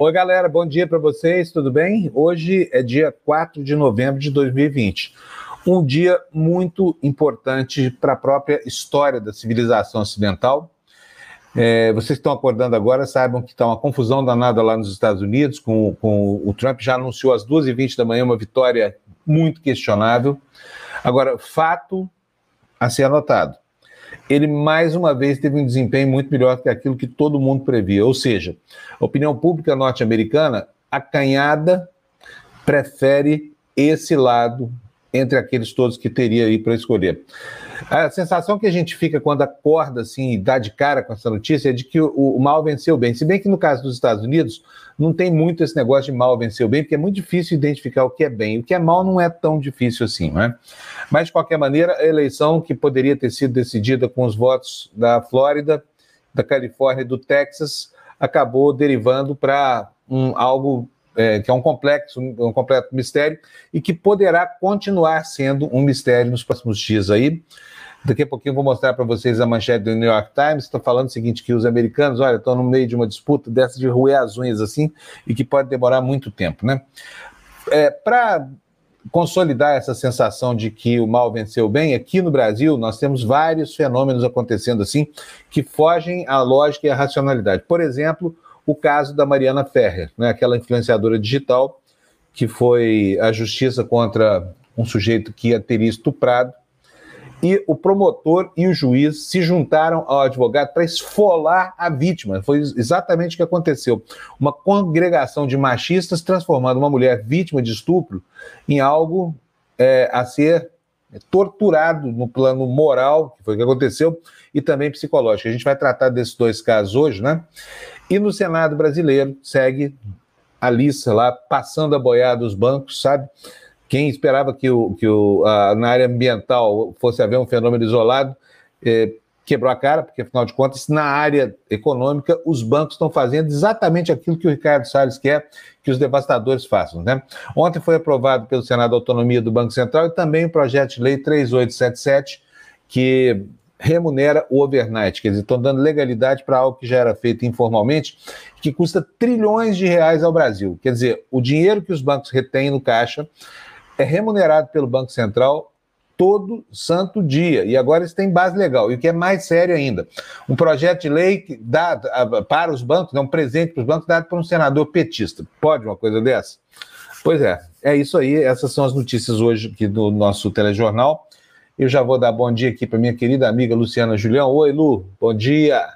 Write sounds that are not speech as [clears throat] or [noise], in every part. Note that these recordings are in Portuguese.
Oi, galera, bom dia para vocês, tudo bem? Hoje é dia 4 de novembro de 2020. Um dia muito importante para a própria história da civilização ocidental. É, vocês estão acordando agora, saibam que está uma confusão danada lá nos Estados Unidos, com, com o Trump já anunciou às 2h20 da manhã uma vitória muito questionável. Agora, fato a ser anotado ele mais uma vez teve um desempenho muito melhor que aquilo que todo mundo previa. Ou seja, a opinião pública norte-americana, acanhada, prefere esse lado entre aqueles todos que teria aí para escolher. A sensação que a gente fica quando acorda assim e dá de cara com essa notícia é de que o, o, mal venceu bem. Se bem que no caso dos Estados Unidos não tem muito esse negócio de mal vencer o bem, porque é muito difícil identificar o que é bem. O que é mal não é tão difícil assim, não é? Mas de qualquer maneira, a eleição que poderia ter sido decidida com os votos da Flórida, da Califórnia e do Texas acabou derivando para um, algo é, que é um complexo, um completo mistério e que poderá continuar sendo um mistério nos próximos dias aí. Daqui a pouquinho eu vou mostrar para vocês a manchete do New York Times, está falando o seguinte, que os americanos, olha, estão no meio de uma disputa dessa de roer as unhas assim, e que pode demorar muito tempo, né? É, para consolidar essa sensação de que o mal venceu bem, aqui no Brasil nós temos vários fenômenos acontecendo assim que fogem à lógica e à racionalidade. Por exemplo, o caso da Mariana Ferrer, né, aquela influenciadora digital que foi à justiça contra um sujeito que a teria estuprado e o promotor e o juiz se juntaram ao advogado para esfolar a vítima. Foi exatamente o que aconteceu. Uma congregação de machistas transformando uma mulher vítima de estupro em algo é, a ser torturado no plano moral, que foi o que aconteceu, e também psicológico. A gente vai tratar desses dois casos hoje, né? E no Senado brasileiro segue a lista lá, passando a boiada dos bancos, sabe? Quem esperava que, o, que o, a, na área ambiental fosse haver um fenômeno isolado, é, quebrou a cara, porque afinal de contas, na área econômica, os bancos estão fazendo exatamente aquilo que o Ricardo Salles quer que os devastadores façam. Né? Ontem foi aprovado pelo Senado a autonomia do Banco Central e também o projeto de lei 3877, que remunera o overnight, quer dizer, estão dando legalidade para algo que já era feito informalmente, que custa trilhões de reais ao Brasil. Quer dizer, o dinheiro que os bancos retêm no caixa é remunerado pelo Banco Central todo santo dia. E agora isso tem base legal. E o que é mais sério ainda, um projeto de lei que dá para os bancos, é um presente para os bancos dado por um senador petista. Pode uma coisa dessa? Pois é, é isso aí. Essas são as notícias hoje aqui do nosso telejornal. Eu já vou dar bom dia aqui para minha querida amiga Luciana Julião. Oi, Lu, bom dia.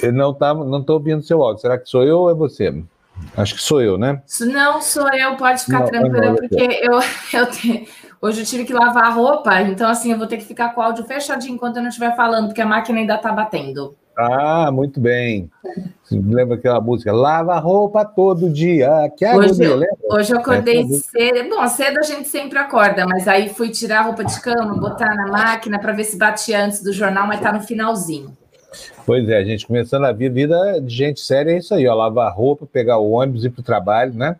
Eu não tá, não estou ouvindo seu áudio. Será que sou eu ou é você? Acho que sou eu, né? Não, sou eu, pode ficar tranquila, porque eu, [laughs] eu te... hoje eu tive que lavar a roupa, então assim, eu vou ter que ficar com o áudio fechadinho enquanto eu não estiver falando, porque a máquina ainda está batendo. Ah, muito bem. Lembra aquela música? Lava a roupa todo dia. Que hoje, eu, hoje eu acordei é, cedo. Bom, cedo a gente sempre acorda, mas aí fui tirar a roupa de cama, botar na máquina para ver se batia antes do jornal, mas tá no finalzinho. Pois é, a gente começando a vida, vida de gente séria é isso aí, ó, lavar roupa, pegar o ônibus, ir para o trabalho, né?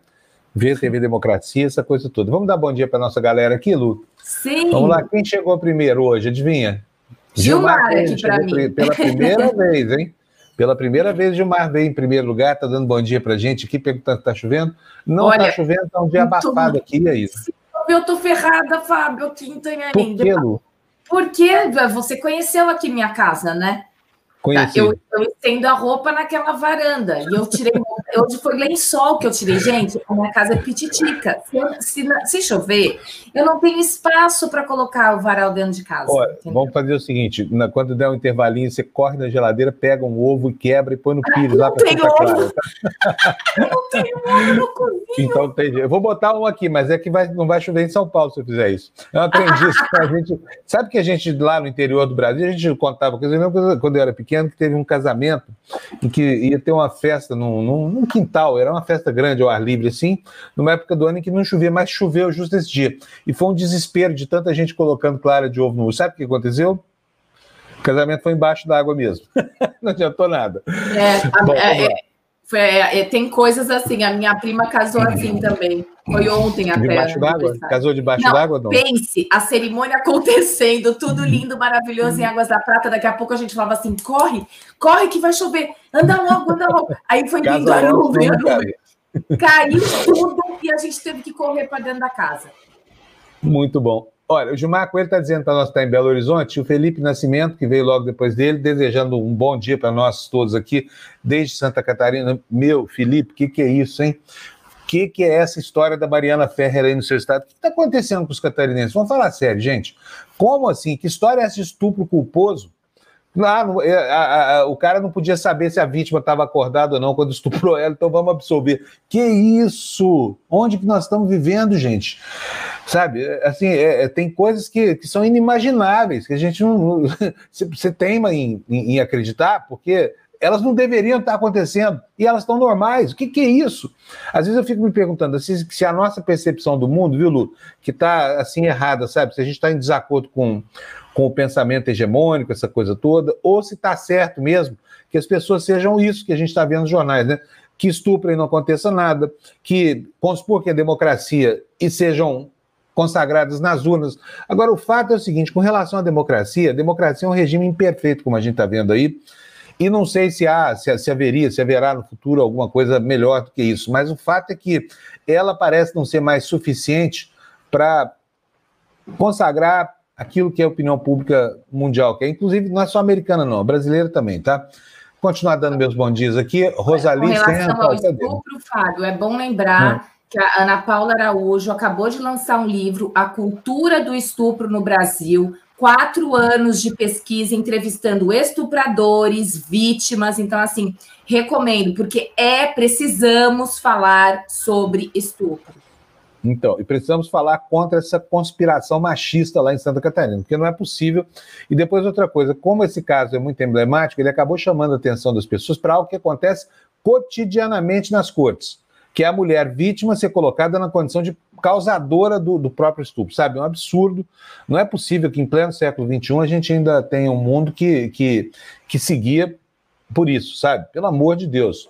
Ver TV Democracia, essa coisa toda. Vamos dar bom dia para nossa galera aqui, Lu? Sim. Vamos lá, quem chegou primeiro hoje, adivinha? Gilmar, Gilmar aqui para mim. Pela primeira [laughs] vez, hein? Pela primeira vez, Gilmar veio em primeiro lugar, tá dando bom dia para gente aqui, perguntando se tá chovendo. Não Olha, tá chovendo, tá um dia abafado aqui, é isso. Eu tô ferrada, Fábio, quinta ainda. Por quê, Lu? Porque você conheceu aqui minha casa, né? Conheci. Eu, eu estendo a roupa naquela varanda. E eu tirei. Hoje foi lençol que eu tirei, gente. A minha casa é pititica. Se, se, se chover, eu não tenho espaço para colocar o varal dentro de casa. Olha, vamos fazer o seguinte: na, quando der um intervalinho, você corre na geladeira, pega um ovo e quebra e põe no pires lá para claro. Tá? Eu não tenho ovo no cozinho. Então. Eu vou botar um aqui, mas é que vai, não vai chover em São Paulo se eu fizer isso. Eu aprendi isso. a gente, sabe que a gente lá no interior do Brasil, a gente contava quando eu era pequeno, que teve um casamento em que ia ter uma festa num, num, num, quintal, era uma festa grande ao ar livre, assim, numa época do ano em que não chovia, mas choveu justo esse dia. E foi um desespero de tanta gente colocando clara de ovo no. Sabe o que aconteceu? O casamento foi embaixo da água mesmo. [laughs] não adiantou nada. É, Bom, é, Foi, é, é, tem coisas assim, a minha prima casou assim também. Foi ontem até. Debaixo d'água? Casou debaixo d'água não? Pense, a cerimônia [laughs] acontecendo, tudo lindo, maravilhoso em Águas da Prata. Daqui a pouco a gente falava assim: corre, corre que vai chover, anda logo, anda logo. Aí foi lindo, a nuvem, a nuvem. Caiu tudo e a gente teve que correr para dentro da casa. Muito bom. Olha, o Gilmar Coelho está dizendo para nós que está em Belo Horizonte, o Felipe Nascimento, que veio logo depois dele, desejando um bom dia para nós todos aqui, desde Santa Catarina. Meu, Felipe, o que, que é isso, hein? O que, que é essa história da Mariana Ferrer aí no seu estado? O que está acontecendo com os catarinenses? Vamos falar sério, gente. Como assim? Que história é esse estupro culposo? Ah, é, a, a, o cara não podia saber se a vítima estava acordada ou não quando estuprou ela, então vamos absolver. Que isso? Onde que nós estamos vivendo, gente? Sabe, assim, é, é, tem coisas que, que são inimagináveis, que a gente não. [laughs] Você teima em, em, em acreditar, porque elas não deveriam estar acontecendo e elas estão normais. O que, que, é isso? Às vezes eu fico me perguntando se, se a nossa percepção do mundo, viu, Lu, que está assim errada, sabe? Se a gente está em desacordo com, com o pensamento hegemônico, essa coisa toda, ou se está certo mesmo que as pessoas sejam isso que a gente está vendo nos jornais, né? Que estuprem e não aconteça nada, que conspor que é democracia e sejam consagradas nas urnas. Agora, o fato é o seguinte: com relação à democracia, a democracia é um regime imperfeito, como a gente está vendo aí, e não sei se há, se, se haveria, se haverá no futuro alguma coisa melhor do que isso, mas o fato é que ela parece não ser mais suficiente para consagrar aquilo que é a opinião pública mundial, que é inclusive não é só americana, não, brasileira também, tá? Continuar dando meus bons dias aqui. Rosalie, Com relação ao estupro, Fábio, é bom lembrar hum. que a Ana Paula Araújo acabou de lançar um livro, A Cultura do Estupro no Brasil, quatro anos de pesquisa entrevistando estupradores, vítimas. Então, assim, recomendo, porque é precisamos falar sobre estupro. Então, e precisamos falar contra essa conspiração machista lá em Santa Catarina, porque não é possível. E depois outra coisa, como esse caso é muito emblemático, ele acabou chamando a atenção das pessoas para algo que acontece cotidianamente nas cortes, que é a mulher vítima ser colocada na condição de causadora do, do próprio estupro, sabe? É um absurdo. Não é possível que em pleno século XXI a gente ainda tenha um mundo que, que, que seguia por isso, sabe? Pelo amor de Deus.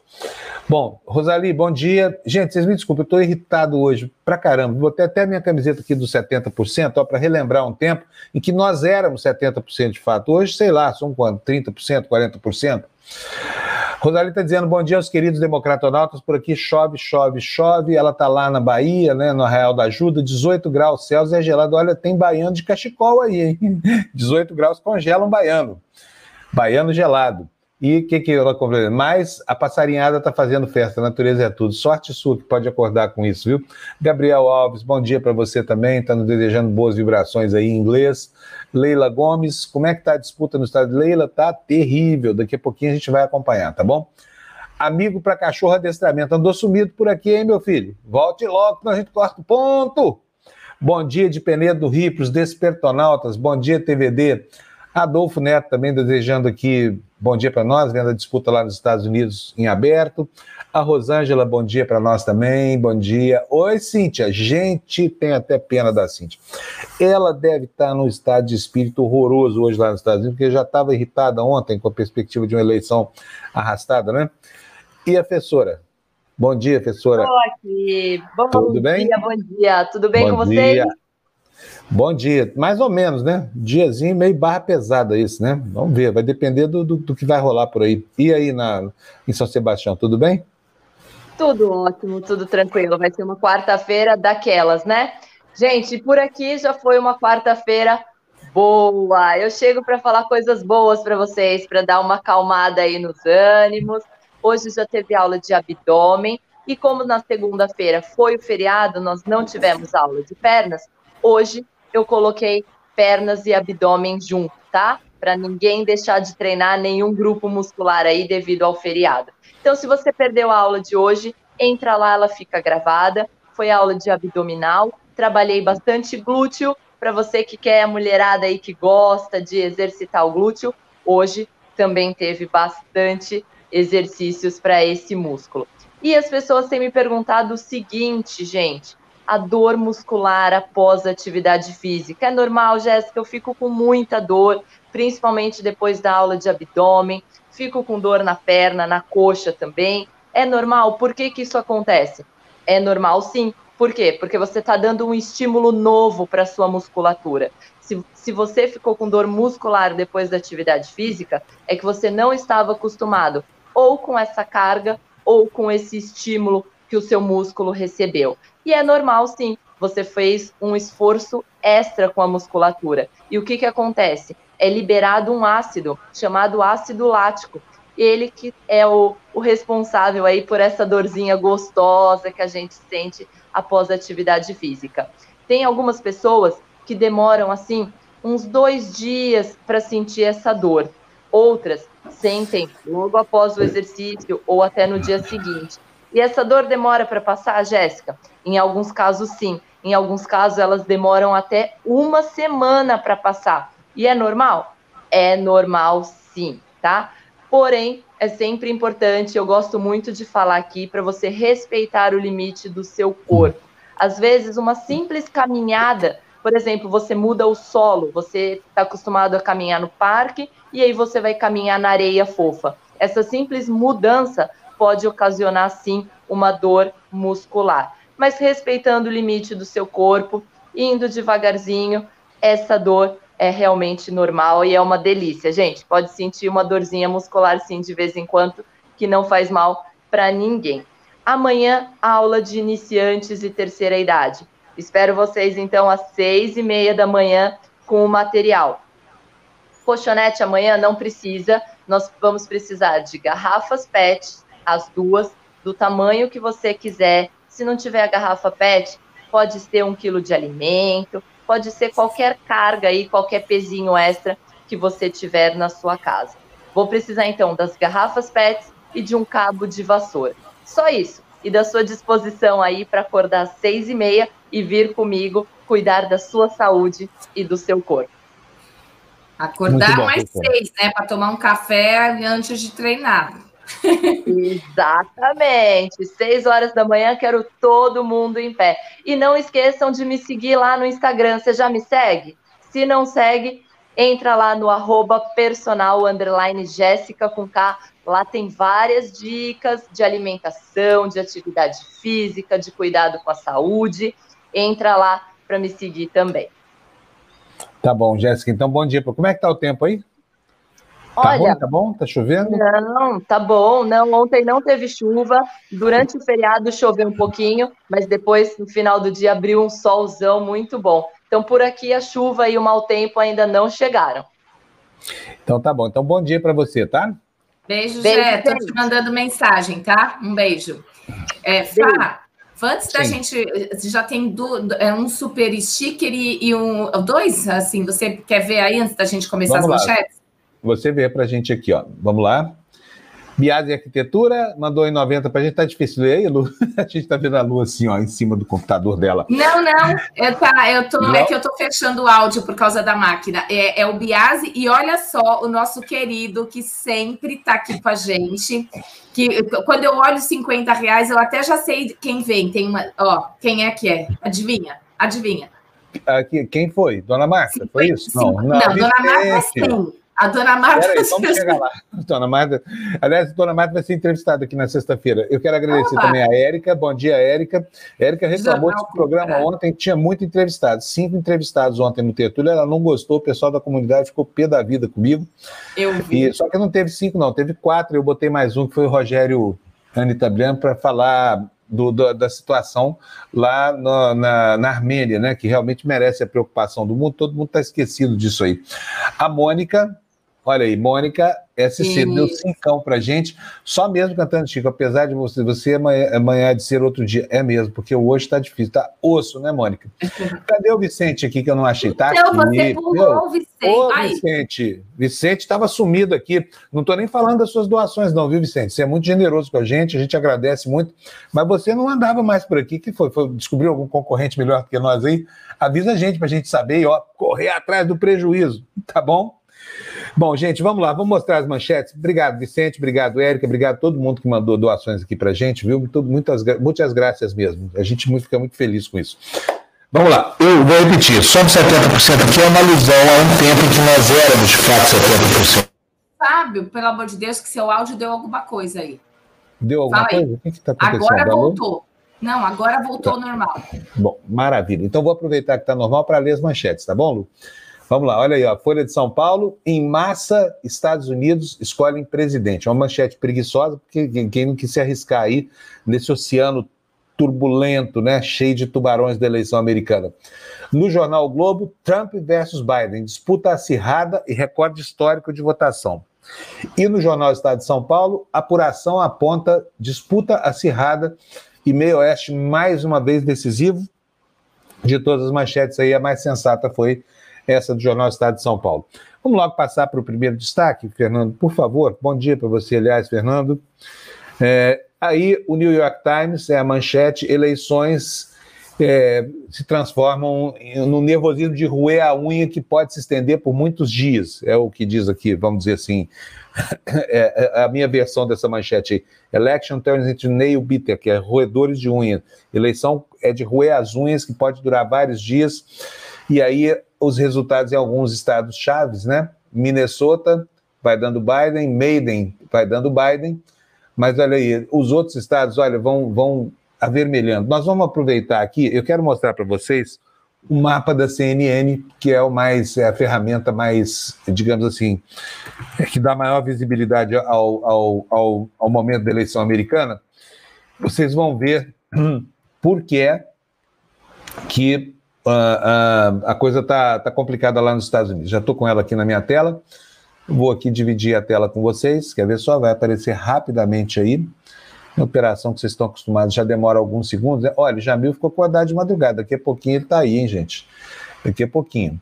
Bom, Rosali, bom dia. Gente, vocês me desculpem, eu estou irritado hoje pra caramba. Botei até minha camiseta aqui dos 70%, ó, para relembrar um tempo em que nós éramos 70% de fato. Hoje, sei lá, são quanto? 30%, 40%? Rosali está dizendo bom dia aos queridos democratonautas. Por aqui chove, chove, chove. Ela está lá na Bahia, né, no Arraial da Ajuda, 18 graus Celsius, é gelado. Olha, tem baiano de cachecol aí, hein? [laughs] 18 graus congela um baiano. Baiano gelado. E o que, que ela complementa? Mas a passarinhada está fazendo festa, a natureza é tudo. Sorte sua que pode acordar com isso, viu? Gabriel Alves, bom dia para você também, está nos desejando boas vibrações aí em inglês. Leila Gomes, como é que está a disputa no estado? Leila, tá terrível, daqui a pouquinho a gente vai acompanhar, tá bom? Amigo para cachorro adestramento, andou sumido por aqui, hein, meu filho? Volte logo, senão a gente corta o ponto. Bom dia de Penedo do Rio os despertonautas, bom dia TVD. Adolfo Neto também desejando aqui bom dia para nós, vendo a disputa lá nos Estados Unidos em aberto. A Rosângela, bom dia para nós também, bom dia. Oi, Cíntia, gente, tem até pena da Cíntia. Ela deve estar num estado de espírito horroroso hoje lá nos Estados Unidos, porque já estava irritada ontem com a perspectiva de uma eleição arrastada, né? E a professora? Bom dia, professora. Estou aqui. Bom Tudo bem? Dia, bom dia. Tudo bem bom com dia. vocês? Bom dia, mais ou menos, né? Diazinho meio barra pesada isso, né? Vamos ver, vai depender do, do, do, que vai rolar por aí. E aí na, em São Sebastião, tudo bem? Tudo ótimo, tudo tranquilo. Vai ser uma quarta-feira daquelas, né? Gente, por aqui já foi uma quarta-feira boa. Eu chego para falar coisas boas para vocês, para dar uma acalmada aí nos ânimos. Hoje já teve aula de abdômen. E como na segunda-feira foi o feriado, nós não tivemos aula de pernas, Hoje eu coloquei pernas e abdômen junto, tá? Para ninguém deixar de treinar nenhum grupo muscular aí devido ao feriado. Então, se você perdeu a aula de hoje, entra lá, ela fica gravada. Foi aula de abdominal. Trabalhei bastante glúteo. Para você que quer a mulherada aí que gosta de exercitar o glúteo, hoje também teve bastante exercícios para esse músculo. E as pessoas têm me perguntado o seguinte, gente: a dor muscular após a atividade física. É normal, Jéssica, eu fico com muita dor, principalmente depois da aula de abdômen, fico com dor na perna, na coxa também. É normal? Por que, que isso acontece? É normal sim. Por quê? Porque você está dando um estímulo novo para a sua musculatura. Se, se você ficou com dor muscular depois da atividade física, é que você não estava acostumado ou com essa carga ou com esse estímulo que o seu músculo recebeu. E é normal, sim, você fez um esforço extra com a musculatura. E o que, que acontece? É liberado um ácido chamado ácido lático. Ele que é o, o responsável aí por essa dorzinha gostosa que a gente sente após a atividade física. Tem algumas pessoas que demoram assim uns dois dias para sentir essa dor. Outras sentem logo após o exercício ou até no dia seguinte. E essa dor demora para passar, Jéssica? Em alguns casos, sim. Em alguns casos, elas demoram até uma semana para passar. E é normal? É normal, sim, tá? Porém, é sempre importante, eu gosto muito de falar aqui, para você respeitar o limite do seu corpo. Às vezes, uma simples caminhada, por exemplo, você muda o solo, você está acostumado a caminhar no parque e aí você vai caminhar na areia fofa. Essa simples mudança pode ocasionar, sim, uma dor muscular. Mas respeitando o limite do seu corpo, indo devagarzinho, essa dor é realmente normal e é uma delícia. Gente, pode sentir uma dorzinha muscular, sim, de vez em quando, que não faz mal para ninguém. Amanhã, aula de iniciantes e terceira idade. Espero vocês, então, às seis e meia da manhã com o material. Colchonete amanhã não precisa, nós vamos precisar de garrafas PET, as duas, do tamanho que você quiser. Se não tiver a garrafa PET, pode ser um quilo de alimento, pode ser qualquer carga aí, qualquer pezinho extra que você tiver na sua casa. Vou precisar então das garrafas PET e de um cabo de vassoura. Só isso. E da sua disposição aí para acordar às seis e meia e vir comigo cuidar da sua saúde e do seu corpo. Acordar bom, mais seis, né? Para tomar um café antes de treinar. Exatamente. Seis horas da manhã, quero todo mundo em pé. E não esqueçam de me seguir lá no Instagram. Você já me segue? Se não segue, entra lá no arroba personal underline Jéssica com K. Lá tem várias dicas de alimentação, de atividade física, de cuidado com a saúde. Entra lá para me seguir também. Tá bom, Jéssica. Então, bom dia. Como é que tá o tempo aí? Tá Olha, bom, tá bom? Tá chovendo? Não, tá bom. Não, ontem não teve chuva. Durante o feriado choveu um pouquinho, mas depois, no final do dia, abriu um solzão muito bom. Então, por aqui, a chuva e o mau tempo ainda não chegaram. Então, tá bom. Então, bom dia para você, tá? Beijo, beijo Jé. Tô te mandando mensagem, tá? Um beijo. É, Fá, Antes Sim. da gente, já tem do, é um super sticker e, e, um dois, assim, você quer ver aí antes da gente começar Vamos as lá. manchetes? Você vê para a gente aqui, ó. Vamos lá. Biase Arquitetura mandou em 90 para a gente. Tá difícil ler aí, Lu? [laughs] A gente está vendo a Lu assim, ó, em cima do computador dela. Não, não. Eu, tá, eu tô, não? É que eu tô fechando o áudio por causa da máquina. É, é o Biase, e olha só, o nosso querido que sempre está aqui com a gente. Que quando eu olho 50 reais, eu até já sei quem vem. Tem uma. Ó, quem é que é? Adivinha? Adivinha. Aqui, quem foi? Dona Marta? Foi isso? Não, não, não Dona Marta sim. A dona Marta. Peraí, vamos chegar lá. [laughs] Dona Marta. Aliás, a dona Marta vai ser entrevistada aqui na sexta-feira. Eu quero agradecer Olá. também a Érica. Bom dia, Érica. Érica reclamou desse programa ontem, tinha muito entrevistado. Cinco entrevistados ontem no Tertúlio. Ela não gostou, o pessoal da comunidade ficou pé da vida comigo. Eu vi. E, só que não teve cinco, não, teve quatro. Eu botei mais um, que foi o Rogério Anitta Brian, para falar do, do, da situação lá no, na, na Armênia, né? Que realmente merece a preocupação do mundo. Todo mundo está esquecido disso aí. A Mônica Olha aí, Mônica SC deu cincão pra gente, só mesmo cantando Chico, apesar de você, você amanhã, amanhã de ser outro dia, é mesmo, porque hoje tá difícil, tá osso, né, Mônica? [laughs] Cadê o Vicente aqui que eu não achei? Tá então, aqui. você pulou o Vicente. Ô, Vicente, Vicente estava sumido aqui, não tô nem falando das suas doações não, viu, Vicente? Você é muito generoso com a gente, a gente agradece muito, mas você não andava mais por aqui, que foi? foi descobriu algum concorrente melhor do que nós aí? Avisa a gente pra gente saber, ó, correr atrás do prejuízo, tá bom? Bom, gente, vamos lá, vamos mostrar as manchetes. Obrigado, Vicente, obrigado, Érica, obrigado a todo mundo que mandou doações aqui para gente, viu? Muitas, muitas graças mesmo. A gente fica muito feliz com isso. Vamos lá, eu vou repetir, somos 70% aqui é uma alusão a um tempo em que nós éramos de fato 70%. Fábio, pelo amor de Deus, que seu áudio deu alguma coisa aí. Deu alguma Fala coisa? O que está acontecendo? Agora voltou. Não, agora voltou tá. normal. Bom, maravilha. Então vou aproveitar que está normal para ler as manchetes, tá bom, Lu? Vamos lá, olha aí, ó, Folha de São Paulo, em massa, Estados Unidos escolhem presidente. É uma manchete preguiçosa, porque quem não quis se arriscar aí nesse oceano turbulento, né, cheio de tubarões da eleição americana. No jornal o Globo, Trump versus Biden, disputa acirrada e recorde histórico de votação. E no jornal Estado de São Paulo, apuração aponta disputa acirrada e meio oeste mais uma vez decisivo. De todas as manchetes aí, a mais sensata foi essa do Jornal Estado de São Paulo. Vamos logo passar para o primeiro destaque, Fernando, por favor. Bom dia para você, aliás, Fernando. É, aí, o New York Times é a manchete: eleições é, se transformam no nervosismo de roer a unha que pode se estender por muitos dias. É o que diz aqui, vamos dizer assim, é, é a minha versão dessa manchete. Election turns into nail bitter, que é roedores de unha. Eleição é de roer as unhas, que pode durar vários dias. E aí os resultados em alguns estados chaves, né? Minnesota vai dando Biden, Maiden vai dando Biden, mas olha aí, os outros estados, olha, vão, vão avermelhando. Nós vamos aproveitar aqui, eu quero mostrar para vocês o mapa da CNN, que é o mais é a ferramenta mais, digamos assim, que dá maior visibilidade ao, ao, ao, ao momento da eleição americana. Vocês vão ver [clears throat] por que é que uh, uh, a coisa está tá complicada lá nos Estados Unidos. Já estou com ela aqui na minha tela. Vou aqui dividir a tela com vocês. Quer ver só? Vai aparecer rapidamente aí. A operação que vocês estão acostumados já demora alguns segundos. Olha, o Jamil ficou acordado de madrugada. Daqui a pouquinho ele está aí, hein, gente? Daqui a pouquinho.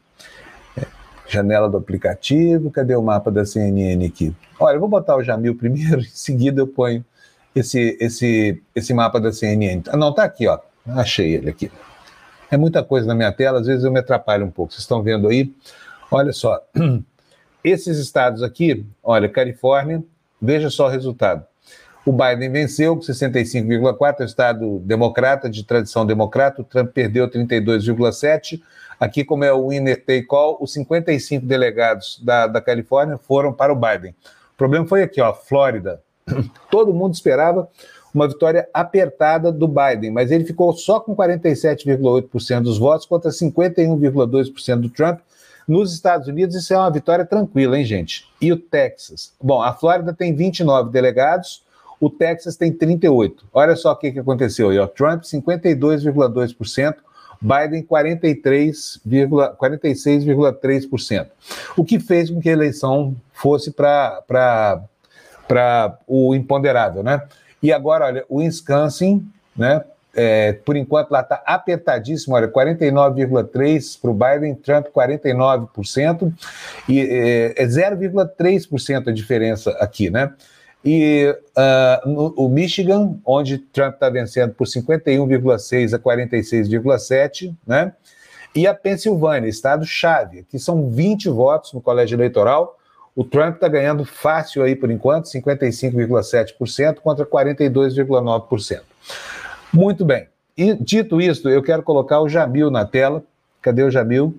É, janela do aplicativo. Cadê o mapa da CNN aqui? Olha, eu vou botar o Jamil primeiro, [laughs] em seguida eu ponho esse, esse, esse mapa da CNN. Ah, não, tá aqui, ó. Achei ele aqui. É muita coisa na minha tela, às vezes eu me atrapalho um pouco. Vocês estão vendo aí? Olha só. [clears throat] Esses estados aqui, olha, Califórnia, veja só o resultado. O Biden venceu com 65,4%, é o estado democrata, de tradição democrata, o Trump perdeu 32,7%. Aqui, como é o winner take all, os 55 delegados da, da Califórnia foram para o Biden. O problema foi aqui, ó, Flórida. [clears throat] Todo mundo esperava uma vitória apertada do Biden, mas ele ficou só com 47,8% dos votos contra 51,2% do Trump. Nos Estados Unidos, isso é uma vitória tranquila, hein, gente? E o Texas? Bom, a Flórida tem 29 delegados, o Texas tem 38. Olha só o que, que aconteceu aí, ó. Trump 52,2%, Biden 46,3%. O que fez com que a eleição fosse para o imponderável, né? E agora, olha, o Wisconsin, né? É, por enquanto lá está apertadíssimo, olha, 49,3% para o Biden, Trump 49%, e é, é 0,3% a diferença aqui, né? E uh, no, o Michigan, onde Trump está vencendo por 51,6 a 46,7, né? E a Pensilvânia, estado-chave, que são 20 votos no colégio eleitoral. O Trump está ganhando fácil aí por enquanto, 55,7% contra 42,9%. Muito bem. E dito isso, eu quero colocar o Jamil na tela. Cadê o Jamil?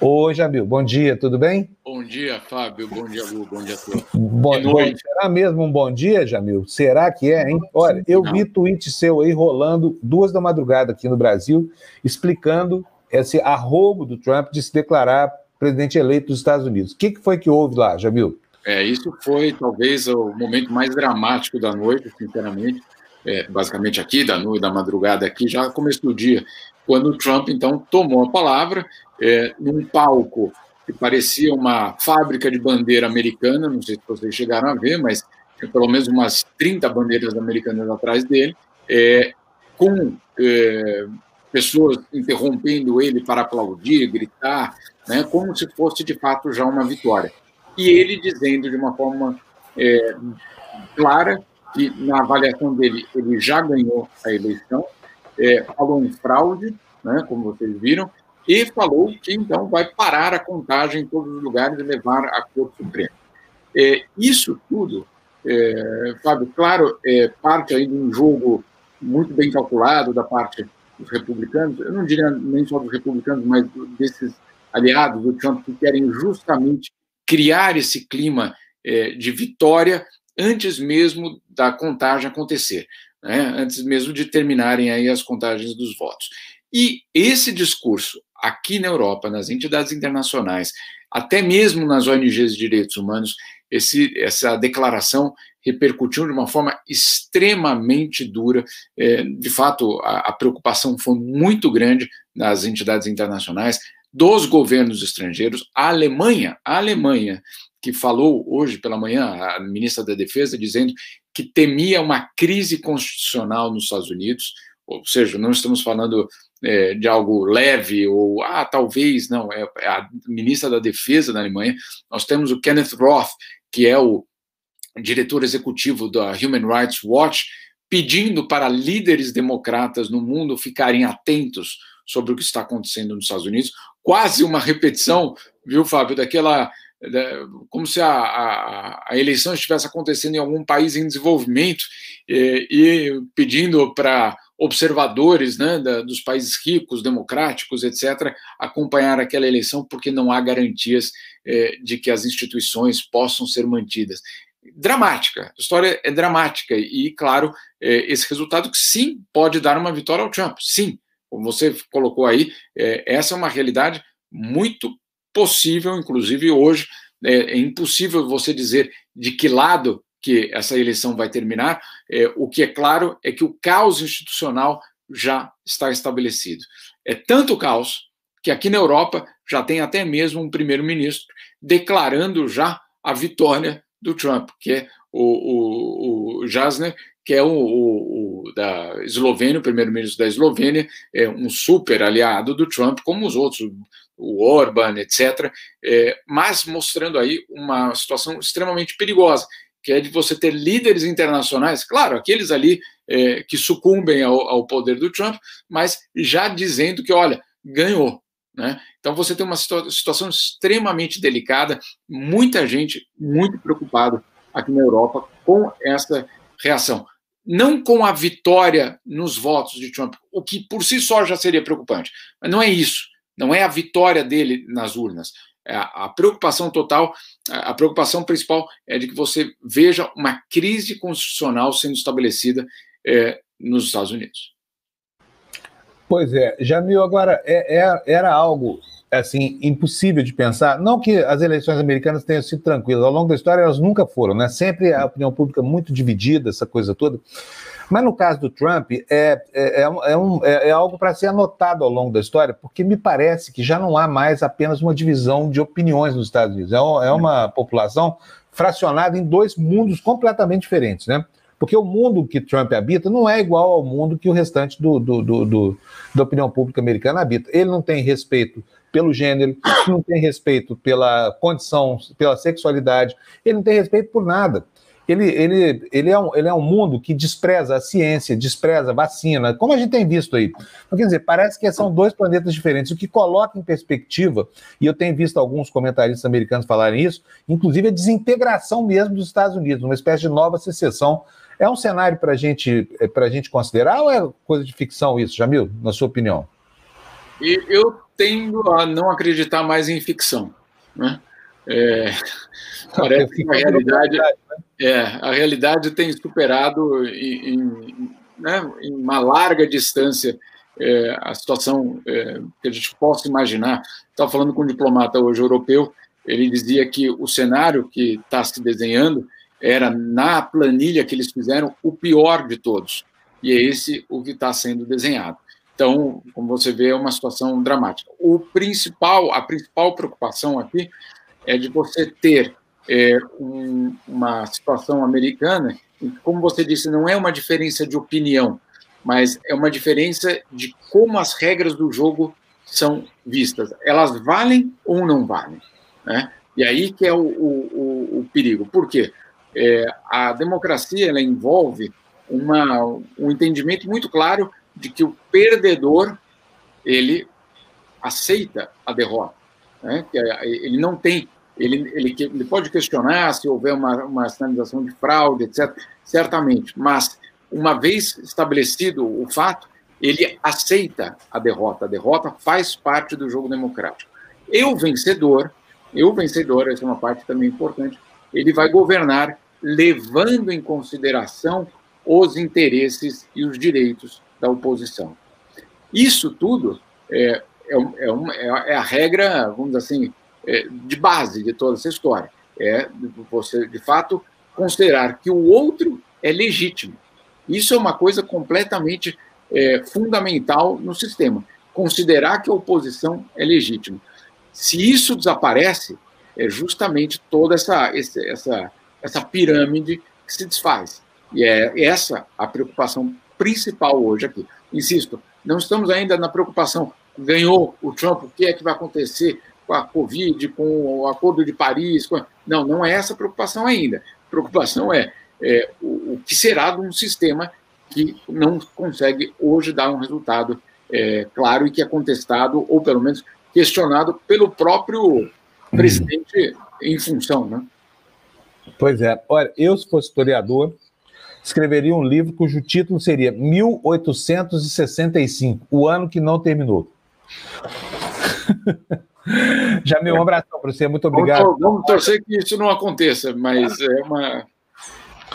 Oi, Jamil, bom dia, tudo bem? Bom dia, Fábio, bom dia, Lu, bom dia a todos. Bom, bom, será mesmo um bom dia, Jamil? Será que é, hein? Olha, eu Não. vi tweet seu aí rolando duas da madrugada aqui no Brasil, explicando esse arrobo do Trump de se declarar presidente eleito dos Estados Unidos. O que, que foi que houve lá, Jamil? É, isso foi talvez o momento mais dramático da noite, sinceramente. É, basicamente aqui, da noite, da madrugada aqui, já começo do dia, quando o Trump, então, tomou a palavra é, num palco que parecia uma fábrica de bandeira americana, não sei se vocês chegaram a ver, mas pelo menos umas 30 bandeiras americanas atrás dele, é, com é, pessoas interrompendo ele para aplaudir, gritar, né, como se fosse de fato já uma vitória. E ele dizendo de uma forma é, clara que, na avaliação dele, ele já ganhou a eleição, é, falou em fraude, né, como vocês viram, e falou que então vai parar a contagem em todos os lugares e levar à Corte Suprema. É, isso tudo, é, Fábio, claro, é parte aí de um jogo muito bem calculado da parte dos republicanos, eu não diria nem só dos republicanos, mas desses aliados do Trump que querem justamente criar esse clima é, de vitória antes mesmo da contagem acontecer, né? antes mesmo de terminarem aí as contagens dos votos. E esse discurso aqui na Europa, nas entidades internacionais, até mesmo nas ONGs de direitos humanos, esse, essa declaração repercutiu de uma forma extremamente dura. É, de fato, a, a preocupação foi muito grande nas entidades internacionais, dos governos estrangeiros. A Alemanha, a Alemanha, que falou hoje pela manhã, a ministra da Defesa, dizendo que temia uma crise constitucional nos Estados Unidos, ou seja, não estamos falando é, de algo leve ou, ah, talvez, não, é, é a ministra da Defesa da Alemanha. Nós temos o Kenneth Roth, que é o diretor executivo da Human Rights Watch, pedindo para líderes democratas no mundo ficarem atentos sobre o que está acontecendo nos Estados Unidos. Quase uma repetição, viu, Fábio, daquela. como se a, a, a eleição estivesse acontecendo em algum país em desenvolvimento e, e pedindo para observadores né, da, dos países ricos, democráticos, etc., acompanhar aquela eleição, porque não há garantias eh, de que as instituições possam ser mantidas. Dramática, a história é dramática, e, claro, eh, esse resultado que sim pode dar uma vitória ao Trump, sim, como você colocou aí, eh, essa é uma realidade muito possível, inclusive hoje, é, é impossível você dizer de que lado que essa eleição vai terminar, é, o que é claro é que o caos institucional já está estabelecido. É tanto caos que aqui na Europa já tem até mesmo um primeiro-ministro declarando já a vitória do Trump, que é o, o, o Jasner, que é o, o, da Eslovênia, o primeiro-ministro da Eslovênia, é um super aliado do Trump, como os outros, o Orban, etc., é, mas mostrando aí uma situação extremamente perigosa, que é de você ter líderes internacionais, claro, aqueles ali é, que sucumbem ao, ao, poder do Trump, mas já dizendo que, olha, ganhou. Né? Então você tem uma situação extremamente delicada, muita gente muito preocupada aqui na Europa com essa reação. Não com a vitória nos votos de Trump, o que por si só já seria preocupante, mas não é isso, não é a vitória dele nas urnas. É, a preocupação total, a preocupação principal é de que você veja uma crise constitucional sendo estabelecida é, nos Estados Unidos. Pois é, Jamil, agora é, é, era algo assim impossível de pensar. Não que as eleições americanas tenham sido tranquilas, ao longo da história elas nunca foram, né? Sempre a opinião pública muito dividida, essa coisa toda. Mas no caso do Trump, é, é, é, é um, é, é algo para ser anotado ao longo da história, porque me parece que já não há mais apenas uma divisão de opiniões nos Estados Unidos. É, é uma população fracionada em dois mundos completamente diferentes, né? Porque o mundo que Trump habita não é igual ao mundo que o restante do, do, do, do da opinião pública americana habita. Ele não tem respeito pelo gênero, não tem respeito pela condição, pela sexualidade, ele não tem respeito por nada ele, ele, ele, é um, ele é um mundo que despreza a ciência, despreza a vacina, como a gente tem visto aí. Então, quer dizer, parece que são dois planetas diferentes, o que coloca em perspectiva, e eu tenho visto alguns comentaristas americanos falarem isso, inclusive a desintegração mesmo dos Estados Unidos, uma espécie de nova secessão. É um cenário para gente, a gente considerar ou é coisa de ficção isso, Jamil, na sua opinião? Eu tendo a não acreditar mais em ficção. Né? É, [laughs] parece que a realidade, né? é, a realidade tem superado em, em, né, em uma larga distância é, a situação é, que a gente possa imaginar. Estava falando com um diplomata hoje europeu, ele dizia que o cenário que está se desenhando era, na planilha que eles fizeram, o pior de todos. E é esse o que está sendo desenhado. Então, como você vê, é uma situação dramática. O principal, a principal preocupação aqui é de você ter é, um, uma situação americana, como você disse, não é uma diferença de opinião, mas é uma diferença de como as regras do jogo são vistas. Elas valem ou não valem? Né? E aí que é o, o, o perigo. Por quê? É, a democracia ela envolve uma, um entendimento muito claro de que o perdedor ele aceita a derrota. Né? Ele não tem ele, ele, ele, pode questionar se houver uma, uma sinalização de fraude, etc., certamente, mas uma vez estabelecido o fato, ele aceita a derrota. A derrota faz parte do jogo democrático. E o vencedor, e o vencedor, essa é uma parte também importante, ele vai governar levando em consideração os interesses e os direitos da oposição. Isso tudo é, é, é, uma, é a regra, vamos dizer assim, é, de base de toda essa história. É você, de fato, considerar que o outro é legítimo. Isso é uma coisa completamente é, fundamental no sistema. Considerar que a oposição é legítima. Se isso desaparece, é justamente toda essa, essa, essa pirâmide que se desfaz. E é essa a preocupação principal hoje aqui. Insisto, não estamos ainda na preocupação, ganhou o Trump, o que é que vai acontecer com a Covid, com o Acordo de Paris. Com... Não, não é essa a preocupação ainda. A preocupação é, é o, o, que será de um sistema que não consegue hoje dar um resultado é, claro e que é contestado, ou pelo menos questionado pelo próprio presidente em função, né? Pois é. Olha, eu, se fosse historiador, escreveria um livro cujo título seria 1865, o ano que não terminou. [laughs] Já me um abração para você, muito obrigado. Vamos, vamos, torcer que isso não aconteça, mas é uma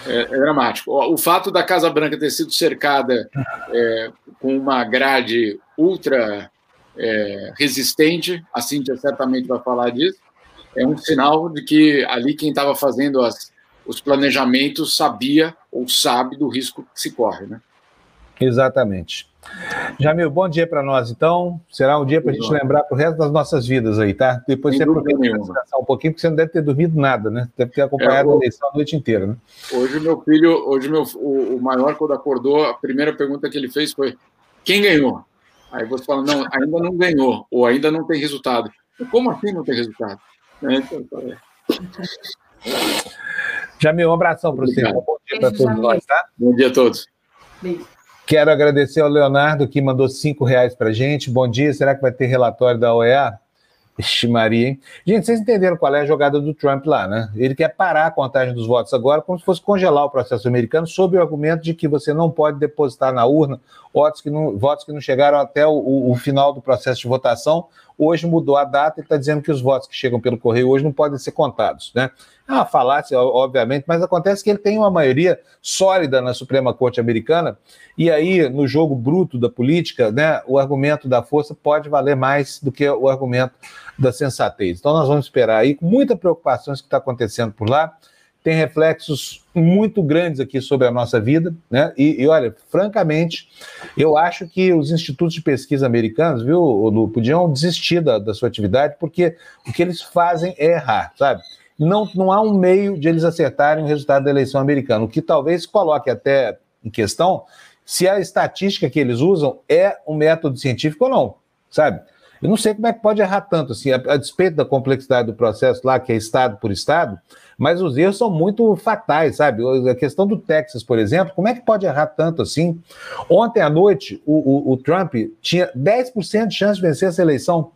é, é dramático. O fato da Casa Branca ter sido cercada é, com uma grade ultra é, resistente, a Cíntia certamente vai falar disso, é um sinal de que ali quem estava fazendo as, os planejamentos sabia ou sabe do risco que se corre, né? Exatamente. Jamil, bom dia para nós, então. Será um dia para a gente lembrar para o resto das nossas vidas aí, tá? Depois Sem você aproveita descansar um pouquinho, porque você não deve ter dormido nada, né? Deve ter acompanhado é, a eleição a noite inteira, né? Hoje meu filho, hoje meu, o, o maior, quando acordou, a primeira pergunta que ele fez foi: quem ganhou? Aí você fala, não, ainda não ganhou, ou ainda não tem resultado. Como assim não tem resultado? É, então, é. Jamil, um abração para você. Bom dia para todos nós, tá? Bom dia a todos. Beijo. Quero agradecer ao Leonardo que mandou cinco reais para gente. Bom dia. Será que vai ter relatório da OEA? Ixi, Maria, hein? Gente, vocês entenderam qual é a jogada do Trump lá, né? Ele quer parar a contagem dos votos agora, como se fosse congelar o processo americano, sob o argumento de que você não pode depositar na urna votos que não, votos que não chegaram até o, o final do processo de votação. Hoje mudou a data e está dizendo que os votos que chegam pelo correio hoje não podem ser contados, né? É uma falácia, obviamente, mas acontece que ele tem uma maioria sólida na Suprema Corte Americana, e aí, no jogo bruto da política, né, o argumento da força pode valer mais do que o argumento da sensatez. Então, nós vamos esperar aí, com muita preocupação, o que está acontecendo por lá. Tem reflexos muito grandes aqui sobre a nossa vida, né? E, e, olha, francamente, eu acho que os institutos de pesquisa americanos, viu, Lu, podiam desistir da, da sua atividade, porque o que eles fazem é errar, sabe? Não, não há um meio de eles acertarem o resultado da eleição americana, o que talvez coloque até em questão se a estatística que eles usam é um método científico ou não, sabe? Eu não sei como é que pode errar tanto, assim, a, a, despeito da complexidade do processo lá, que é estado por estado, mas os erros são muito fatais, sabe? A questão do Texas, por exemplo, como é que pode errar tanto assim? Ontem à noite, o, o, o Trump tinha 10% de chance de vencer essa eleição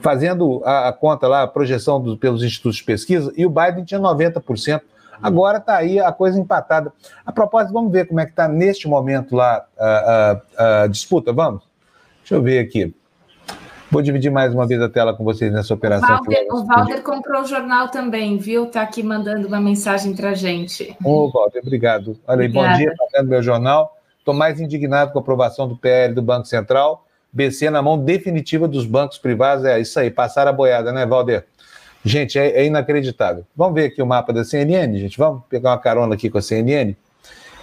fazendo a, a conta lá, a projeção do, pelos institutos de pesquisa, e o Biden tinha 90%. Agora está aí a coisa empatada. A propósito, vamos ver como é que está neste momento lá a, a, a, disputa, vamos? Deixa eu ver aqui. Vou dividir mais uma vez a tela com vocês nessa operação. O Walter, comprou o jornal também, viu? Está aqui mandando uma mensagem para a gente. Ô, Walter, obrigado. Olha aí, bom dia, está vendo meu jornal. Estou mais indignado com a aprovação do PL do Banco Central. BC na mão definitiva dos bancos privados. É isso aí, passar a boiada, né, Valder? Gente, é, é, inacreditável. Vamos ver aqui o mapa da CNN, gente? Vamos pegar uma carona aqui com a CNN?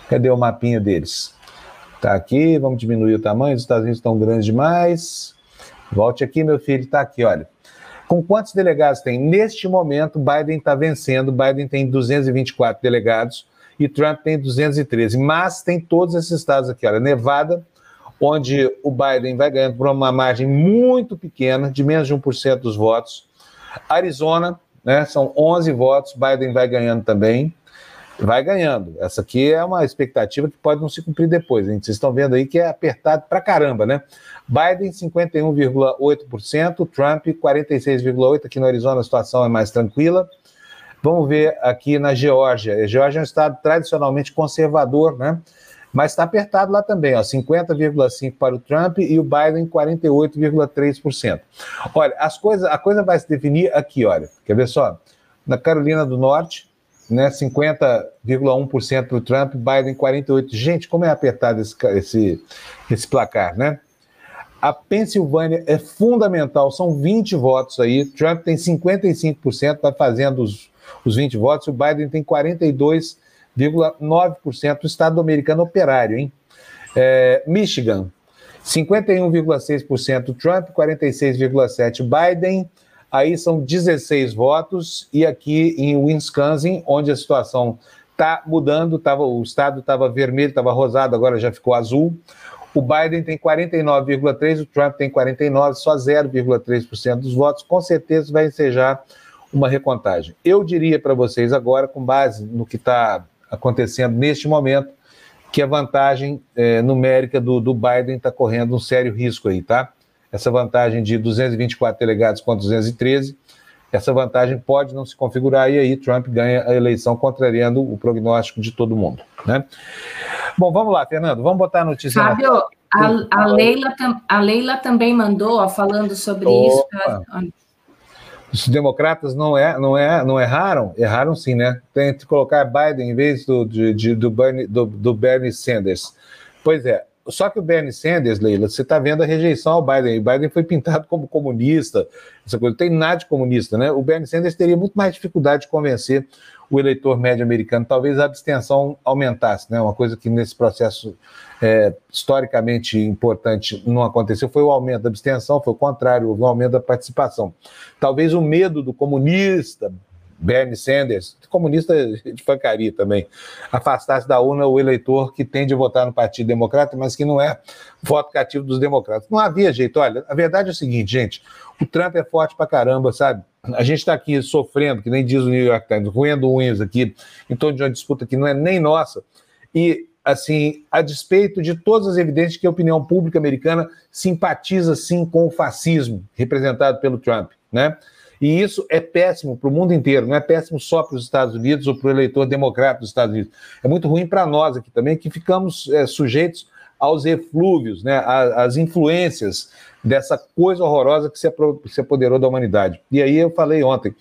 Cadê o mapinha deles? Tá aqui, vamos diminuir o tamanho, os Estados Unidos estão grandes demais. Volte aqui, meu filho, tá aqui, olha. Com quantos delegados tem? Neste momento, Biden está vencendo, Biden tem 224 delegados e Trump tem 213. Mas tem todos esses estados aqui, olha, Nevada, onde o Biden vai ganhando por uma margem muito pequena, de menos de 1% dos votos. Arizona, né, são 11 votos, Biden vai ganhando também. Vai ganhando. Essa aqui é uma expectativa que pode não se cumprir depois. Hein? Vocês estão vendo aí que é apertado pra caramba, né? Biden 51,8%, Trump 46,8%. Aqui no Arizona a situação é mais tranquila. Vamos ver aqui na Geórgia. A Geórgia é um estado tradicionalmente conservador, né? mas está apertado lá também, 50,5% para o Trump e o Biden 48,3%. Olha, as coisas, a coisa vai se definir aqui, olha, quer ver só? Na Carolina do Norte, né? 50,1% para o Trump, Biden 48%. Gente, como é apertado esse, esse, esse placar, né? A Pensilvânia é fundamental, são 20 votos aí. Trump tem 55%, está fazendo os, os 20 votos, o Biden tem 42,9%. O Estado americano operário, hein? É, Michigan, 51,6% Trump, 46,7% Biden. Aí são 16 votos. E aqui em Wisconsin, onde a situação está mudando, tava, o estado estava vermelho, estava rosado, agora já ficou azul. O Biden tem 49,3%, o Trump tem 49%, só 0,3% dos votos. Com certeza vai ensejar uma recontagem. Eu diria para vocês agora, com base no que está acontecendo neste momento, que a vantagem é, numérica do, do Biden está correndo um sério risco aí, tá? Essa vantagem de 224 delegados contra 213, essa vantagem pode não se configurar e aí Trump ganha a eleição contrariando o prognóstico de todo mundo, né? Bom, vamos lá, Fernando, vamos botar a notícia Fábio, na... a, a, Leila, a Leila também mandou, ó, falando sobre Opa. isso. Os democratas não, é, não, é, não erraram? Erraram sim, né? Tem que colocar Biden em vez do, de, de, do, Bernie, do, do Bernie Sanders. Pois é, só que o Bernie Sanders, Leila, você está vendo a rejeição ao Biden. O Biden foi pintado como comunista, essa coisa. Não tem nada de comunista, né? O Bernie Sanders teria muito mais dificuldade de convencer o eleitor médio americano. Talvez a abstenção aumentasse, né? Uma coisa que nesse processo é, historicamente importante não aconteceu foi o aumento da abstenção, foi o contrário, houve um aumento da participação. Talvez o medo do comunista, Bernie Sanders, comunista de fancaria também, afastasse da urna o eleitor que tende a votar no Partido Democrata, mas que não é voto cativo dos democratas. Não havia jeito. Olha, a verdade é o seguinte, gente: o Trump é forte pra caramba, sabe? A gente está aqui sofrendo, que nem diz o New York Times, roendo unhas aqui, em torno de uma disputa que não é nem nossa. E assim, a despeito de todas as evidências que a opinião pública americana simpatiza sim com o fascismo representado pelo Trump, né? E isso é péssimo para o mundo inteiro, não é péssimo só para os Estados Unidos ou para o eleitor democrata dos Estados Unidos. É muito ruim para nós aqui também, que ficamos é, sujeitos aos eflúvios, né, às influências dessa coisa horrorosa que se apoderou da humanidade. E aí eu falei ontem,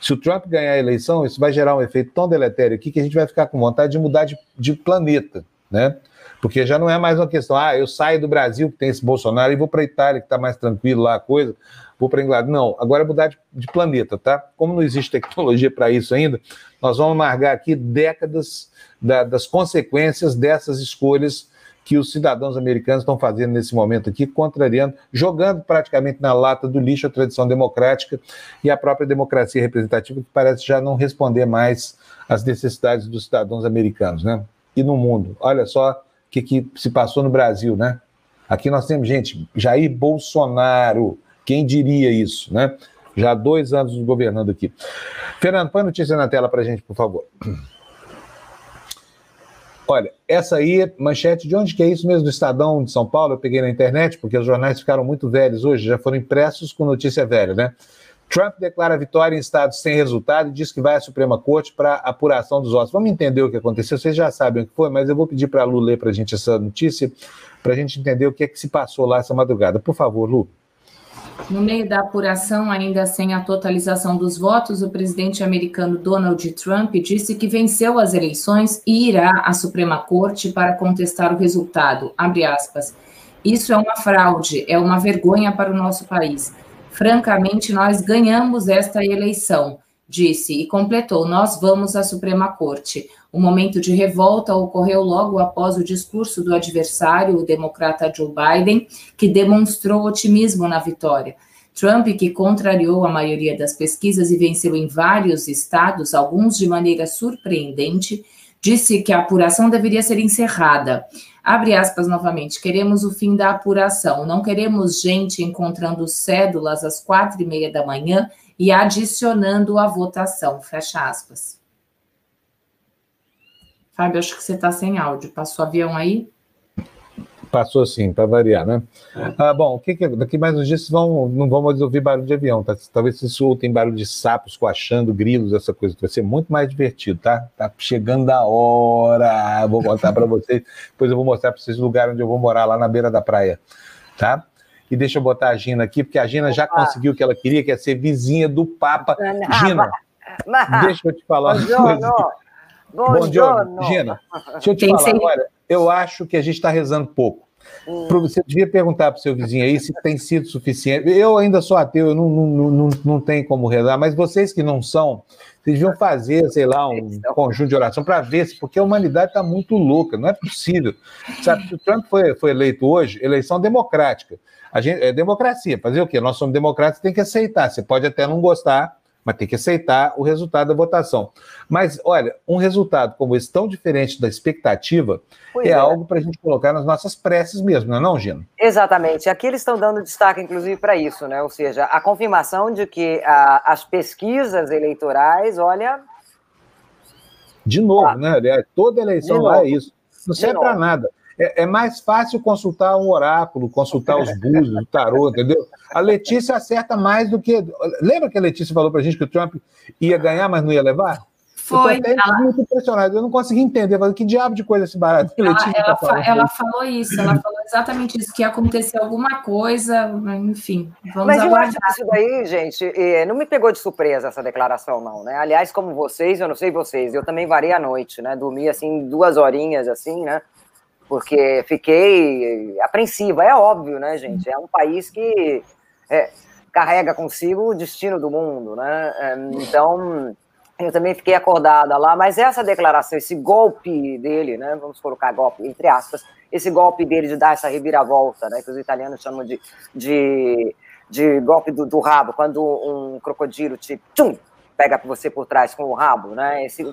se o Trump ganhar a eleição, isso vai gerar um efeito tão deletério aqui que a gente vai ficar com vontade de mudar de, de planeta, né? Porque já não é mais uma questão, ah, eu saio do Brasil, que tem esse Bolsonaro, e vou para a Itália, que está mais tranquilo lá a coisa, vou para Inglaterra. Não, agora é mudar de, de, planeta, tá? Como não existe tecnologia para isso ainda, nós vamos amargar aqui décadas da, das consequências dessas escolhas que os cidadãos americanos estão fazendo nesse momento aqui, contrariando, jogando praticamente na lata do lixo a tradição democrática e a própria democracia representativa, que parece já não responder mais às necessidades dos cidadãos americanos, né? E no mundo. Olha só o que, que se passou no Brasil, né? Aqui nós temos, gente, Jair Bolsonaro, quem diria isso, né? Já há dois anos governando aqui. Fernando, põe a notícia na tela para a gente, por favor. Olha, essa aí, manchete de onde que é isso mesmo? Do Estadão de São Paulo, eu peguei na internet, porque os jornais ficaram muito velhos hoje, já foram impressos com notícia velha, né? Trump declara vitória em estados sem resultado e diz que vai à Suprema Corte para apuração dos votos. Vamos entender o que aconteceu, vocês já sabem o que foi, mas eu vou pedir para a Lu ler para a gente essa notícia, para a gente entender o que é que se passou lá essa madrugada. Por favor, Lu. No meio da apuração, ainda sem a totalização dos votos, o presidente americano Donald Trump disse que venceu as eleições e irá à Suprema Corte para contestar o resultado. Isso é uma fraude, é uma vergonha para o nosso país. Francamente, nós ganhamos esta eleição disse e completou: Nós vamos à Suprema Corte. O momento de revolta ocorreu logo após o discurso do adversário, o democrata Joe Biden, que demonstrou otimismo na vitória. Trump, que contrariou a maioria das pesquisas e venceu em vários estados, alguns de maneira surpreendente, disse que a apuração deveria ser encerrada. Abre aspas novamente. Queremos o fim da apuração. Não queremos gente encontrando cédulas às quatro e meia da manhã e adicionando a votação. Fecha aspas. Fábio, acho que você está sem áudio. Passou avião aí? Passou sim, para variar, né? Ah, bom, que, que daqui mais uns dias vão, não vão mais ouvir barulho de avião, tá? Talvez vocês ouçam barulho de sapos coachando, grilos, essa coisa. Vai ser muito mais divertido, tá? Tá chegando a hora. Vou contar para vocês. Depois eu vou mostrar para vocês o lugar onde eu vou morar, lá na beira da praia, tá? E deixa eu botar a Gina aqui, porque a Gina Opa. já conseguiu o que ela queria, que é ser vizinha do Papa. Gina, Mas, Deixa eu te falar. Bom, Bom giorno. Gina, deixa eu te falar. Olha, eu acho que a gente está rezando pouco. Hum. Você devia perguntar para o seu vizinho aí se tem sido suficiente. Eu ainda sou ateu, eu não, não, não, não tenho como rezar, mas vocês que não são, vocês deviam fazer, sei lá, um conjunto de oração para ver se, porque a humanidade está muito louca, não é possível. Sabe, o Trump foi, foi eleito hoje, eleição democrática. A gente, é democracia, fazer o quê? Nós somos democratas, tem que aceitar. Você pode até não gostar, mas tem que aceitar o resultado da votação. Mas, olha, um resultado como esse, tão diferente da expectativa, é, é, algo para a gente colocar nas nossas preces mesmo, não é não, Gina? Exatamente. Aqui eles estão dando destaque, inclusive, para isso, né? Ou seja, a confirmação de que a, as pesquisas eleitorais, olha... De novo, ah, né? Toda eleição lá é isso. Não serve para nada. É, é, mais fácil consultar um oráculo, consultar os búzios, o tarô, entendeu? A Letícia acerta mais do que. Lembra que a Letícia falou para a gente que o Trump ia ganhar, mas não ia levar? Foi. Ela... muito impressionado. Eu não consegui entender. Falei, que diabo de coisa esse barato? Ela, ela, tá ela falou isso. Ela falou exatamente isso, que ia acontecer alguma coisa, enfim. Vamos Mas aguardar. eu acho isso daí, gente, não me pegou de surpresa essa declaração, não, né? Aliás, como vocês, eu não sei vocês, eu também varei a noite, né? Dormi, assim, duas horinhas, assim, né? Porque fiquei apreensiva. É óbvio, né, gente? É um país que é, carrega consigo o destino do mundo, né? É, então, eu também fiquei acordada lá, mas essa declaração, esse golpe dele, né? Vamos colocar golpe, entre aspas, esse golpe dele de dar essa reviravolta, né? Que os italianos chamam de, de, de golpe do, do rabo, quando um crocodilo te tchum, pega você por trás com o rabo, né? Esse,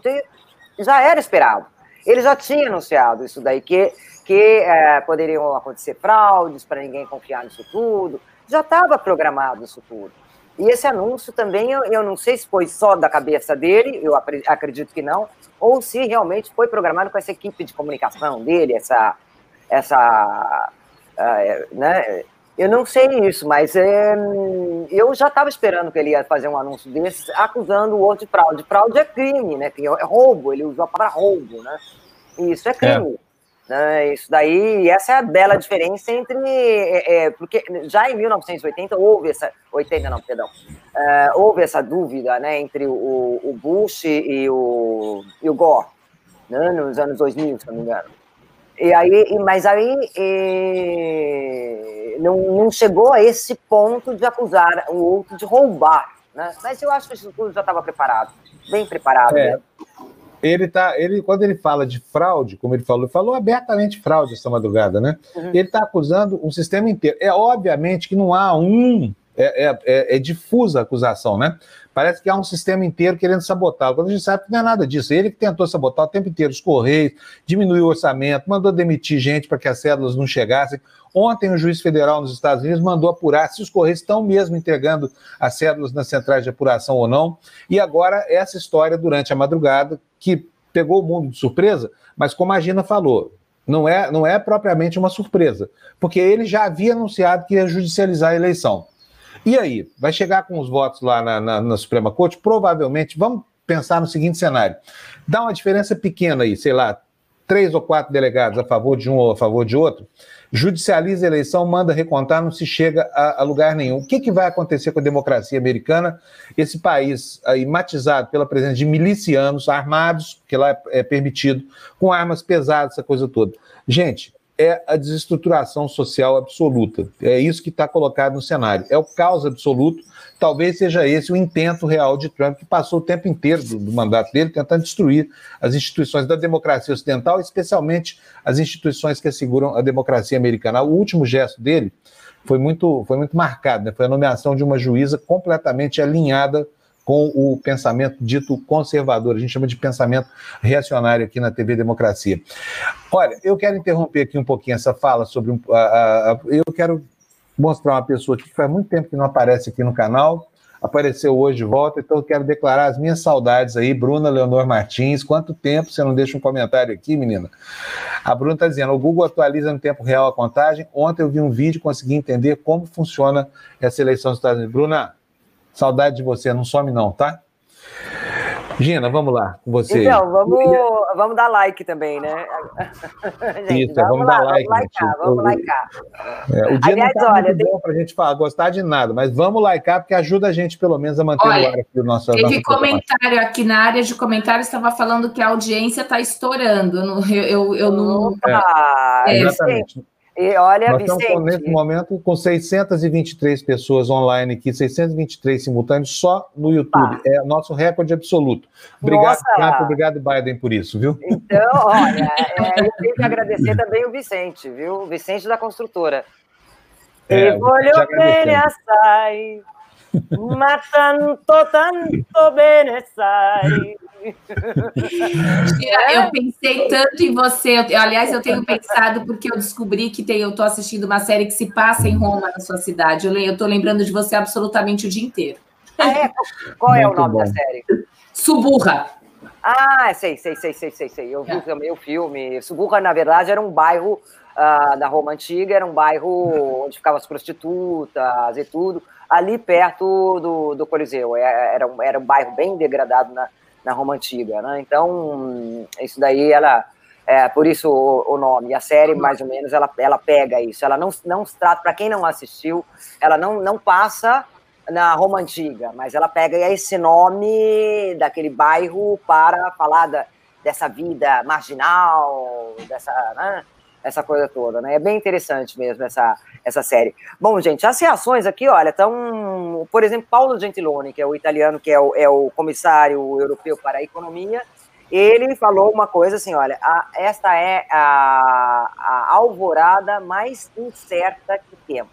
já era esperado. Ele já tinha anunciado isso daí, que, que é, poderiam acontecer fraudes para ninguém confiar nisso tudo. Já estava programado isso tudo. E esse anúncio também, eu, eu não sei se foi só da cabeça dele, eu acredito que não, ou se realmente foi programado com essa equipe de comunicação dele, essa. essa uh, né, eu não sei isso, mas é, eu já estava esperando que ele ia fazer um anúncio desses, acusando o outro de fraude. Fraude é crime, né? É roubo, ele usou a palavra roubo, né? Isso é crime. É. Né? Isso daí, essa é a bela diferença entre. É, porque já em 1980 houve essa. 80, não, perdão. Houve essa dúvida né, entre o, o Bush e o, e o Gore, né, nos anos 2000, se não me engano. E aí, mas aí e, não, não chegou a esse ponto de acusar o outro de roubar. Né? Mas eu acho que isso tudo já estava preparado, bem preparado. É. Ele tá, ele quando ele fala de fraude, como ele falou, ele falou abertamente fraude essa madrugada, né? Uhum. Ele está acusando um sistema inteiro. É obviamente que não há um é, é, é, é, difusa a acusação, né? Parece que há um sistema inteiro querendo sabotar. Quando a gente sabe que não é nada disso. Ele que tentou sabotar o tempo inteiro os Correios, diminuiu o orçamento, mandou demitir gente para que as cédulas não chegassem. Ontem, o juiz federal nos Estados Unidos mandou apurar se os Correios estão mesmo entregando as cédulas nas centrais de apuração ou não. E agora, essa história durante a madrugada, que pegou o mundo de surpresa, mas como a Gina falou, não é, não é propriamente uma surpresa, porque ele já havia anunciado que ia judicializar a eleição. E aí, vai chegar com os votos lá na, na, na Suprema Corte? Provavelmente, vamos pensar no seguinte cenário: dá uma diferença pequena aí, sei lá, três ou quatro delegados a favor de um ou a favor de outro, judicializa a eleição, manda recontar, não se chega a, a lugar nenhum. O que, que, vai acontecer com a democracia americana? Esse país aí matizado pela presença de milicianos armados, que lá é, é permitido, com armas pesadas, essa coisa toda. Gente, é a desestruturação social absoluta. É isso que está colocado no cenário. É o caos absoluto. Talvez seja esse o intento real de Trump, que passou o tempo inteiro do, do mandato dele tentando destruir as instituições da democracia ocidental, especialmente as instituições que asseguram a democracia americana. O último gesto dele foi muito, foi muito marcado, né? foi a nomeação de uma juíza completamente alinhada com o pensamento dito conservador, a gente chama de pensamento reacionário aqui na TV Democracia. Olha, eu quero interromper aqui um pouquinho essa fala sobre. A, eu quero mostrar uma pessoa que faz muito tempo que não aparece aqui no canal, apareceu hoje de volta, então eu quero declarar as minhas saudades aí, Bruna Leonor Martins. Quanto tempo você não deixa um comentário aqui, menina? A Bruna está dizendo: o Google atualiza no tempo real a contagem. Ontem eu vi um vídeo e consegui entender como funciona essa eleição dos Estados Unidos. Bruna, Saudade de você, não some não, tá? Gina, vamos lá com você. Então, vamos, vamos dar like também, né? [laughs] Gente, Isso, vamos, vamos lá, dar like. Vamos likear, vamos likear. É, o dia Aliás, não tá olha, muito tem... bom para a gente falar, gostar de nada, mas vamos likear, porque ajuda a gente, pelo menos, a manter olha, o ar aqui o nosso Teve comentário aqui na área de comentários, estava falando que a audiência está estourando. Eu, eu, eu não. É, exatamente. E olha, Nós Vicente... estamos, nesse momento, com 623 pessoas online aqui, 623 simultâneos só no YouTube. É nosso recorde absoluto. Obrigado, Trump, obrigado, Biden, por isso, viu? Então, [laughs] olha, é, eu tenho que agradecer também o Vicente, viu? O Vicente da construtora. É, e bene assai, ma tanto, tanto bene sai. Eu pensei tanto em você. Eu, aliás, eu tenho pensado porque eu descobri que tem, eu estou assistindo uma série que se passa em Roma, na sua cidade. Eu estou lembrando de você absolutamente o dia inteiro. Ah, é? Qual é o nome bom. da série? Suburra. Ah, sei, sei, sei, sei, sei, sei. Eu vi é. também o filme. Suburra, na verdade, era um bairro uh, da Roma Antiga, era um bairro onde ficavam as prostitutas e tudo, ali perto do, do Coliseu. É, era um, era um bairro bem degradado na, na Roma Antiga, né? Então, isso daí, ela... É, por isso o, o, nome. A série, mais ou menos, ela, ela pega isso. Ela não, não trata, para quem não assistiu, ela não, não passa na Roma Antiga, mas ela pega esse nome daquele bairro para falar da, dessa vida marginal, dessa, né? Essa coisa toda, né? É bem interessante mesmo essa, essa série. Bom, gente, as reações aqui, olha, estão, por exemplo, Paulo Gentiloni, que é o italiano, que é o, é o comissário europeu para a economia, ele falou uma coisa assim, olha, a, esta é a, a alvorada mais incerta que temos.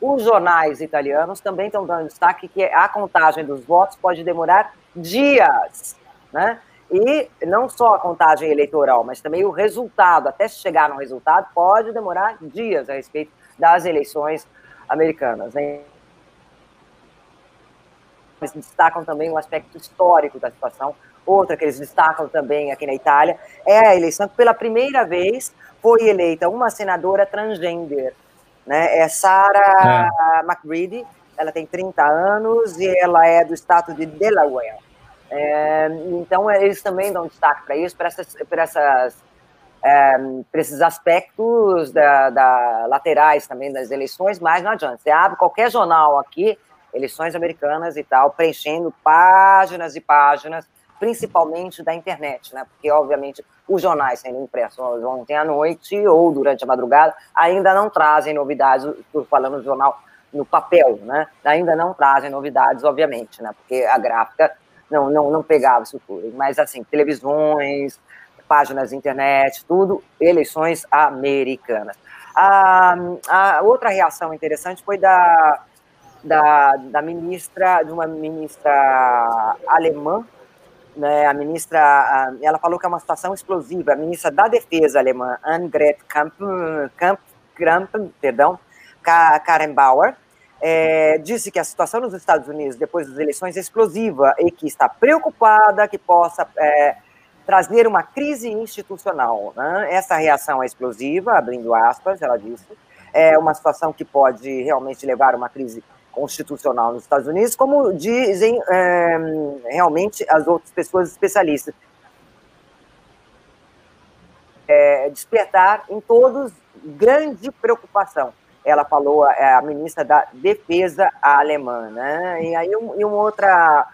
Os jornais italianos também estão dando destaque que a contagem dos votos pode demorar dias, né? E não só a contagem eleitoral, mas também o resultado, até chegar no resultado, pode demorar dias a respeito das eleições americanas. Né? Eles destacam também o aspecto histórico da situação. Outra que eles destacam também aqui na Itália é a eleição que pela primeira vez foi eleita uma senadora transgênero. Né? É Sarah é. McReady, ela tem 30 anos e ela é do estado de Delaware. É, então, eles também dão destaque para isso, para essas, pra essas é, para esses aspectos da, da, laterais também das eleições, mas não adianta. Você abre qualquer jornal aqui, eleições americanas e tal, preenchendo páginas e páginas, principalmente da internet, né? Porque, obviamente, os jornais sendo impressos ontem à noite ou durante a madrugada ainda não trazem novidades, estou falando do jornal no papel, né? Ainda não trazem novidades, obviamente, né? Porque a gráfica não, não, não pegava isso tudo. Mas, assim, televisões, páginas de internet, tudo, eleições americanas. A, a outra reação interessante foi da, da, da ministra, de uma ministra alemã, né, a ministra, ela falou que é uma situação explosiva, a ministra da Defesa alemã, Annegret Kamp, Kramp, perdão, Karen Bauer, é, disse que a situação nos Estados Unidos depois das eleições é explosiva e que está preocupada que possa é, trazer uma crise institucional. Né? Essa reação é explosiva, abrindo aspas, ela disse, é uma situação que pode realmente levar a uma crise constitucional nos Estados Unidos, como dizem é, realmente as outras pessoas especialistas. É, despertar em todos grande preocupação ela falou, é a ministra da Defesa alemã, né? E aí um, e uma outra,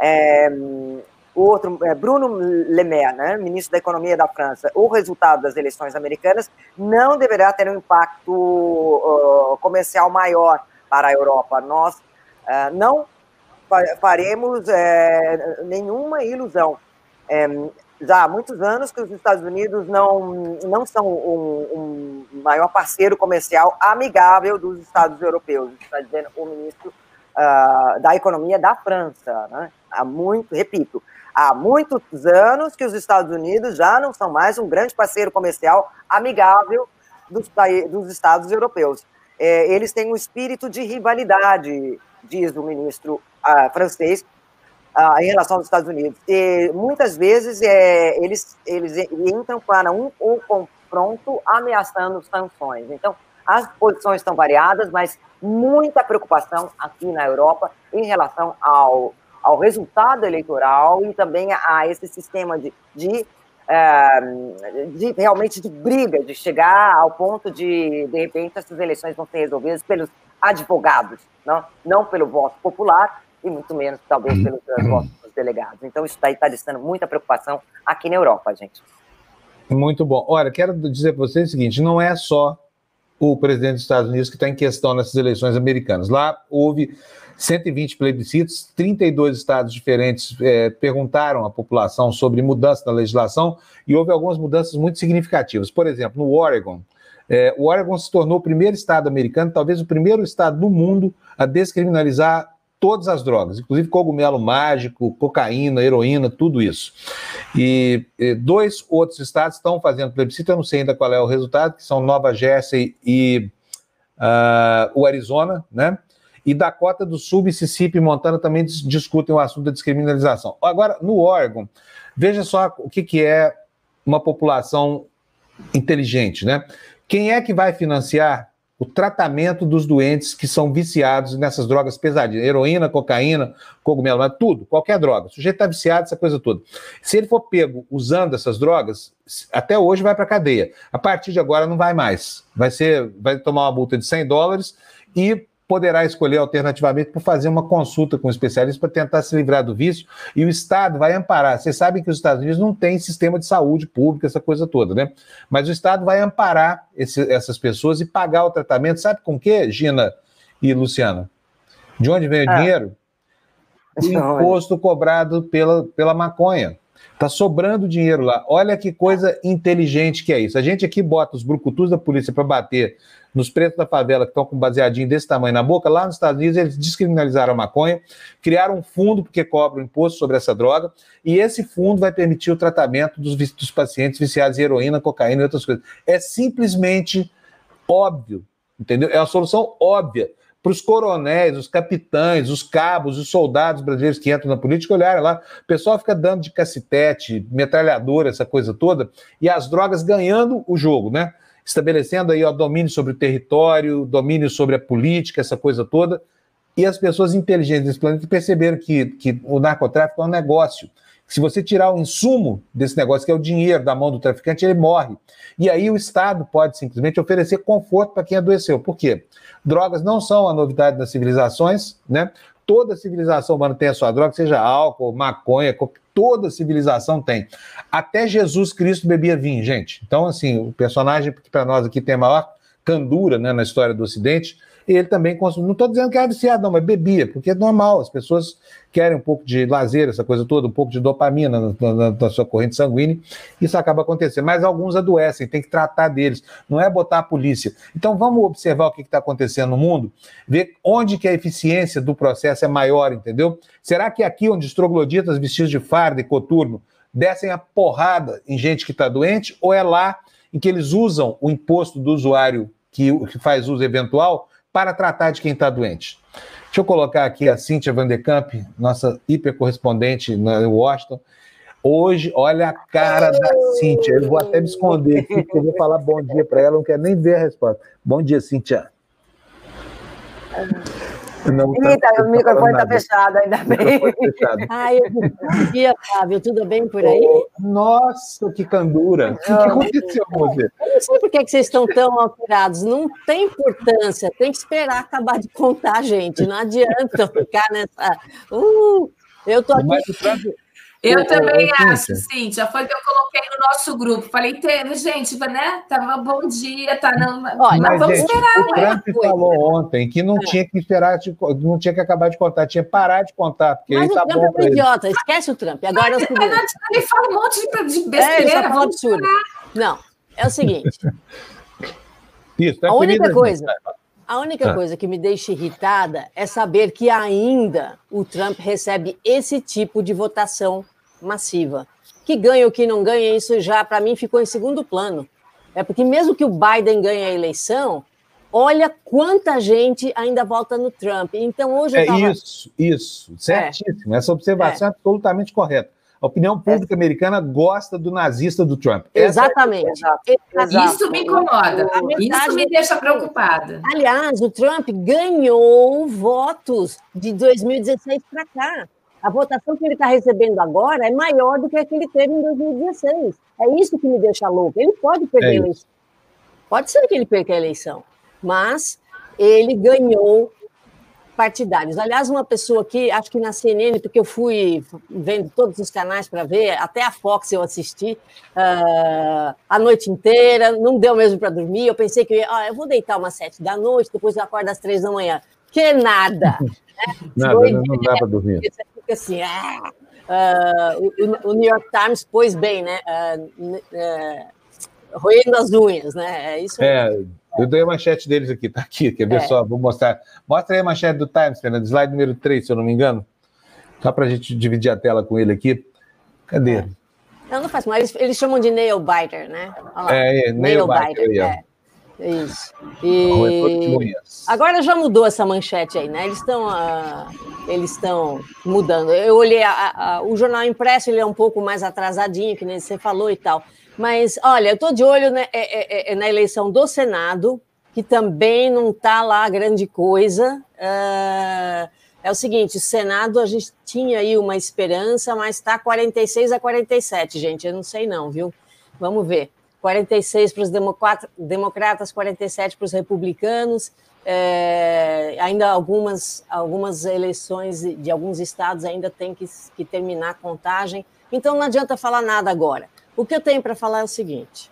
é, outro, é, Bruno Le Maire, né, ministro da Economia da França, o resultado das eleições americanas não deverá ter um impacto uh, comercial maior para a Europa. Nós uh, não faremos é, nenhuma ilusão. É, já há muitos anos que os Estados Unidos não, não são um, um maior parceiro comercial amigável dos Estados europeus, está dizendo o ministro uh, da Economia da França. Né? Há muito, repito, há muitos anos que os Estados Unidos já não são mais um grande parceiro comercial amigável dos, dos Estados europeus. É, eles têm um espírito de rivalidade, diz o ministro uh, francês, ah, em relação aos Estados Unidos. E muitas vezes é, eles, eles entram para um, um confronto ameaçando sanções. Então, as posições estão variadas, mas muita preocupação aqui na Europa em relação ao, ao resultado eleitoral e também a, esse sistema de, de, é, de, realmente de briga, de chegar ao ponto de, de repente, essas eleições vão ser resolvidas pelos advogados, não, não pelo voto popular e muito menos, talvez, pelos uhum. votos dos delegados. Então, isso daí está deixando muita preocupação aqui na Europa, gente. Muito bom. Olha, quero dizer para vocês o seguinte: não é só o presidente dos Estados Unidos que está em questão nessas eleições americanas. Lá houve 120 plebiscitos, 32 estados diferentes é, perguntaram à população sobre mudança na legislação e houve algumas mudanças muito significativas. Por exemplo, no Oregon, é, o Oregon se tornou o primeiro estado americano, talvez o primeiro estado do mundo, a descriminalizar todas as drogas, inclusive cogumelo mágico, cocaína, heroína, tudo isso. E, e dois outros estados estão fazendo plebiscito, eu não sei ainda qual é o resultado, que são Nova Jersey e uh, o Arizona, né? E Dakota do Sul, Mississippi e Montana também discutem o assunto da descriminalização. Agora, no Oregon, veja só o que, que é uma população inteligente, né? Quem é que vai financiar o tratamento dos doentes que são viciados nessas drogas pesadinhas, heroína, cocaína, cogumelo, tudo, qualquer droga. O sujeito está viciado, essa coisa toda. Se ele for pego usando essas drogas, até hoje vai para cadeia. A partir de agora não vai mais. Vai ser, vai tomar uma multa de 100 dólares e poderá escolher alternativamente por fazer uma consulta com um especialista para tentar se livrar do vício e o Estado vai amparar. Vocês sabem que os Estados Unidos não têm sistema de saúde pública, essa coisa toda, né? Mas o Estado vai amparar esse, essas pessoas e pagar o tratamento. Sabe com que, Gina e Luciana? De onde vem o ah. dinheiro? [laughs] O imposto cobrado pela, pela maconha. Tá sobrando dinheiro lá. Olha que coisa inteligente que é isso. A gente aqui bota os brucutus da polícia para bater nos pretos da favela que estão com baseadinho desse tamanho na boca, lá nos Estados Unidos eles descriminalizaram a maconha, criaram um fundo porque cobram imposto sobre essa droga, e esse fundo vai permitir o tratamento dos, dos pacientes viciados em heroína, cocaína e outras coisas. É simplesmente óbvio, entendeu? É uma solução óbvia para os coronéis, os capitães, os cabos, os soldados brasileiros que entram na política olharem lá. O pessoal fica dando de cacetete, metralhadora, essa coisa toda, e as drogas ganhando o jogo, né? estabelecendo aí o domínio sobre o território, domínio sobre a política, essa coisa toda. E as pessoas inteligentes desse planeta perceberam que, que o narcotráfico é um negócio. Se você tirar o insumo desse negócio, que é o dinheiro da mão do traficante, ele morre. E aí o Estado pode simplesmente oferecer conforto para quem adoeceu. Por quê? Drogas não são a novidade das civilizações, né? Toda civilização humana tem a sua droga, seja álcool, maconha, toda civilização tem. Até Jesus Cristo bebia vinho, gente. Então, assim, o personagem que para nós aqui tem a maior candura né, na história do Ocidente ele também consumia. Não estou dizendo que era viciado, não, mas bebia, porque é normal, as pessoas querem um pouco de lazer, essa coisa toda, um pouco de dopamina na, na, na, sua corrente sanguínea, isso acaba acontecendo. Mas alguns adoecem, tem que tratar deles, não é botar a polícia. Então vamos observar o que está acontecendo no mundo, ver onde que a eficiência do processo é maior, entendeu? Será que aqui onde os trogloditas vestidos de farda e coturno descem a porrada em gente que está doente, ou é lá em que eles usam o imposto do usuário que, que faz uso eventual para tratar de quem está doente. Deixa eu colocar aqui a Cíntia Vanderkamp, nossa hipercorrespondente no Washington. Hoje, olha a cara da Cíntia. Eu vou até me esconder aqui, porque eu vou falar bom dia para ela, não quero nem ver a resposta. Bom dia, Cíntia. Não, tá, tá, o microfone está fechado, ainda bem. [laughs] Ai, bom dia, Fábio. Tudo bem por aí? Oh, nossa, que candura. O que, que aconteceu com você? Eu não sei por que vocês estão tão alterados. Não tem importância. Tem que esperar acabar de contar, gente. Não adianta ficar nessa. Uh, eu estou aqui. Eu ô, também ô, acho, Cíntia. Foi que eu coloquei no nosso grupo. Falei, gente, né? Tava bom dia, tá não. Olha, mas vamos gente, esperar. O? Trump falou ontem que não é. tinha que esperar, não tinha que acabar de contar, tinha que parar de contar, porque mas aí tá bom. É um idiota, esquece o Trump. Agora mas, é o seguinte. Ele fala um monte de, besteira. É, ele fala absurdo. Não, é o seguinte. Isso, é a única coisa. A única ah. coisa que me deixa irritada é saber que ainda o Trump recebe esse tipo de votação massiva. Que ganha ou que não ganha, isso já, para mim, ficou em segundo plano. É porque mesmo que o Biden ganhe a eleição, olha quanta gente ainda vota no Trump. Então, hoje É tava... isso, isso, certíssimo. É. Essa observação é. é absolutamente correta. A opinião pública é. americana gosta do nazista do Trump. Exatamente. É Isso me incomoda. Isso me deixa preocupada. Aliás, o Trump ganhou votos de 2016 para cá. A votação que ele está recebendo agora é maior do que a que ele teve em 2016. É isso que me deixa louco. Ele pode perder é a eleição. Pode ser que ele perca a eleição, mas ele ganhou partidários. Aliás, uma pessoa aqui, acho que na CNN, porque eu fui vendo todos os canais para ver, até a Fox eu assisti uh, a noite inteira, não deu mesmo para dormir. Eu pensei que ah, eu vou deitar umas sete da noite, depois eu acordo às três da manhã. Que nada! [laughs] Né? Nada, Foi, não, não dá para dormir. Fica assim, ah, uh, o, o, New York Times pôs bem, né? Uh, roendo as unhas, né? É isso. É, eu dei a manchete deles aqui, tá aqui, quer ver é. só? Vou mostrar. Mostra aí a manchete do Times, Fernando, slide número 3, se eu não me engano. Só para a gente dividir a tela com ele aqui. Cadê? É. Não, não faz mal, eles, eles chamam de nail biter, né? É, é, nail, nail biter, biter é. Isso. E agora já mudou essa manchete aí, né? Eles estão uh, eles estão mudando. Eu olhei a, a, o jornal impresso, ele é um pouco mais atrasadinho, que nem você falou e tal. Mas, olha, eu estou de olho né, é, é, é, na eleição do Senado, que também não está lá grande coisa. Uh, é o seguinte: o Senado a gente tinha aí uma esperança, mas está 46 a 47, gente. Eu não sei, não, viu? Vamos ver. 46 para os democratas, 47 para os republicanos. É, ainda algumas, algumas eleições de alguns estados ainda tem que, que terminar a contagem. Então não adianta falar nada agora. O que eu tenho para falar é o seguinte: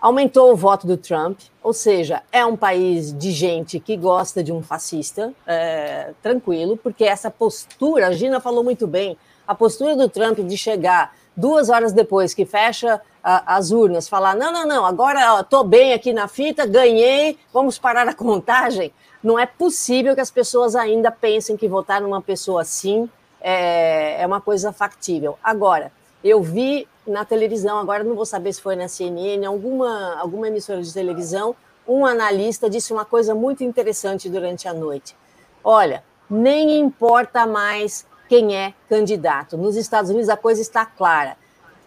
aumentou o voto do Trump, ou seja, é um país de gente que gosta de um fascista, é, tranquilo, porque essa postura, a Gina falou muito bem, a postura do Trump de chegar duas horas depois que fecha as urnas, falar: não, não, não, agora estou bem aqui na fita, ganhei, vamos parar a contagem. Não é possível que as pessoas ainda pensem que votar numa pessoa assim é, é uma coisa factível. Agora, eu vi na televisão, agora não vou saber se foi na CNN, alguma, alguma emissora de televisão, um analista disse uma coisa muito interessante durante a noite. Olha, nem importa mais quem é candidato. Nos Estados Unidos a coisa está clara.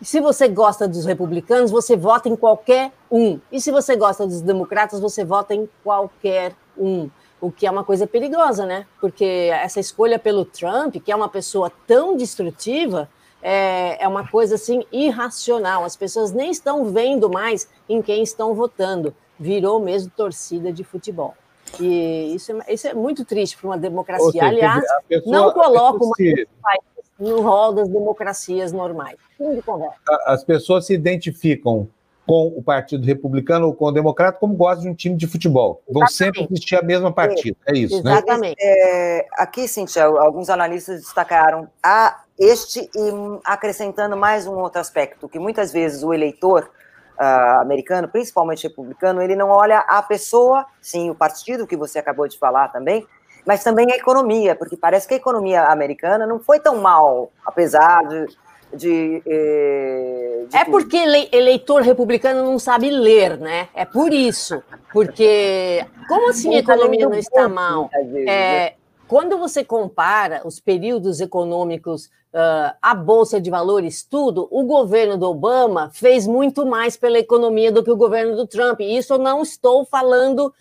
Se você gosta dos republicanos, você vota em qualquer um. E se você gosta dos democratas, você vota em qualquer um. O que é uma coisa perigosa, né? Porque essa escolha pelo Trump, que é uma pessoa tão destrutiva, é, é uma coisa assim irracional. As pessoas nem estão vendo mais em quem estão votando. Virou mesmo torcida de futebol. E isso é, isso é muito triste para uma democracia. Seja, Aliás, pessoa, não coloca uma se... no rol das democracias normais. Fim de conversa. As pessoas se identificam com o Partido Republicano ou com o Democrata como gostam de um time de futebol. Vão Exatamente. sempre assistir a mesma partida. É isso, né? Exatamente. né? É, aqui, Cintia, alguns analistas destacaram a este e acrescentando mais um outro aspecto, que muitas vezes o eleitor uh, americano, principalmente republicano, ele não olha a pessoa, sim, o partido que você acabou de falar também, mas também a economia, porque parece que a economia americana não foi tão mal, apesar de. de, eh, de é porque eleitor republicano não sabe ler, né? É por isso. Porque. Como assim a economia não está mal? É, quando você compara os períodos econômicos, uh, a Bolsa de Valores, tudo, o governo do Obama fez muito mais pela economia do que o governo do Trump. E isso eu não estou falando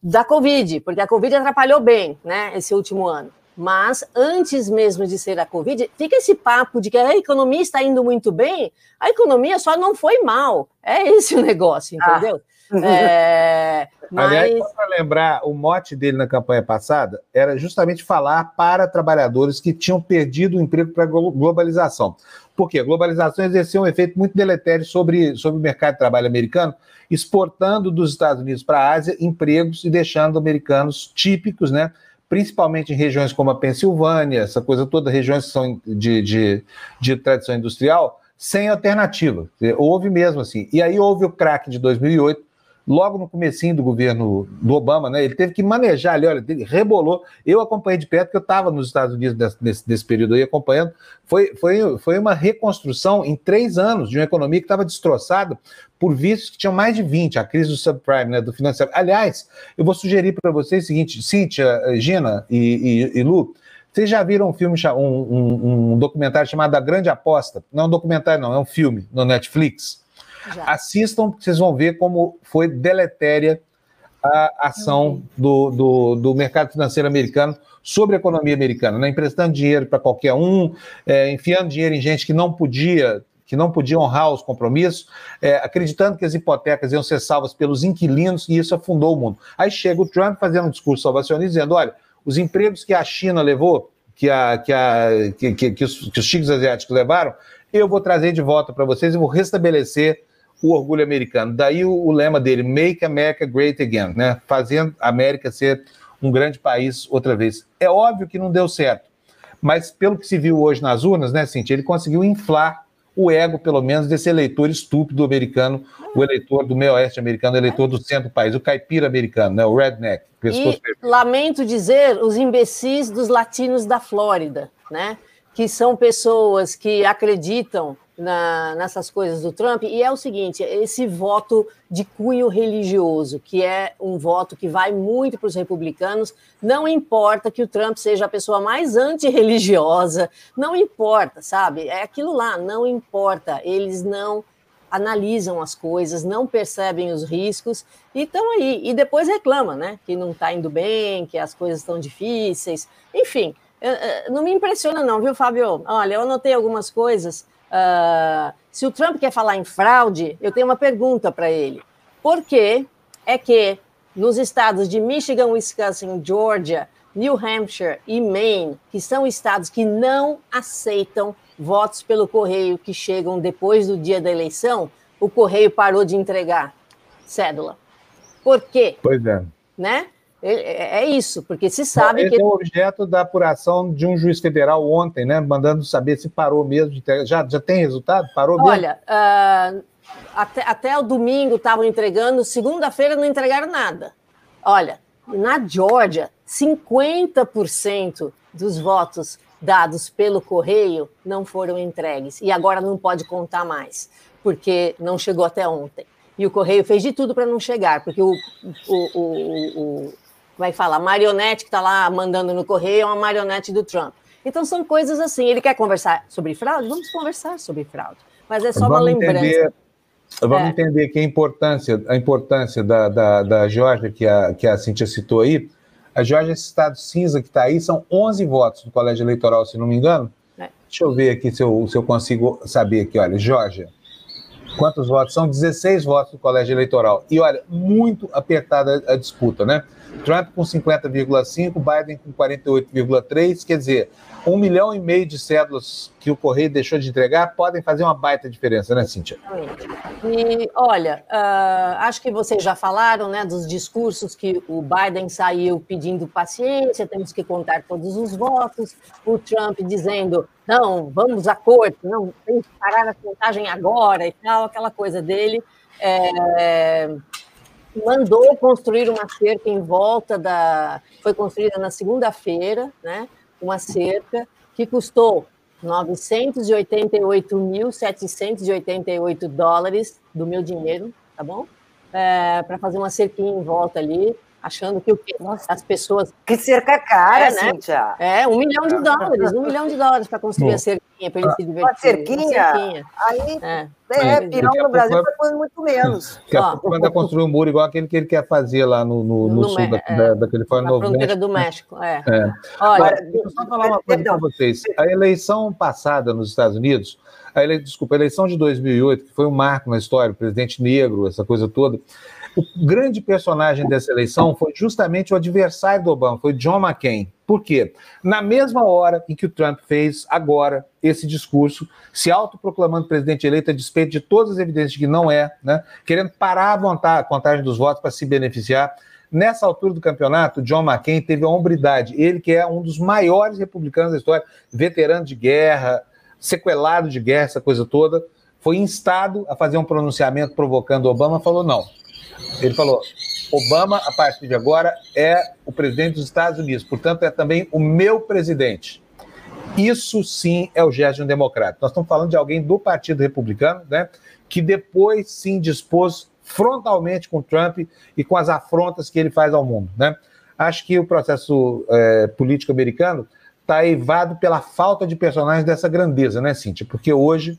da Covid, porque a Covid atrapalhou bem, né, esse último ano. Mas antes mesmo de ser a Covid, fica esse papo de que a economia está indo muito bem, a economia só não foi mal. É esse o negócio, ah. entendeu? Ah. É, mas... Aliás, para lembrar, o mote dele na campanha passada era justamente falar para trabalhadores que tinham perdido o emprego para a globalização. Por quê? A globalização exerceu um efeito muito deletério sobre, sobre o mercado de trabalho americano, exportando dos Estados Unidos para a Ásia empregos e deixando americanos típicos, né? principalmente em regiões como a Pensilvânia, essa coisa toda, regiões que são de, de, de tradição industrial, sem alternativa. Houve mesmo assim. E aí houve o crack de 2008, logo no comecinho do governo do Obama, né? Ele teve que manejar ali, olha, ele rebolou. Eu acompanhei de perto, porque eu estava nos Estados Unidos nesse, nesse, período aí acompanhando. Foi, foi, foi uma reconstrução em três anos de uma economia que estava destroçada por vistos que tinham mais de 20, a crise do subprime, né, do financiamento. Aliás, eu vou sugerir para vocês o seguinte, Cíntia, Gina e, e, e Lu, vocês já viram um filme, um, um, um, documentário chamado A Grande Aposta? Não é um documentário, não, é um filme no Netflix. Já. Assistam, vocês vão ver como foi deletéria a ação do, do, do mercado financeiro americano sobre a economia americana, né? emprestando dinheiro para qualquer um, é, enfiando dinheiro em gente que não podia que não podia honrar os compromissos, é, acreditando que as hipotecas iam ser salvas pelos inquilinos, e isso afundou o mundo. Aí chega o Trump fazendo um discurso salvacionista, dizendo: olha, os empregos que a China levou, que, a, que, a, que, que, que, os, que os tigres asiáticos levaram, eu vou trazer de volta para vocês e vou restabelecer o orgulho americano. Daí o, o, lema dele, Make America Great Again, né? fazendo a América ser um grande país outra vez. É óbvio que não deu certo, mas pelo que se viu hoje nas urnas, né, Cintia, ele conseguiu inflar o ego, pelo menos, desse eleitor estúpido americano, o eleitor do meio oeste americano, o eleitor do centro do país, o caipira americano, né, o redneck. E, lamento dizer, os imbecis dos latinos da Flórida, né, que são pessoas que acreditam na, nessas coisas do Trump, e é o seguinte: esse voto de cunho religioso, que é um voto que vai muito para os republicanos, não importa que o Trump seja a pessoa mais antirreligiosa, não importa, sabe? É aquilo lá, não importa. Eles não analisam as coisas, não percebem os riscos e estão aí. E depois reclamam, né? Que não está indo bem, que as coisas estão difíceis. Enfim, não me impressiona, não, viu, Fábio? Olha, eu anotei algumas coisas. Uh, se o Trump quer falar em fraude, eu tenho uma pergunta para ele. Por que é que nos estados de Michigan, Wisconsin, Georgia, New Hampshire e Maine, que são estados que não aceitam votos pelo correio que chegam depois do dia da eleição, o correio parou de entregar cédula? Por quê? Pois é. Né? É, é, é isso, porque se sabe Esse que. é o objeto da apuração de um juiz federal ontem, né? Mandando saber se parou mesmo de. Já, já tem resultado? Parou mesmo? Olha, uh, até, até o domingo estavam entregando, segunda-feira não entregaram nada. Olha, na Georgia, 50% dos votos dados pelo correio não foram entregues. E agora não pode contar mais, porque não chegou até ontem. E o Correio fez de tudo para não chegar, porque o, o, o, como é que fala? A marionete que está lá mandando no correio é uma marionete do Trump. Então são coisas assim. Ele quer conversar sobre fraude? Vamos conversar sobre fraude. Mas é só vamos uma lembrança. Entender, vamos é. entender que a importância, a importância da, da, da Georgia, que a, que a Cintia citou aí, a Georgia, esse estado cinza que está aí, são 11 votos do colégio eleitoral, se não me engano. É. Deixa eu ver aqui se eu, se eu consigo saber aqui. Olha, Georgia, quantos votos? São 16 votos do colégio eleitoral. E olha, muito apertada a disputa, né? Trump com 50,5, Biden com 48,3, quer dizer, um milhão e meio de cédulas que o Correio deixou de entregar podem fazer uma baita diferença, né, Cíntia? E olha, uh, acho que vocês já falaram né, dos discursos que o Biden saiu pedindo paciência, temos que contar todos os votos, o Trump dizendo, não, vamos a corte, não, tem que parar a contagem agora e tal, aquela coisa dele. É, mandou construir uma cerca em volta da. Foi construída na segunda-feira, né? Uma cerca que custou 988.788 dólares do meu dinheiro, tá bom? É, para fazer uma cerquinha em volta ali, achando que o quê? Nossa, as pessoas. Que cerca cara, é, né? Cíntia. É, um milhão de dólares, um milhão de dólares para construir Bom. a cerquinha, para ele se divertir. Uma cerquinha? Uma cerquinha. Aí, é, é pirão no Brasil foi muito menos. Daqui a pouco vai construir um muro igual aquele que ele quer fazer lá no, no, no, no sul da, é, da, da Califórnia. Na fronteira do México, é. é. Olha, deixa eu só falar uma coisa para vocês. A eleição passada nos Estados Unidos, a ele, desculpa, a eleição de 2008, que foi um marco na história, o presidente negro, essa coisa toda, o grande personagem dessa eleição foi justamente o adversário do Obama, foi John McCain. Por quê? Na mesma hora em que o Trump fez agora esse discurso, se autoproclamando presidente eleito a despeito de todas as evidências de que não é, né, querendo parar a contagem dos votos para se beneficiar, Nessa altura do campeonato, John McCain teve a hombridade, ele que é um dos maiores republicanos da história, veterano de guerra, sequelado de guerra, essa coisa toda, foi instado a fazer um pronunciamento provocando Obama, falou não, ele falou: Obama, a partir de agora, é o presidente dos Estados Unidos, portanto, é também o meu presidente. Isso sim é o gesto de um democrata. Nós estamos falando de alguém do Partido Republicano, né, que depois sim dispôs frontalmente com Trump e com as afrontas que ele faz ao mundo. Né? Acho que o processo é, político americano está evado pela falta de personagens dessa grandeza, né, Cíntia? Porque hoje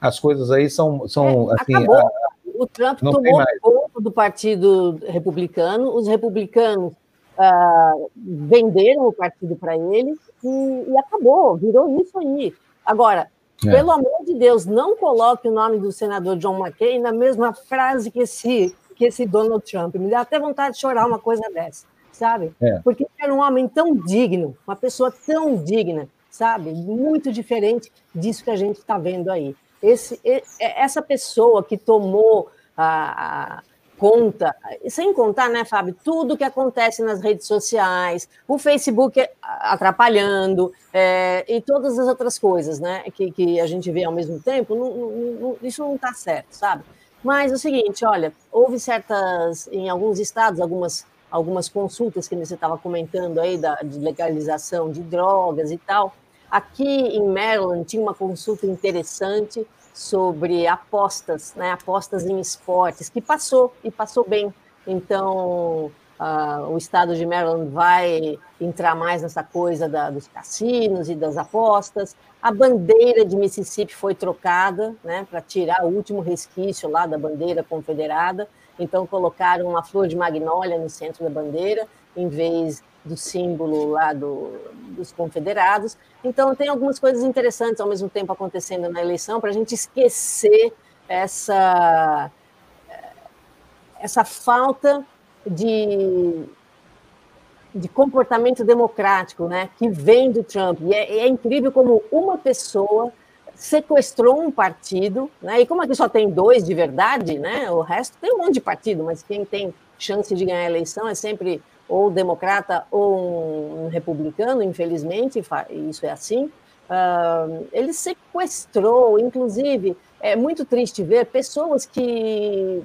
as coisas aí são. são é, assim, acabou. A, o Trump tomou conta do Partido Republicano, os republicanos uh, venderam o partido para eles e, e, acabou, virou isso aí. Agora, é. pelo amor de Deus, não coloque o nome do senador John McCain na mesma frase que esse, que esse Donald Trump. Me dá até vontade de chorar uma coisa dessa, sabe? É. Porque era um homem tão digno, uma pessoa tão digna, sabe? Muito diferente disso que a gente está vendo aí. Esse, essa pessoa que tomou a, conta, sem contar, né, Fábio, tudo que acontece nas redes sociais, o Facebook atrapalhando é, e todas as outras coisas, né, que, que a gente vê ao mesmo tempo, não, não, isso não está certo, sabe? Mas é o seguinte, olha, houve certas, em alguns estados, algumas, algumas consultas que você estava comentando aí da de legalização de drogas e tal. Aqui em Maryland tinha uma consulta interessante sobre apostas, né, apostas em esportes, que passou e passou bem. Então, uh, o estado de Maryland vai entrar mais nessa coisa da, dos cassinos e das apostas. A bandeira de Mississippi foi trocada, né, para tirar o último resquício lá da bandeira confederada. Então, colocaram uma flor de magnólia no centro da bandeira, em vez do símbolo lá do, dos confederados. Então, tem algumas coisas interessantes ao mesmo tempo acontecendo na eleição para a gente esquecer essa, essa falta de, de comportamento democrático né, que vem do Trump. E é, é incrível como uma pessoa sequestrou um partido, né? E como aqui só tem dois de verdade, né? O resto tem um monte de partido, mas quem tem chance de ganhar a eleição é sempre ou democrata ou um republicano, infelizmente, isso é assim, uh, ele sequestrou, inclusive, é muito triste ver pessoas que,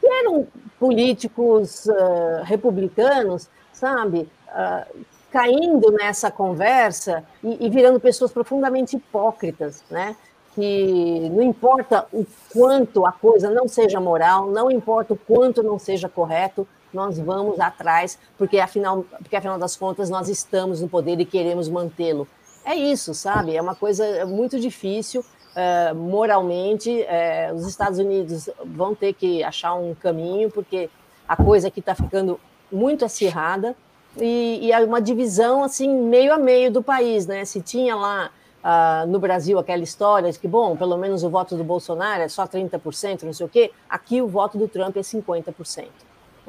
que eram políticos uh, republicanos, sabe, uh, caindo nessa conversa e, e virando pessoas profundamente hipócritas, né? que não importa o quanto a coisa não seja moral, não importa o quanto não seja correto, nós vamos atrás, porque afinal, porque afinal das contas nós estamos no poder e queremos mantê-lo. É isso, sabe? É uma coisa muito difícil. Uh, moralmente, uh, os Estados Unidos vão ter que achar um caminho, porque a coisa aqui está ficando muito acirrada e, e uma divisão assim meio a meio do país, né? Se tinha lá uh, no Brasil aquela história de que, bom, pelo menos o voto do Bolsonaro é só 30%, não sei o quê, aqui o voto do Trump é 50%.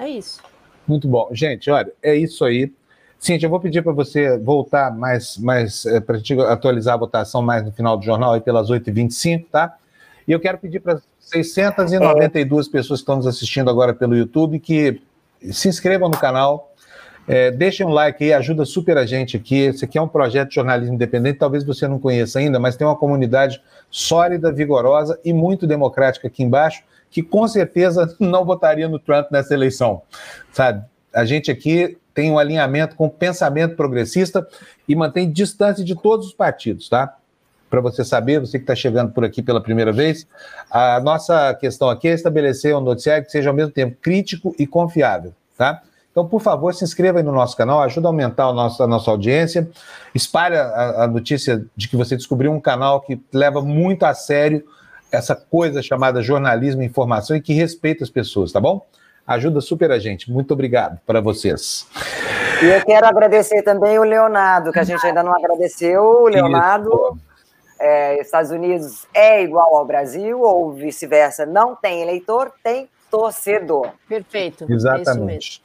É isso. Muito bom. Gente, olha, é isso aí. Cintia, eu vou pedir para você voltar mais, mais é, para gente atualizar a votação mais no final do jornal, aí pelas 8h25, tá? E eu quero pedir para 692 pessoas que estão nos assistindo agora pelo YouTube que se inscrevam no canal, é, deixem um like aí, ajuda super a gente aqui. Esse aqui é um projeto de jornalismo independente, talvez você não conheça ainda, mas tem uma comunidade sólida, vigorosa e muito democrática aqui embaixo que com certeza [laughs] não votaria no Trump nessa eleição, sabe? A gente aqui tem um alinhamento com o pensamento progressista e mantém distância de todos os partidos, tá? Para você saber, você que está chegando por aqui pela primeira vez, a nossa questão aqui é estabelecer um noticiário que seja ao mesmo tempo crítico e confiável, tá? Então, por favor, se inscreva aí no nosso canal, ajuda a aumentar a nossa, a nossa audiência, espalhe a, a notícia de que você descobriu um canal que leva muito a sério essa coisa chamada jornalismo e informação e que respeita as pessoas, tá bom? Ajuda super a gente. Muito obrigado para vocês. E eu quero agradecer também o Leonardo, que a gente ainda não agradeceu. O Leonardo, é, Estados Unidos é igual ao Brasil, ou vice-versa, não tem eleitor, tem torcedor. Perfeito. Exatamente.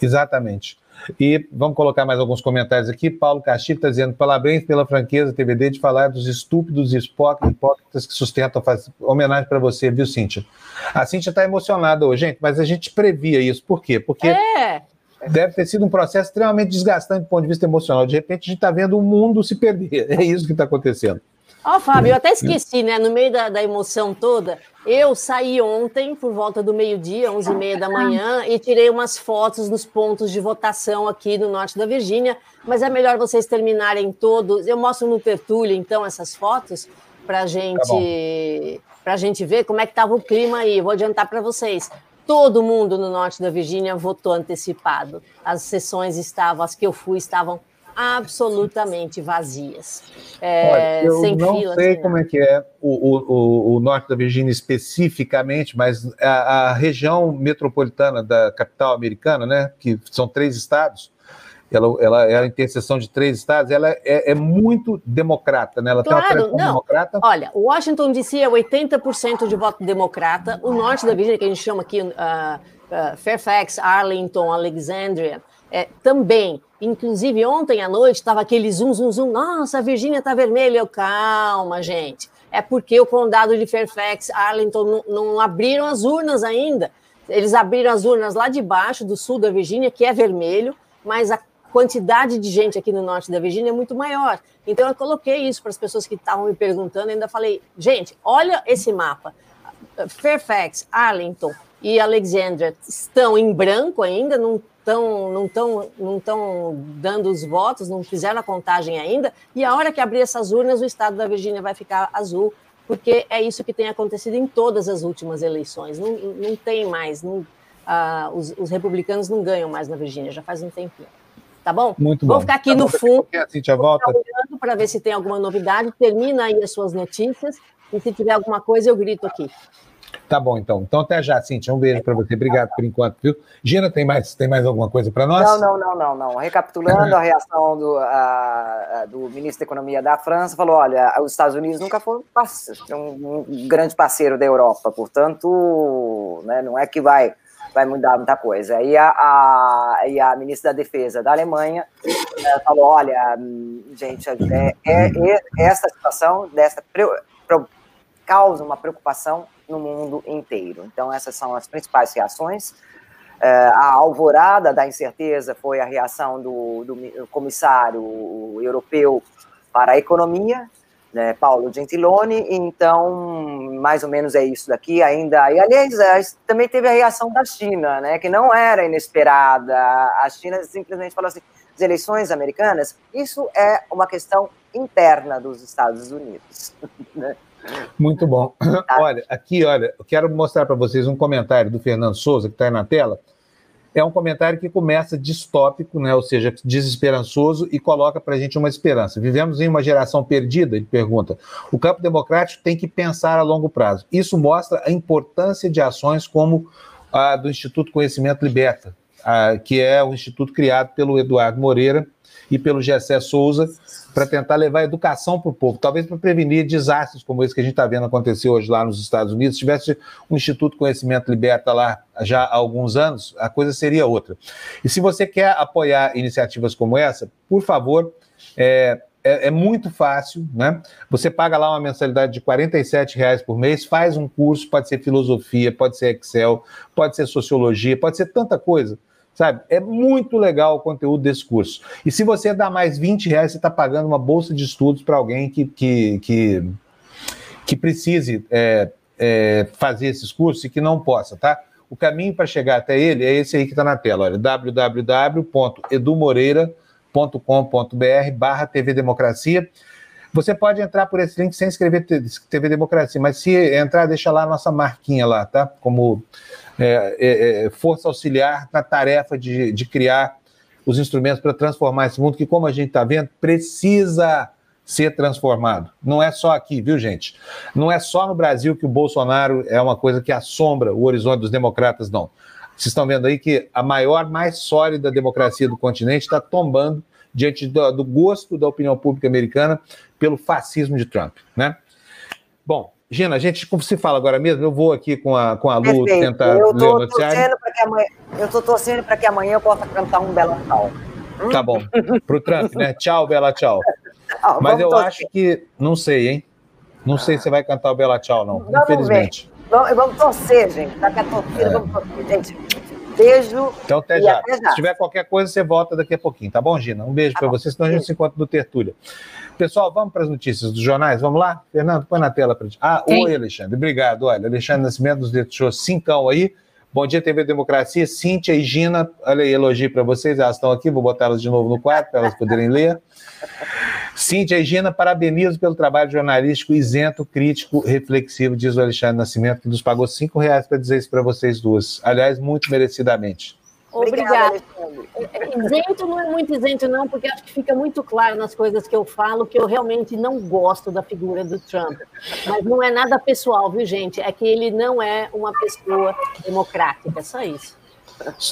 É Exatamente. E vamos colocar mais alguns comentários aqui. Paulo Castilho está dizendo: parabéns pela franqueza TVD de falar dos estúpidos e hipócritas que sustentam. Faz homenagem para você, viu, Cíntia? A Cíntia está emocionada hoje, gente, mas a gente previa isso. Por quê? Porque. É. Deve ter sido um processo extremamente desgastante do ponto de vista emocional. De repente, a gente está vendo o mundo se perder. [laughs] É isso que está acontecendo. Ó, oh, Fábio, eu até esqueci, né? No meio da, da emoção toda, eu saí ontem, por volta do meio-dia, 11h30 da manhã, e tirei umas fotos dos pontos de votação aqui no norte da Virgínia, mas é melhor vocês terminarem todos. Eu mostro no Tertúlio, então, essas fotos, para gente, tá a gente ver como é que estava o clima aí. Vou adiantar para vocês. Todo mundo no norte da Virgínia votou antecipado. As sessões estavam, as que eu fui, estavam absolutamente vazias. É, Olha, eu sem não fila, sei como é que é o, o, o, norte da Virgínia especificamente, mas a, a, região metropolitana da capital americana, né, que são três estados, ela, ela é a interseção de três estados, ela é, é muito democrata, né? Ela claro, tem uma não. democrata. Olha, Washington DC é 80% de voto democrata, o norte da Virgínia, que a gente chama aqui uh, uh, Fairfax, Arlington, Alexandria, é, também. Inclusive, ontem à noite estava aquele zoom, zoom, zoom. Nossa, a Virgínia está vermelha. Eu, calma, gente. É porque o condado de Fairfax, Arlington, não, não abriram as urnas ainda. Eles abriram as urnas lá de baixo, do sul da Virgínia, que é vermelho, mas a quantidade de gente aqui no norte da Virgínia é muito maior. Então, eu coloquei isso para as pessoas que estavam me perguntando. Ainda falei, gente, olha esse mapa. Fairfax, Arlington e Alexandria estão em branco ainda, não estão não tão, não tão dando os votos, não fizeram a contagem ainda, e a hora que abrir essas urnas, o estado da Virgínia vai ficar azul, porque é isso que tem acontecido em todas as últimas eleições. Não, não tem mais, não, uh, os, os, republicanos não ganham mais na Virgínia, já faz um tempinho. Tá bom? Muito bom. Vou ficar aqui tá no fundo, volta. para ver se tem alguma novidade. Termina aí as suas notícias, e se tiver alguma coisa, eu grito aqui. Tá bom, então. Então até já, Cintia. Um beijo para você. Obrigado por enquanto, viu? Gina, tem mais, tem mais alguma coisa para nós? Não, não, não, não, não. Recapitulando a [laughs] reação do, a, do ministro da Economia da França, falou: olha, os Estados Unidos nunca foram um, um grande parceiro da Europa, portanto, né, não é que vai vai mudar muita coisa. E a, a, e a ministra da Defesa da Alemanha é, falou: olha, gente, é, é, é essa situação dessa causa uma preocupação no mundo inteiro. Então, essas são as principais reações. É, a alvorada da incerteza foi a reação do, do comissário europeu para a economia, né, Paulo Gentiloni, então, mais ou menos é isso daqui ainda. E, aliás, também teve a reação da China, né, que não era inesperada. A China simplesmente falou assim, as eleições americanas, isso é uma questão interna dos Estados Unidos. [laughs] Muito bom. Tá. [clears throat] Olha, aqui, olha, eu quero mostrar para vocês um comentário do Fernando Souza, que está aí na tela. É um comentário que começa distópico, né? ou seja, desesperançoso, e coloca para a gente uma esperança. Vivemos em uma geração perdida? Ele pergunta. O campo democrático tem que pensar a longo prazo. Isso mostra a importância de ações como a do Instituto Conhecimento Liberta, a, que é o instituto criado pelo Eduardo Moreira e pelo Gessé Souza para tentar levar educação para o povo, talvez para prevenir desastres como esse que a gente está vendo acontecer hoje lá nos Estados Unidos. Se tivesse um Instituto Conhecimento Liberta lá já há alguns anos, a coisa seria outra. E se você quer apoiar iniciativas como essa, por favor, é, é, é, muito fácil, né? Você paga lá uma mensalidade de R$ reais por mês, faz um curso, pode ser filosofia, pode ser Excel, pode ser sociologia, pode ser tanta coisa sabe? É muito legal o conteúdo desse curso. E se você dá mais 20 reais, você está pagando uma bolsa de estudos para alguém que, que, que, que precise é, é, fazer esses cursos e que não possa, tá? O caminho para chegar até ele é esse aí que está na tela, olha, www.edumoreira.com.br barra TV Democracia. Você pode entrar por esse link sem escrever TV Democracia, mas se entrar, deixa lá a nossa marquinha lá, tá? Como é, é, é, força auxiliar na tarefa de, de criar os instrumentos para transformar esse mundo, que, como a gente está vendo, precisa ser transformado. Não é só aqui, viu, gente? Não é só no Brasil que o Bolsonaro é uma coisa que assombra o horizonte dos democratas, não. Vocês estão vendo aí que a maior, mais sólida democracia do continente está tombando diante do, do, gosto da opinião pública americana pelo fascismo de Trump, né? Bom, Gina, a gente se fala agora mesmo, eu vou aqui com a, com a Lu Perfeito. tentar eu ler o noticiário. Amanhã, eu estou torcendo para que amanhã eu possa cantar um Bela Tchau. Tá bom, para o Trump, né? [laughs] Tchau, Bela Tchau. Não, Mas eu torcer. acho que, não sei, hein? Não sei se vai cantar o Bela Tchau, não, vamos infelizmente. Vamos, vamos, torcer, gente. Tá com a torcida, é. vamos torcer, gente. Beijo. Então, até já. até já. Se tiver qualquer coisa, você volta daqui a pouquinho, tá bom, Gina? Um beijo tá para você, senão a gente se encontra no Tertúlia. Pessoal, vamos para as notícias dos jornais? Vamos lá? Fernando, põe na tela para gente. Ah, Sim. oi, Alexandre. Obrigado. Olha, Alexandre Nascimento nos deixou cincão aí. Bom dia, TV Democracia. Cíntia e Gina, olha aí, elogio para vocês. Elas estão aqui, vou botar elas de novo no quadro para elas poderem ler. Cíntia e Gina, parabenizo pelo trabalho jornalístico isento, crítico, reflexivo, diz o Alexandre Nascimento, que nos pagou cinco reais para dizer isso para vocês duas. Aliás, muito merecidamente. Obrigada. É, é, isento não é muito isento, não, porque acho que fica muito claro nas coisas que eu falo que eu realmente não gosto da figura do Trump. Mas não é nada pessoal, viu, gente? É que ele não é uma pessoa democrática, só isso.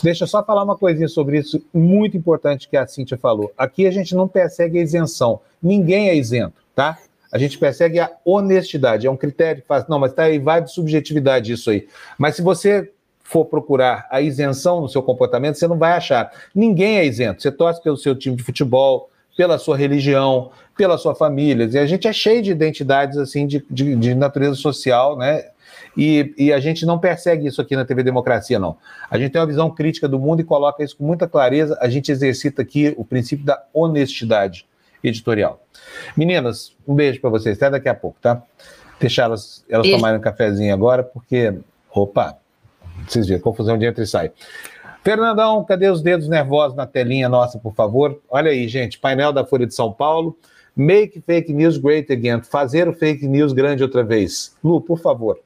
Deixa eu só falar uma coisinha sobre isso, muito importante que a Cíntia falou. Aqui a gente não persegue a isenção. Ninguém é isento, tá? A gente persegue a honestidade. É um critério que faz. Não, mas tá aí, vai de subjetividade isso aí. Mas se você for procurar a isenção no seu comportamento, você não vai achar. Ninguém é isento. Você torce pelo seu time de futebol, pela sua religião, pela sua família. E a gente é cheio de identidades assim de, de, de natureza social, né? E, e, a gente não persegue isso aqui na TV Democracia, não. A gente tem uma visão crítica do mundo e coloca isso com muita clareza. A gente exercita aqui o princípio da honestidade editorial. Meninas, um beijo para vocês. Até daqui a pouco, tá? Deixar elas, elas tomarem um cafezinho agora, porque. Opa! Vocês viram, confusão de entra e sai. Fernandão, cadê os dedos nervosos na telinha nossa, por favor? Olha aí, gente, painel da Folha de São Paulo. Make fake news great again. Fazer o fake news grande outra vez. Lu, por favor.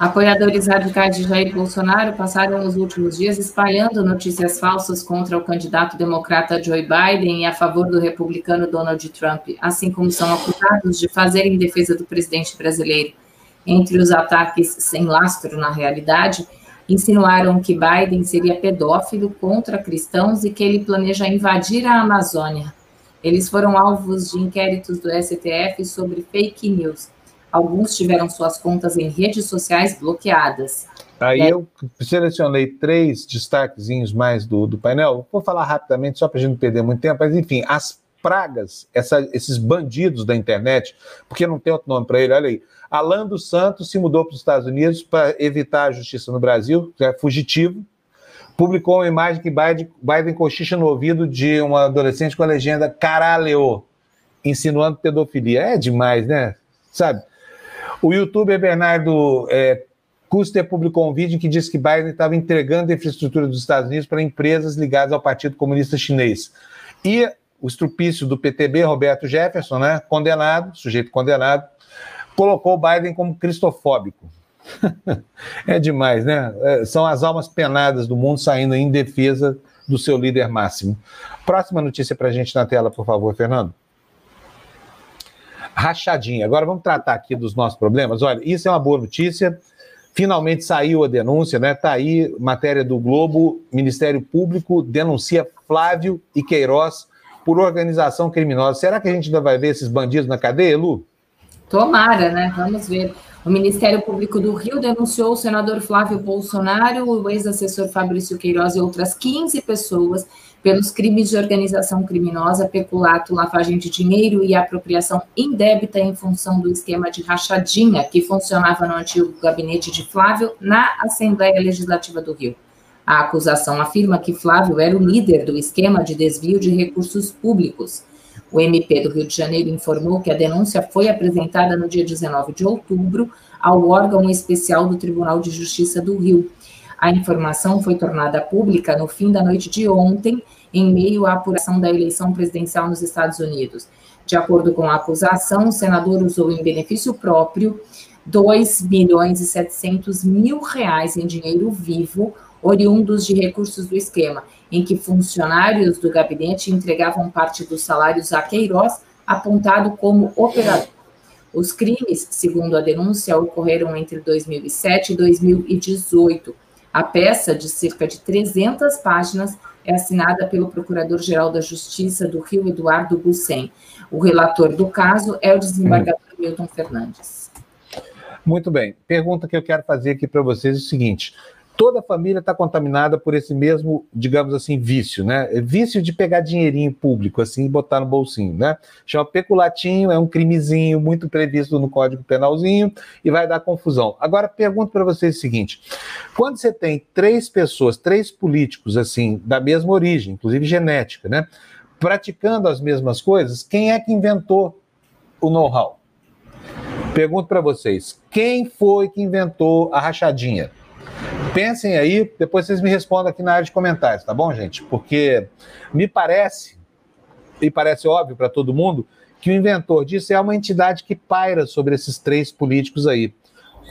Apoiadores radicais de Jair Bolsonaro passaram os últimos dias espalhando notícias falsas contra o candidato democrata Joe Biden e a favor do republicano Donald Trump, assim como são acusados de fazer em defesa do presidente brasileiro. Entre os ataques sem lastro na realidade, insinuaram que Biden seria pedófilo contra cristãos e que ele planeja invadir a Amazônia. Eles foram alvos de inquéritos do STF sobre fake news. Alguns tiveram suas contas em redes sociais bloqueadas. Aí eu selecionei três destaquezinhos mais do, do painel. Vou falar rapidamente, só para a gente não perder muito tempo, mas enfim, as pragas, essa, esses bandidos da internet, porque não tem outro nome para ele, olha aí. Alan dos Santos se mudou para os Estados Unidos para evitar a justiça no Brasil, é fugitivo. Publicou uma imagem que Biden, Biden cochicha no ouvido de uma adolescente com a legenda caralho, insinuando pedofilia. É demais, né? Sabe? O youtuber Bernardo é, Custer publicou um vídeo que diz que Biden estava entregando a infraestrutura dos Estados Unidos para empresas ligadas ao Partido Comunista Chinês. E o estrupício do PTB, Roberto Jefferson, né, condenado, sujeito condenado, colocou o Biden como cristofóbico. é demais, né? É, são as almas penadas do mundo saindo em defesa do seu líder máximo. Próxima notícia para a gente na tela, por favor, Fernando. Rachadinha. Agora vamos tratar aqui dos nossos problemas. Olha, isso é uma boa notícia. Finalmente saiu a denúncia, né? Tá aí, matéria do Globo, Ministério Público denuncia Flávio e Queiroz por organização criminosa. Será que a gente ainda vai ver esses bandidos na cadeia, Lu? Tomara, né? Vamos ver. O Ministério Público do Rio denunciou o senador Flávio Bolsonaro, o ex-assessor Fabrício Queiroz e outras 15 pessoas pelos crimes de organização criminosa, peculato, lavagem de dinheiro e apropriação indébita em função do esquema de rachadinha que funcionava no antigo gabinete de Flávio na Assembleia Legislativa do Rio. A acusação afirma que Flávio era o líder do esquema de desvio de recursos públicos. O MP do Rio de Janeiro informou que a denúncia foi apresentada no dia 19 de outubro ao órgão especial do Tribunal de Justiça do Rio. A informação foi tornada pública no fim da noite de ontem, em meio à apuração da eleição presidencial nos Estados Unidos. De acordo com a acusação, o senador usou em benefício próprio 2 milhões e 700 mil reais em dinheiro vivo, oriundos de recursos do esquema, em que funcionários do gabinete entregavam parte dos salários a Queiroz, apontado como operador. Os crimes, segundo a denúncia, ocorreram entre 2007 e 2018. A peça, de cerca de 300 páginas, é assinada pelo Procurador-Geral da Justiça do Rio, Eduardo Bussen. O relator do caso é o desembargador Milton Fernandes. Muito bem. Pergunta que eu quero fazer aqui para vocês é o seguinte: toda a família está contaminada por esse mesmo, digamos assim, vício, né? É vício de pegar dinheirinho público, assim, e botar no bolsinho, né? Chama peculatinho, é um crimezinho muito previsto no Código Penalzinho e vai dar confusão. Agora, pergunto para vocês o seguinte: quando você tem três pessoas, três políticos, assim, da mesma origem, inclusive genética, né? Praticando as mesmas coisas, quem é que inventou o know-how? Pergunto para vocês: quem foi que inventou a rachadinha? Pensem aí, depois vocês me respondam aqui na área de comentários, tá bom, gente? Porque me parece, e parece óbvio para todo mundo, que o inventor disso é uma entidade que paira sobre esses três políticos aí: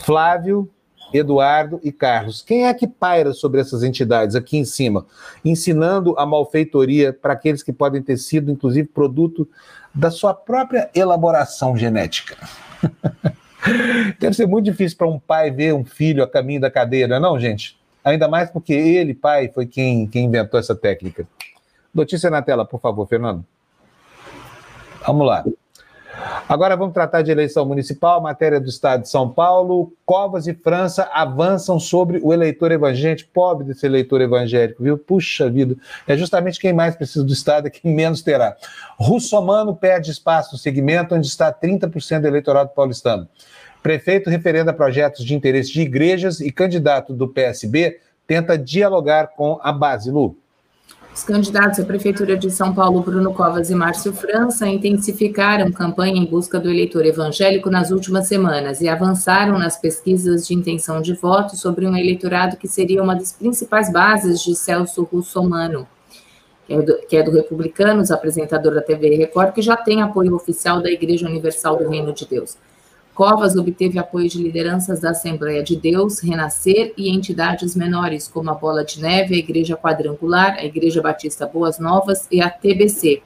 Flávio, Eduardo e Carlos. Quem é que paira sobre essas entidades aqui em cima, ensinando a malfeitoria para aqueles que podem ter sido, inclusive, produto da sua própria elaboração genética? [laughs] Deve ser muito difícil para um pai ver um filho a caminho da cadeia, não é não, gente? Ainda mais porque ele, pai, foi quem, quem inventou essa técnica. Notícia na tela, por favor, Fernando. Vamos lá. Agora vamos tratar de eleição municipal, matéria do Estado de São Paulo. Covas e França avançam sobre o eleitor evangélico. Pobre desse eleitor evangélico, viu? Puxa vida. É justamente quem mais precisa do Estado é quem menos terá. Russomano perde espaço no segmento onde está 30% do eleitorado paulistano. Prefeito referenda projetos de interesse de igrejas e candidato do PSB tenta dialogar com a base. Lu. Os candidatos à Prefeitura de São Paulo, Bruno Covas e Márcio França, intensificaram campanha em busca do eleitor evangélico nas últimas semanas e avançaram nas pesquisas de intenção de voto sobre um eleitorado que seria uma das principais bases de Celso Russomano, que é do, que é do Republicanos, apresentador da TV Record, que já tem apoio oficial da Igreja Universal do Reino de Deus. Covas obteve apoio de lideranças da Assembleia de Deus, Renascer e entidades menores, como a Bola de Neve, a Igreja Quadrangular, a Igreja Batista Boas Novas e a TBC.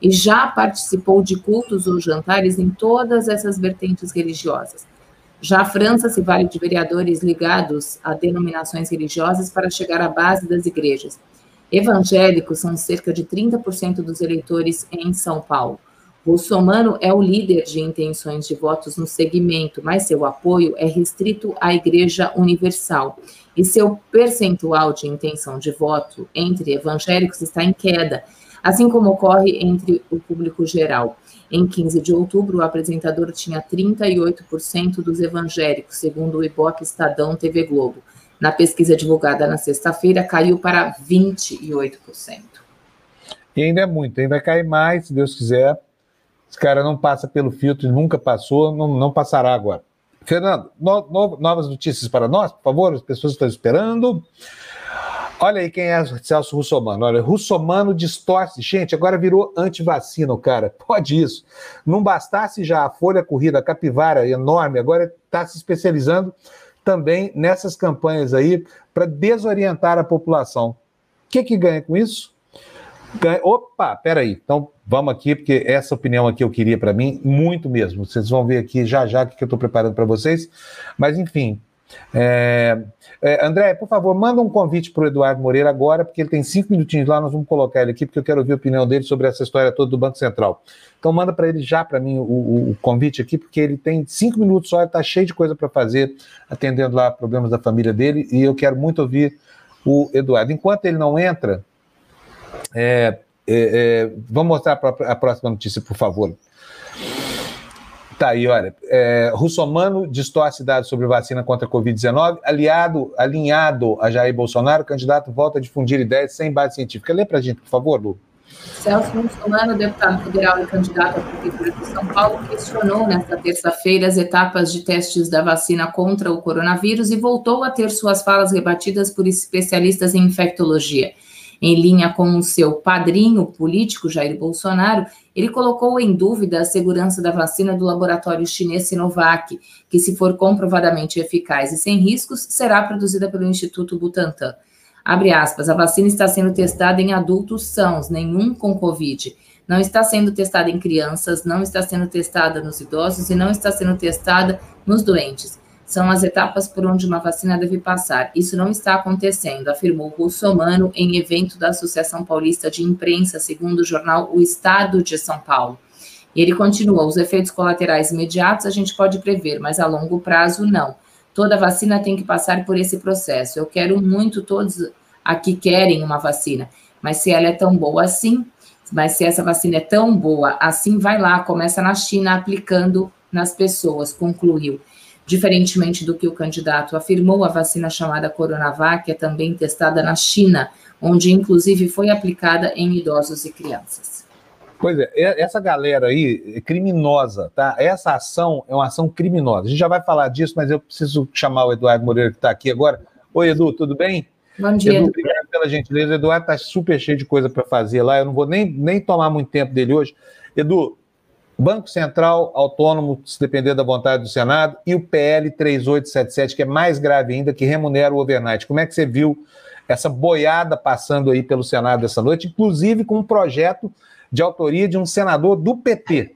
E já participou de cultos ou jantares em todas essas vertentes religiosas. Já a França se vale de vereadores ligados a denominações religiosas para chegar à base das igrejas. Evangélicos são cerca de 30% dos eleitores em São Paulo. Bolsonaro é o líder de intenções de votos no segmento, mas seu apoio é restrito à Igreja Universal. E seu percentual de intenção de voto entre evangélicos está em queda, assim como ocorre entre o público geral. Em 15 de outubro, o apresentador tinha 38% dos evangélicos, segundo o Ibope Estadão TV Globo. Na pesquisa divulgada na sexta-feira, caiu para 28%. E ainda é muito, ainda cai mais, se Deus quiser, esse cara não passa pelo filtro, nunca passou, não, não passará agora. Fernando, no, no, novas notícias para nós, por favor, as pessoas estão esperando. Olha aí quem é Celso Russomano. Olha, Russomano distorce. Gente, agora virou antivacina o cara. [laughs] Pode isso. Não bastasse já a folha corrida, a capivara enorme, agora está se especializando também nessas campanhas aí para desorientar a população. O que, que ganha com isso? Ganha... Opa, peraí. Então, Vamos aqui, porque essa opinião aqui eu queria para mim, muito mesmo. Vocês vão ver aqui já já o que eu estou preparando para vocês. Mas, enfim. É... É, André, por favor, manda um convite para o Eduardo Moreira agora, porque ele tem cinco minutinhos lá, nós vamos colocar ele aqui, porque eu quero ouvir a opinião dele sobre essa história toda do Banco Central. Então, manda para ele já para mim o, o, convite aqui, porque ele tem cinco minutos só, ele está cheio de coisa para fazer, atendendo lá problemas da família dele, e eu quero muito ouvir o Eduardo. Enquanto ele não entra, é, é, é, vamos mostrar a próxima notícia, por favor. Tá aí, olha. É, Russomano distorce dados sobre vacina contra a Covid-19. Aliado, alinhado a Jair Bolsonaro, o candidato volta a difundir ideias sem base científica. Lê para a gente, por favor, Lu. Celso Russomano, deputado federal e candidato à Prefeitura de São Paulo, questionou nesta terça-feira as etapas de testes da vacina contra o coronavírus e voltou a ter suas falas rebatidas por especialistas em infectologia. Em linha com o seu padrinho político, Jair Bolsonaro, ele colocou em dúvida a segurança da vacina do laboratório chinês Sinovac, que, se for comprovadamente eficaz e sem riscos, será produzida pelo Instituto Butantan. Abre aspas, a vacina está sendo testada em adultos sãos, nenhum com Covid. Não está sendo testada em crianças, não está sendo testada nos idosos e não está sendo testada nos doentes são as etapas por onde uma vacina deve passar. Isso não está acontecendo, afirmou Russomano em evento da Associação Paulista de Imprensa, segundo o jornal O Estado de São Paulo. E ele continua: os efeitos colaterais imediatos a gente pode prever, mas a longo prazo não. Toda vacina tem que passar por esse processo. Eu quero muito, todos aqui querem uma vacina, mas se ela é tão boa assim, mas se essa vacina é tão boa assim, vai lá, começa na China aplicando nas pessoas, concluiu. Diferentemente do que o candidato afirmou, a vacina chamada Coronavac é também testada na China, onde inclusive foi aplicada em idosos e crianças. Pois é, essa galera aí é criminosa, tá? Essa ação é uma ação criminosa. A gente já vai falar disso, mas eu preciso chamar o Eduardo Moreira que está aqui agora. Oi, Edu, tudo bem? Bom dia. Edu, obrigado pela gentileza. O Eduardo está super cheio de coisa para fazer lá. Eu não vou nem, nem tomar muito tempo dele hoje. Edu, Banco Central autônomo, se depender da vontade do Senado, e o PL 3877, que é mais grave ainda, que remunera o overnight. Como é que você viu essa boiada passando aí pelo Senado essa noite, inclusive com um projeto de autoria de um senador do PT?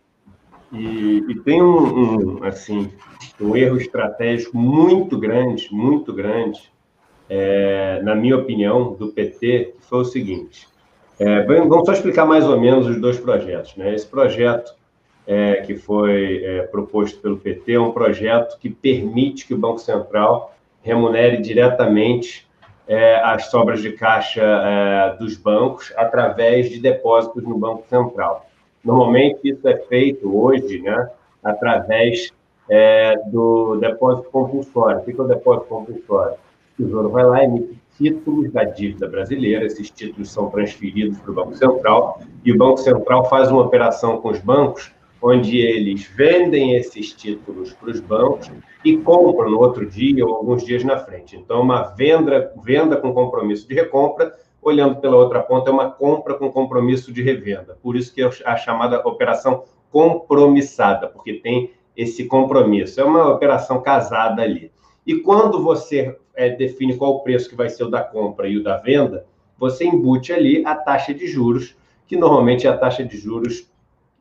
E, e tem um, um, assim, um erro estratégico muito grande, muito grande, é, na minha opinião, do PT, que foi o seguinte. É, vamos só explicar mais ou menos os dois projetos. Né? Esse projeto é, que foi é, proposto pelo PT é um projeto que permite que o Banco Central remunere diretamente é, as sobras de caixa é, dos bancos através de depósitos no Banco Central. Normalmente, isso é feito hoje né, através é, do depósito compulsório. O que é o depósito compulsório? O Tesouro vai lá e emite títulos da dívida brasileira, esses títulos são transferidos para o Banco Central, e o Banco Central faz uma operação com os bancos, onde eles vendem esses títulos para os bancos e compram no outro dia ou alguns dias na frente. Então, uma venda, venda com compromisso de recompra, olhando pela outra ponta, é uma compra com compromisso de revenda. Por isso que é a chamada operação compromissada, porque tem esse compromisso. É uma operação casada ali. E quando você é, define qual o preço que vai ser o da compra e o da venda, você embute ali a taxa de juros, que normalmente é a taxa de juros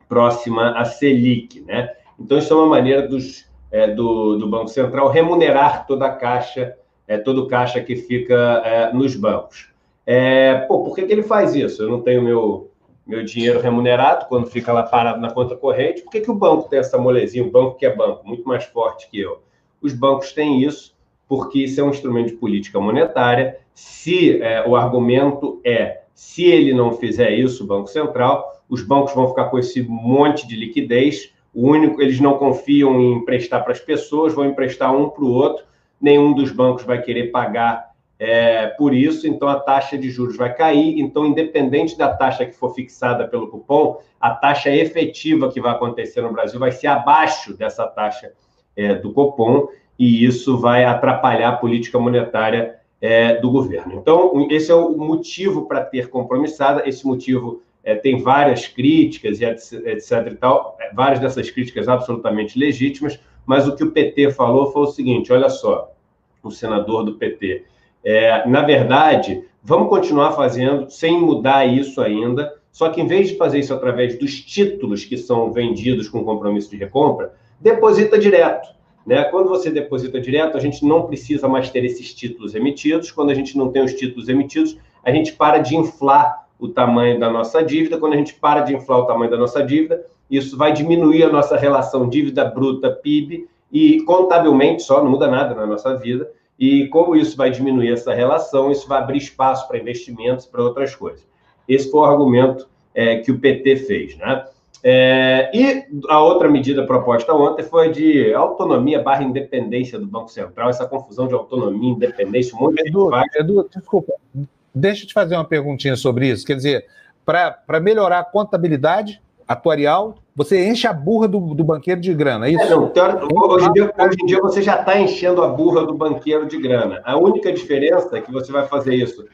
próxima à Selic, né? Então, isso é uma maneira dos, é, do, do Banco Central remunerar toda a caixa, é, todo o caixa que fica é, nos bancos. É, pô, por que, que ele faz isso? Eu não tenho meu, meu dinheiro remunerado quando fica lá parado na conta corrente. Por que, que o banco tem essa molezinha? O banco que é banco, muito mais forte que eu. Os bancos têm isso porque isso é um instrumento de política monetária. Se é, o argumento é se ele não fizer isso, o Banco Central, os bancos vão ficar com esse monte de liquidez. O único, eles não confiam em emprestar para as pessoas, vão emprestar um para o outro. Nenhum dos bancos vai querer pagar é, por isso, então a taxa de juros vai cair. Então, independente da taxa que for fixada pelo cupom, a taxa efetiva que vai acontecer no Brasil vai ser abaixo dessa taxa é, do cupom e isso vai atrapalhar a política monetária é, do governo. Então, esse é o motivo para ter compromissada. Esse motivo é, tem várias críticas, e etc. e tal, é, várias dessas críticas absolutamente legítimas, mas o que o PT falou foi o seguinte: olha só, o senador do PT. É, na verdade, vamos continuar fazendo sem mudar isso ainda, só que em vez de fazer isso através dos títulos que são vendidos com compromisso de recompra, deposita direto. Né? Quando você deposita direto, a gente não precisa mais ter esses títulos emitidos. Quando a gente não tem os títulos emitidos, a gente para de inflar o tamanho da nossa dívida. Quando a gente para de inflar o tamanho da nossa dívida, isso vai diminuir a nossa relação dívida bruta PIB e contabilmente só, não muda nada na nossa vida. E como isso vai diminuir essa relação, isso vai abrir espaço para investimentos, para outras coisas. Esse foi o argumento é, que o PT fez, né? É, e a outra medida proposta ontem foi de autonomia barra independência do Banco Central, essa confusão de autonomia, independência, um monte Edu, de. Edu, desculpa, deixa eu te fazer uma perguntinha sobre isso. Quer dizer, para melhorar a contabilidade atuarial, você enche a burra do, do banqueiro de grana, é isso? É, não, hoje, em dia, hoje em dia você já está enchendo a burra do banqueiro de grana. A única diferença é que você vai fazer isso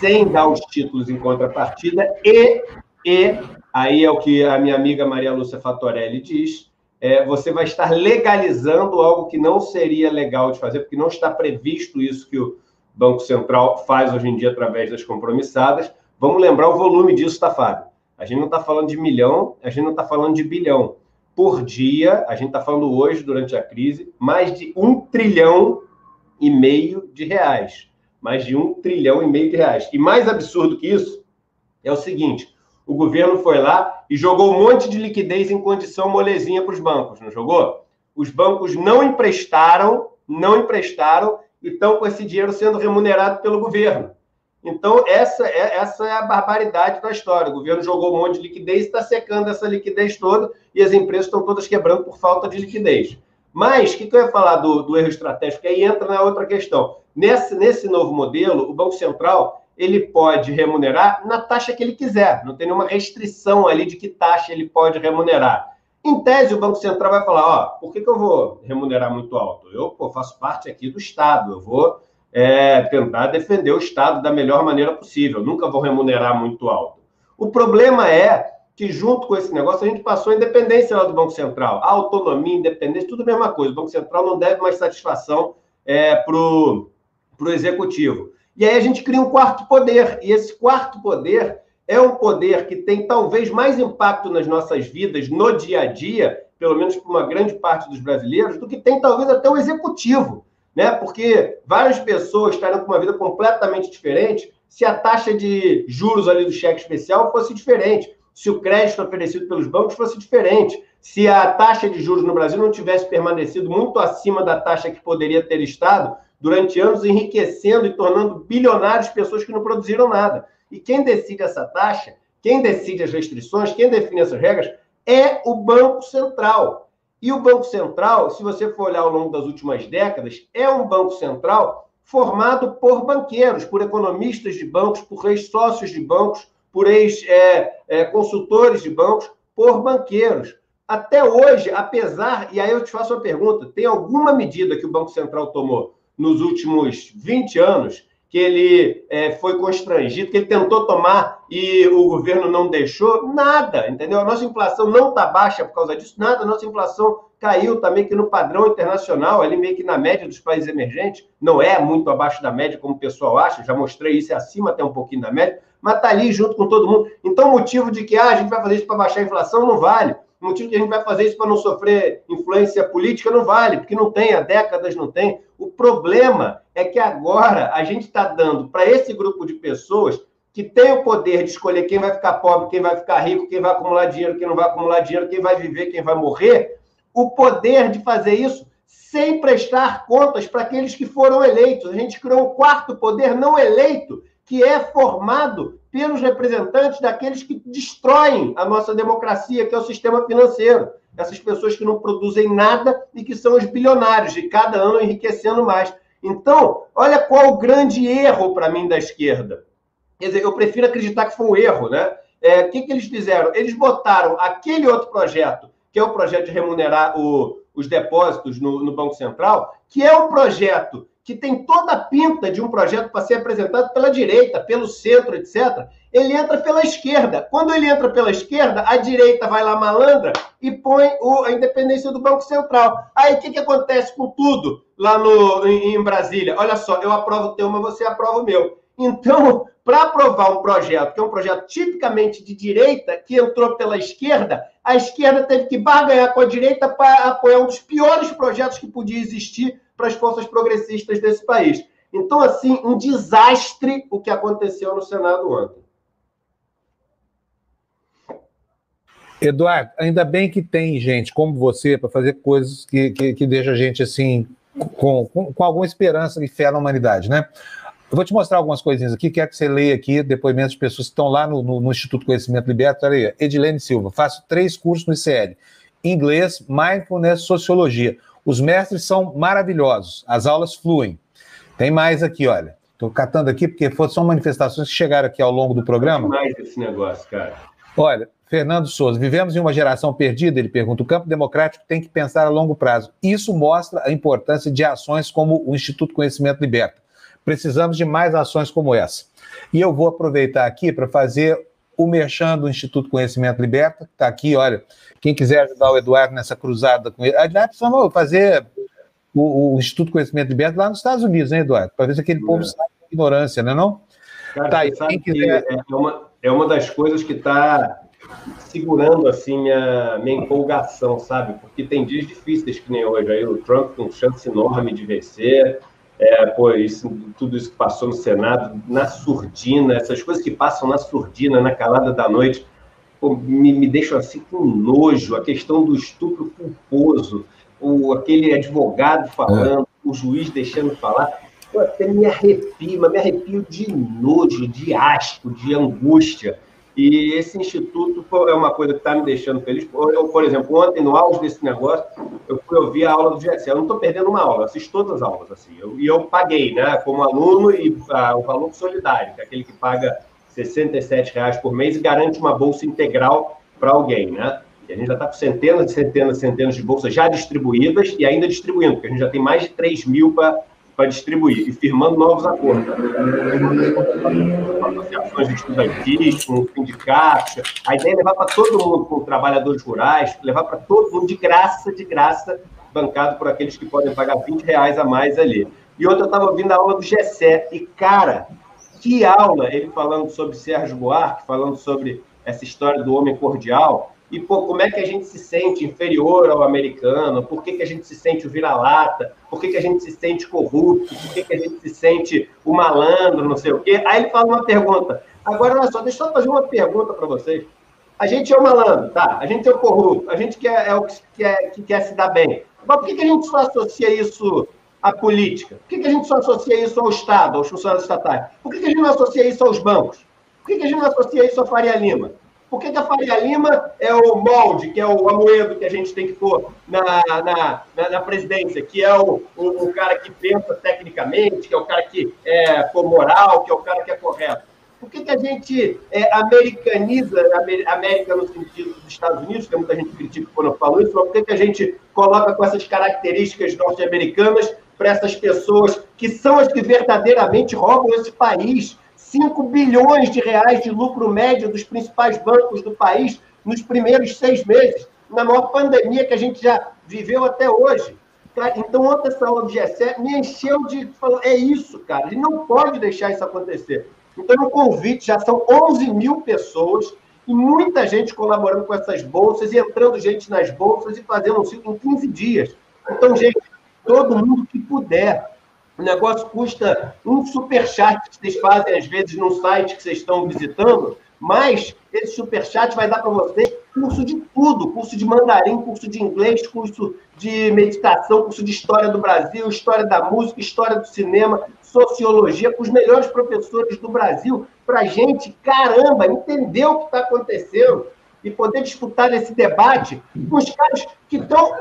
sem dar os títulos em contrapartida e, e aí é o que a minha amiga Maria Lúcia Fatorelli diz, é, você vai estar legalizando algo que não seria legal de fazer, porque não está previsto isso que o Banco Central faz hoje em dia através das compromissadas. Vamos lembrar o volume disso, tá, Fábio? A gente não está falando de milhão, a gente não está falando de bilhão. Por dia, a gente está falando hoje, durante a crise, mais de um trilhão e meio de reais. Mais de um trilhão e meio de reais. E mais absurdo que isso é o seguinte: o governo foi lá e jogou um monte de liquidez em condição molezinha para os bancos, não jogou? Os bancos não emprestaram, não emprestaram e estão com esse dinheiro sendo remunerado pelo governo. Então, essa é, essa é a barbaridade da história. O governo jogou um monte de liquidez está secando essa liquidez toda e as empresas estão todas quebrando por falta de liquidez. Mas, o que, que eu ia falar do, do erro estratégico? Aí entra na outra questão. Nesse, nesse novo modelo, o Banco Central ele pode remunerar na taxa que ele quiser, não tem nenhuma restrição ali de que taxa ele pode remunerar. Em tese, o Banco Central vai falar: ó, por que, que eu vou remunerar muito alto? Eu pô, faço parte aqui do Estado, eu vou é, tentar defender o Estado da melhor maneira possível, nunca vou remunerar muito alto. O problema é que junto com esse negócio a gente passou a independência lá do Banco Central. A autonomia, independência, tudo a mesma coisa. O Banco Central não deve mais satisfação é, para o executivo. E aí a gente cria um quarto poder. E esse quarto poder é um poder que tem talvez mais impacto nas nossas vidas, no dia a dia, pelo menos para uma grande parte dos brasileiros, do que tem talvez até o executivo. Né? Porque várias pessoas estariam com uma vida completamente diferente se a taxa de juros ali do cheque especial fosse diferente se o crédito oferecido pelos bancos fosse diferente, se a taxa de juros no Brasil não tivesse permanecido muito acima da taxa que poderia ter estado durante anos, enriquecendo e tornando bilionários pessoas que não produziram nada. E quem decide essa taxa, quem decide as restrições, quem define essas regras, é o Banco Central. E o Banco Central, se você for olhar ao longo das últimas décadas, é um Banco Central formado por banqueiros, por economistas de bancos, por ex-sócios de bancos, por ex-consultores é, é, de bancos, por banqueiros. Até hoje, apesar, e aí eu te faço uma pergunta: tem alguma medida que o Banco Central tomou nos últimos 20 anos que ele é, foi constrangido, que ele tentou tomar e o governo não deixou? Nada, entendeu? A nossa inflação não está baixa por causa disso, nada. A nossa inflação caiu também que no padrão internacional, ali meio que na média dos países emergentes, não é muito abaixo da média, como o pessoal acha, já mostrei isso, é acima até um pouquinho da média, mas está ali junto com todo mundo. Então, o motivo de que ah, a gente vai fazer isso para baixar a inflação não vale. O motivo de que a gente vai fazer isso para não sofrer influência política não vale, porque não tem, há décadas não tem. O problema é que agora a gente está dando para esse grupo de pessoas que tem o poder de escolher quem vai ficar pobre, quem vai ficar rico, quem vai acumular dinheiro, quem não vai acumular dinheiro, quem vai viver, quem vai morrer, o poder de fazer isso sem prestar contas para aqueles que foram eleitos. A gente criou um quarto poder não eleito, que é formado pelos representantes daqueles que destroem a nossa democracia, que é o sistema financeiro. Essas pessoas que não produzem nada e que são os bilionários, de cada ano enriquecendo mais. Então, olha qual o grande erro para mim da esquerda. Quer dizer, eu prefiro acreditar que foi um erro, né? É, o que, que eles fizeram? Eles botaram aquele outro projeto, que é o projeto de remunerar o, os depósitos no, no Banco Central, que é um projeto que tem toda a pinta de um projeto para ser apresentado pela direita, pelo centro, etc., ele entra pela esquerda. Quando ele entra pela esquerda, a direita vai lá malandra e põe o, a independência do Banco Central. Aí o que, que acontece com tudo lá no, em, em Brasília? Olha só, eu aprovo o teu, mas você aprova o meu. Então, para aprovar um projeto, que é um projeto tipicamente de direita, que entrou pela esquerda, a esquerda teve que barganhar com a direita para apoiar um dos piores projetos que podia existir para as forças progressistas desse país. Então, assim, um desastre o que aconteceu no Senado ontem. Eduardo, ainda bem que tem gente como você para fazer coisas que, que, que deixa a gente assim com, com, com, alguma esperança e fé na humanidade, né? Eu vou te mostrar algumas coisinhas aqui, quero que você leia aqui depoimentos de pessoas que estão lá no, no, no Instituto Conhecimento Liberto. Olha aí, Edilene Silva, faço três cursos no ICL: inglês, mindfulness, sociologia. Os mestres são maravilhosos, as aulas fluem. Tem mais aqui, olha. Estou catando aqui porque são manifestações que chegaram aqui ao longo do programa. mais esse negócio, cara. Olha, Fernando Souza, vivemos em uma geração perdida, ele pergunta. O campo democrático tem que pensar a longo prazo. Isso mostra a importância de ações como o Instituto Conhecimento Liberta. Precisamos de mais ações como essa. E eu vou aproveitar aqui para fazer o merchan do Instituto Conhecimento Liberta, que está aqui, olha, quem quiser ajudar o Eduardo nessa cruzada com ele. Nós precisamos fazer o, o Instituto Conhecimento Liberto lá nos Estados Unidos, né, Eduardo? Para ver se aquele é. povo sai da ignorância, não é não? Cara, tá, quem quiser... é, uma, é uma das coisas que está segurando assim minha, minha empolgação, sabe? Porque tem dias difíceis que nem hoje. Aí o Trump com chance enorme de vencer. É, pô, isso, tudo isso que passou no Senado, na surdina, essas coisas que passam na surdina, na calada da noite pô, me, me deixam assim com nojo, a questão do estupro culposo, o, aquele advogado falando, é. o juiz deixando falar, eu até me arrepio, mas me arrepio de nojo, de asco, de angústia. E esse instituto é uma coisa que está me deixando feliz. Eu, por exemplo, ontem, no auge desse negócio, eu fui ouvir a aula do GSE. Eu não estou perdendo uma aula, assisto todas as aulas. assim. Eu, e eu paguei, né, como aluno, e ah, o valor solidário, que é aquele que paga 67 reais por mês e garante uma bolsa integral para alguém, né? E a gente já está com centenas e centenas e centenas de bolsas já distribuídas e ainda distribuindo, porque a gente já tem mais de 3 mil para para distribuir e firmando novos acordos. Associações estudantis, com sindicatos. A ideia é levar para todo mundo, com trabalhadores rurais, levar para todo mundo de graça, de graça, bancado por aqueles que podem pagar 20 reais a mais ali. E outra, eu estava ouvindo a aula do Gessé, e, cara, que aula ele falando sobre Sérgio Buarque, falando sobre essa história do homem cordial. E, pô, como é que a gente se sente inferior ao americano? Por que, que a gente se sente o vira-lata? Por que, que a gente se sente corrupto? Por que, que a gente se sente o malandro, não sei o quê? Aí ele fala uma pergunta. Agora, olha só, deixa eu fazer uma pergunta para vocês. A gente é o malandro, tá? A gente é o corrupto, a gente quer, é o que quer, que quer se dar bem. Mas por que, que a gente só associa isso à política? Por que, que a gente só associa isso ao Estado, aos funcionários estatais? Por que, que a gente não associa isso aos bancos? Por que, que a gente não associa isso à Faria Lima? Por que, que, a Faria Lima é o molde, que é o amoedo que a gente tem que pôr na, na, na, na presidência, que é o, o, o, cara que pensa tecnicamente, que é o cara que é por moral, que é o cara que é correto? Por que, que a gente é, americaniza a América no sentido dos Estados Unidos, que muita gente critica quando eu falo isso, mas por que, que a gente coloca com essas características norte-americanas para essas pessoas que são as que verdadeiramente roubam esse país? 5 bilhões de reais de lucro médio dos principais bancos do país nos primeiros seis meses, na maior pandemia que a gente já viveu até hoje. Então, ontem essa aula do G7 me encheu de falar, é isso, cara, ele não pode deixar isso acontecer. Então, o convite já são 11 mil pessoas e muita gente colaborando com essas bolsas e entrando gente nas bolsas e fazendo um ciclo em 15 dias. Então, gente, todo mundo que puder, o negócio custa um superchat que vocês fazem, às vezes, no site que vocês estão visitando, mas esse superchat vai dar para vocês curso de tudo, curso de mandarim, curso de inglês, curso de meditação, curso de história do Brasil, história da música, história do cinema, sociologia, com os melhores professores do Brasil, para a gente, caramba, entender o que está acontecendo e poder disputar esse debate com os caras que estão.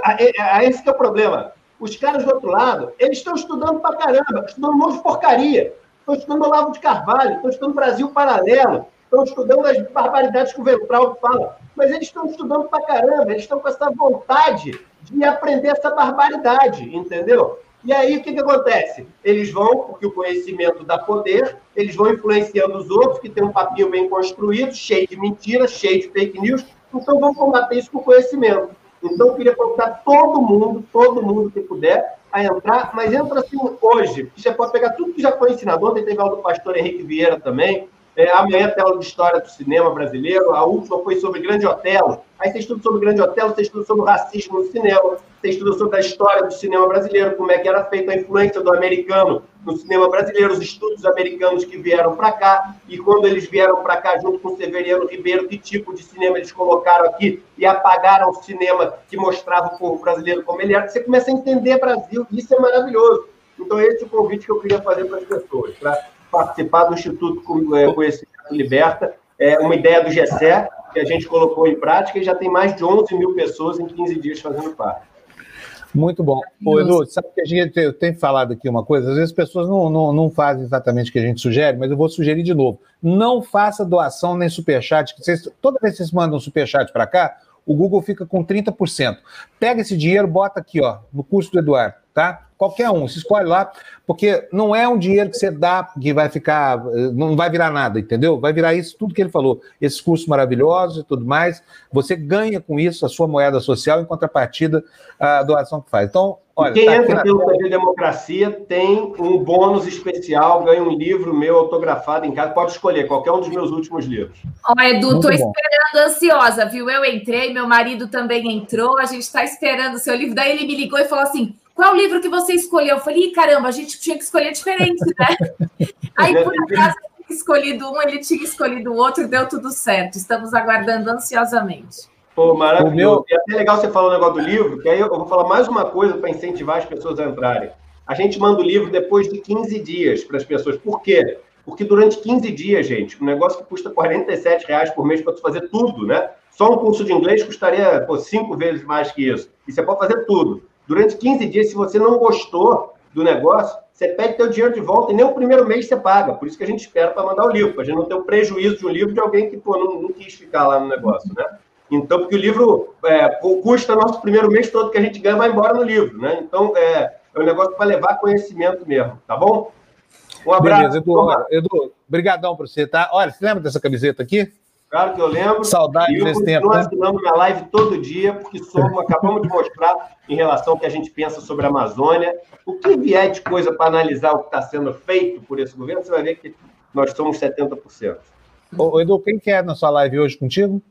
Esse que é o problema. Os caras do outro lado, eles estão estudando pra caramba, estudando um monte de porcaria. Estão estudando Olavo de Carvalho, estão estudando Brasil Paralelo, estão estudando as barbaridades que o Ventral fala. Mas eles estão estudando pra caramba, eles estão com essa vontade de aprender essa barbaridade, entendeu? E aí o que, que acontece? Eles vão, porque o conhecimento dá poder, eles vão influenciando os outros, que tem um papel bem construído, cheio de mentiras, cheio de fake news, então vão combater isso com conhecimento. Então, eu queria convidar todo mundo, todo mundo que puder, a entrar, mas entra assim hoje. Você pode pegar tudo que já foi ensinado. Ontem teve aula do pastor Henrique Vieira também. É, amanhã tem aula de história do cinema brasileiro. A última foi sobre Grande Otelo. Aí você estuda sobre Grande Otelo, você estuda sobre o racismo no cinema, você estuda sobre a história do cinema brasileiro, como é que era feita a influência do americano no cinema brasileiro, os estudos americanos que vieram para cá, e quando eles vieram para cá junto com Severiano Ribeiro, que tipo de cinema eles colocaram aqui e apagaram o cinema que mostrava o povo brasileiro como ele era. Você começa a entender Brasil, e isso é maravilhoso. Então, esse é o convite que eu queria fazer para as pessoas, para participar do Instituto é, Conhecimento Liberta, é uma ideia do GESE, que a gente colocou em prática e já tem mais de 11 mil pessoas em 15 dias fazendo parte. Muito bom. Ô, Edu, sabe que a gente eu tenho falado aqui uma coisa? Às vezes as pessoas não, não, não fazem exatamente o que a gente sugere, mas eu vou sugerir de novo. Não faça doação nem superchat. Vocês, toda vez que vocês mandam um superchat para cá, o Google fica com 30%. Pega esse dinheiro, bota aqui, ó, no curso do Eduardo, tá? Qualquer um, se escolhe lá, porque não é um dinheiro que você dá que vai ficar, não vai virar nada, entendeu? Vai virar isso, tudo que ele falou, esses cursos maravilhosos e tudo mais. Você ganha com isso a sua moeda social em contrapartida à doação que faz. Então, olha. Quem tá entra pelo TV Democracia tem um bônus especial, ganha um livro meu autografado em casa. Pode escolher qualquer um dos meus últimos livros. Ó, oh, Edu, estou esperando ansiosa, viu? Eu entrei, meu marido também entrou, a gente está esperando o seu livro. Daí ele me ligou e falou assim qual o livro que você escolheu? Eu falei, caramba, a gente tinha que escolher diferente, né? [laughs] Aí, por acaso, eu tinha escolhido um, ele tinha escolhido o outro, deu tudo certo. Estamos aguardando ansiosamente. Pô, maravilhoso. Meu... E é até legal você falar o negócio do livro, que aí eu vou falar mais uma coisa para incentivar as pessoas a entrarem. A gente manda o livro depois de 15 dias para as pessoas. Por quê? Porque durante 15 dias, gente, um negócio que custa 47 reais por mês para tu fazer tudo, né? Só um curso de inglês custaria pô, cinco vezes mais que isso. E você pode fazer tudo. Durante 15 dias, se você não gostou do negócio, você pede teu dinheiro de volta e nem o primeiro mês você paga. Por isso que a gente espera para mandar o livro, para a gente não ter o prejuízo de um livro de alguém que pô, não, não quis ficar lá no negócio, né? Então, porque o livro é, custa nosso primeiro mês todo que a gente ganha, vai embora no livro, né? Então, é, É um negócio para levar conhecimento mesmo, tá bom? Um abraço. Beleza, Edu, Edu, brigadão para você, tá? Olha, você lembra dessa camiseta aqui? Claro que eu lembro. Saudade desse tempo. Nós né? na live todo dia, porque somos, [laughs] acabamos de mostrar em relação ao que a gente pensa sobre a Amazônia. O que vier de coisa para analisar o que está sendo feito por esse governo, você vai ver que nós somos 70%. Ô, Edu, quem quer é na sua live hoje contigo?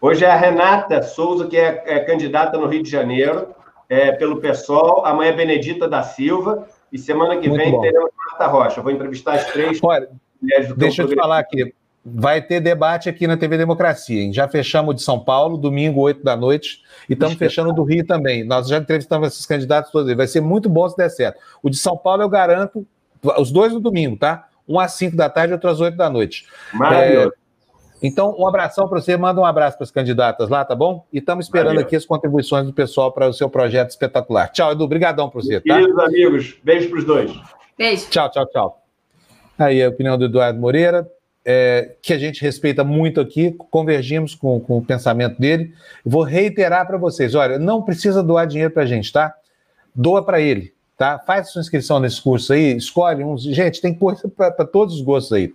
Hoje é a Renata Souza, que é, é candidata no Rio de Janeiro, é, pelo PSOL. Amanhã é Benedita da Silva. E semana que Muito vem bom. teremos Marta Rocha. vou entrevistar as três Olha, mulheres do Deixa eu te falar aqui. Vai ter debate aqui na TV Democracia. Hein? Já fechamos de São Paulo, domingo, 8 da noite, e estamos fechando do Rio também. Nós já entrevistamos esses candidatos todos. Vai ser muito bom se der certo. O de São Paulo eu garanto, os dois no domingo, tá? Um às 5 da tarde e outro às 8 da noite. Maravilhoso. É, então, um abração para você, manda um abraço para as candidatas lá, tá bom? E estamos esperando Valeu. aqui as contribuições do pessoal para o seu projeto espetacular. Tchau, Edu, obrigadão para você, tá? Queridos amigos, beijo para os dois. Beijo. Tchau, tchau, tchau. Aí a opinião do Eduardo Moreira, é, que a gente respeita muito aqui, convergimos com, com o pensamento dele. Vou reiterar para vocês: olha, não precisa doar dinheiro para a gente, tá? Doa para ele tá? Faz sua inscrição nesse curso aí, escolhe uns. Gente, tem coisa para todos os gostos aí,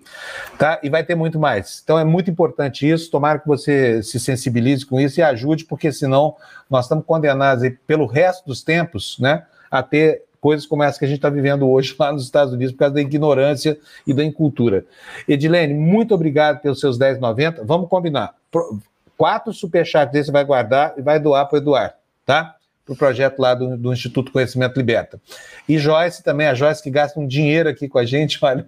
tá? E vai ter muito mais. Então é muito importante isso. Tomara que você se sensibilize com isso e ajude, porque senão nós estamos condenados aí, pelo resto dos tempos, né, a ter coisas como essa que a gente está vivendo hoje lá nos Estados Unidos por causa da ignorância e da incultura. Edilene, muito obrigado pelos seus 10,90. Vamos combinar. Quatro superchats desse vai guardar e vai doar para o Eduardo, tá? para o projeto lá do, do, Instituto Conhecimento Liberta. E Joyce também, a Joyce que gasta um dinheiro aqui com a gente, [laughs] olha,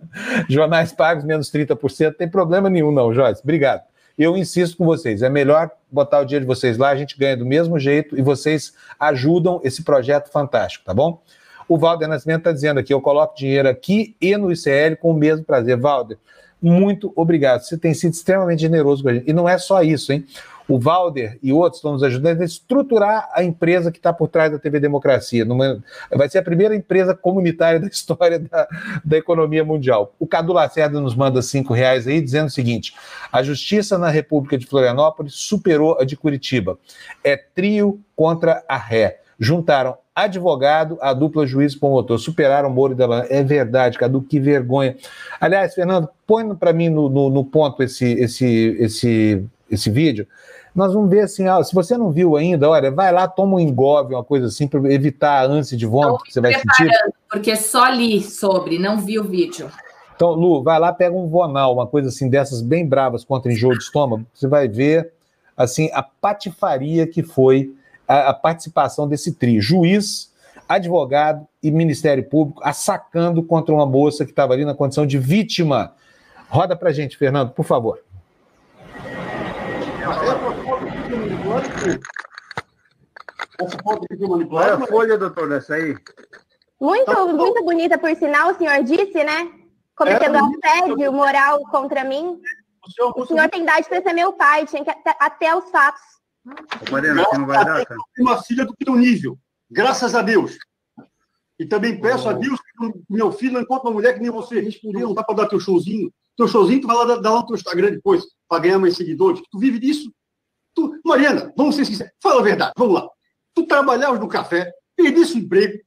jornais pagos menos 30%, não tem problema nenhum não, Joyce, obrigado. Eu insisto com vocês, é melhor botar o dinheiro de vocês lá, a gente ganha do mesmo jeito e vocês ajudam esse projeto fantástico, tá bom? O Valder Nascimento está dizendo aqui, eu coloco dinheiro aqui e no ICL com o mesmo prazer. Valder, muito obrigado. Você tem sido extremamente generoso com a gente. E não é só isso, hein? o Valder e outros estão nos ajudando a estruturar a empresa que está por trás da TV Democracia. Numa, vai ser a primeira empresa comunitária da [laughs] história da, da economia mundial. O Cadu Lacerda nos manda cinco reais aí, dizendo o seguinte: a justiça na República de Florianópolis superou a de Curitiba. É trio contra a ré. Juntaram advogado, a dupla juiz promotor, superaram o Moro e Delano. É verdade, Cadu, que vergonha. Aliás, Fernando, põe para mim no, no, no ponto esse, esse, esse, esse vídeo nós vamos ver assim, se você não viu ainda, olha, vai lá, toma um engove, uma coisa assim, para evitar a ânsia de vômito que você vai sentir. Porque só li sobre, não vi o vídeo. Então, Lu, vai lá, pega um Vonal, uma coisa assim dessas bem bravas contra enjoo de estômago, você vai ver, assim, a patifaria que foi a, a participação desse trio. Juiz, advogado e Ministério Público assacando contra uma moça que estava ali na condição de vítima. Roda pra gente, Fernando, por favor. Essa foto aqui manipulada. Olha a folha, doutor, dessa aí. Muito, muito bonita, por sinal, o senhor disse, né? Cometendo é, assédio moral contra mim. O senhor, o senhor tem idade para ser meu pai, tinha que até os fatos. Mariana, não vai dar, cara. Uma filha do teu nível, graças a Deus. E também peço oh. a Deus que meu filho não encontre uma mulher que nem você. Não dá para dar teu showzinho. Teu showzinho, tu vai lá dar, dar lá no teu Instagram depois, para ganhar mais seguidores. Tu vive disso. Tu, Mariana, vamos ser sinceros. Fala a verdade, vamos lá. Tu trabalhavas no café, perdiste o emprego,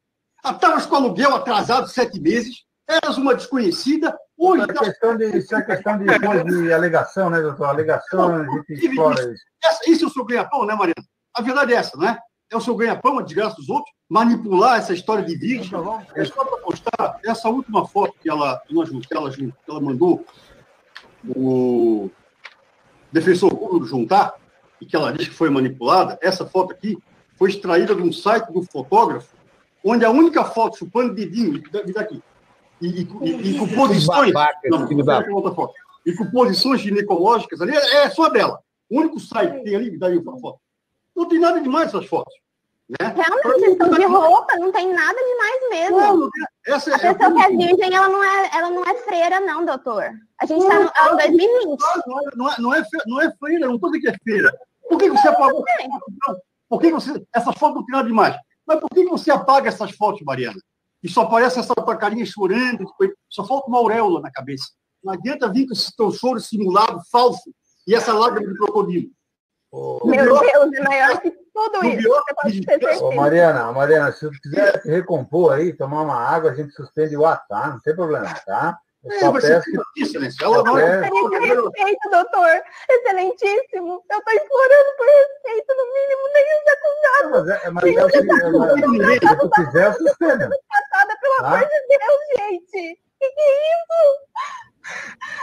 estavas com aluguel atrasado sete meses, eras uma desconhecida. Hoje. Isso é questão de, isso é questão de, de alegação, né, doutor? Alegação, a gente explora isso. Essa, isso é o seu ganha-pão, né, Mariana? A verdade é essa, não é? O seu ganha-pão, a desgraça dos outros, manipular essa história de vídeo. É só para postar essa última foto que ela, que ela, que ela mandou, o defensor público juntar, e que ela diz que foi manipulada, essa foto aqui foi extraída de um site do fotógrafo, onde a única foto chupando dedinho, daqui, e, e, e, e com posições. Não, foto, e com posições ginecológicas ali, é, é só dela. O único site que tem ali, daí a foto. Não tem nada demais essas fotos. Né? Realmente, estão de roupa, não tem nada demais mesmo. Não, essa é, a pessoa que é virgem, ela não é, ela não é freira, não, doutor. A gente está no ano 2020. Não, não, é, não, é, não é freira, não estou dizendo que é freira. Por que você apagou? Por que você. Essas fotos não tem nada demais. Mas por que você apaga essas fotos, Mariana? E só aparece essa tua carinha chorando, só falta uma auréola na cabeça. Não adianta vir com esse teu choro simulado, falso, e essa lágrima de crocodilo. Oh. Meu Deus, é maior que tudo isso. Certeza. Ô, Mariana, Mariana, se você quiser recompor aí, tomar uma água, a gente suspende o ato, tá? Não tem problema, tá? Eu é, que... Excelência. Ela não é... respeito, doutor. Excelentíssimo. Eu estou implorando por respeito, no mínimo, nem os acusados. Mas é, mas é o que... Se tu quiser, suspenda. Pelo tá? amor de Deus, gente. Que que é isso?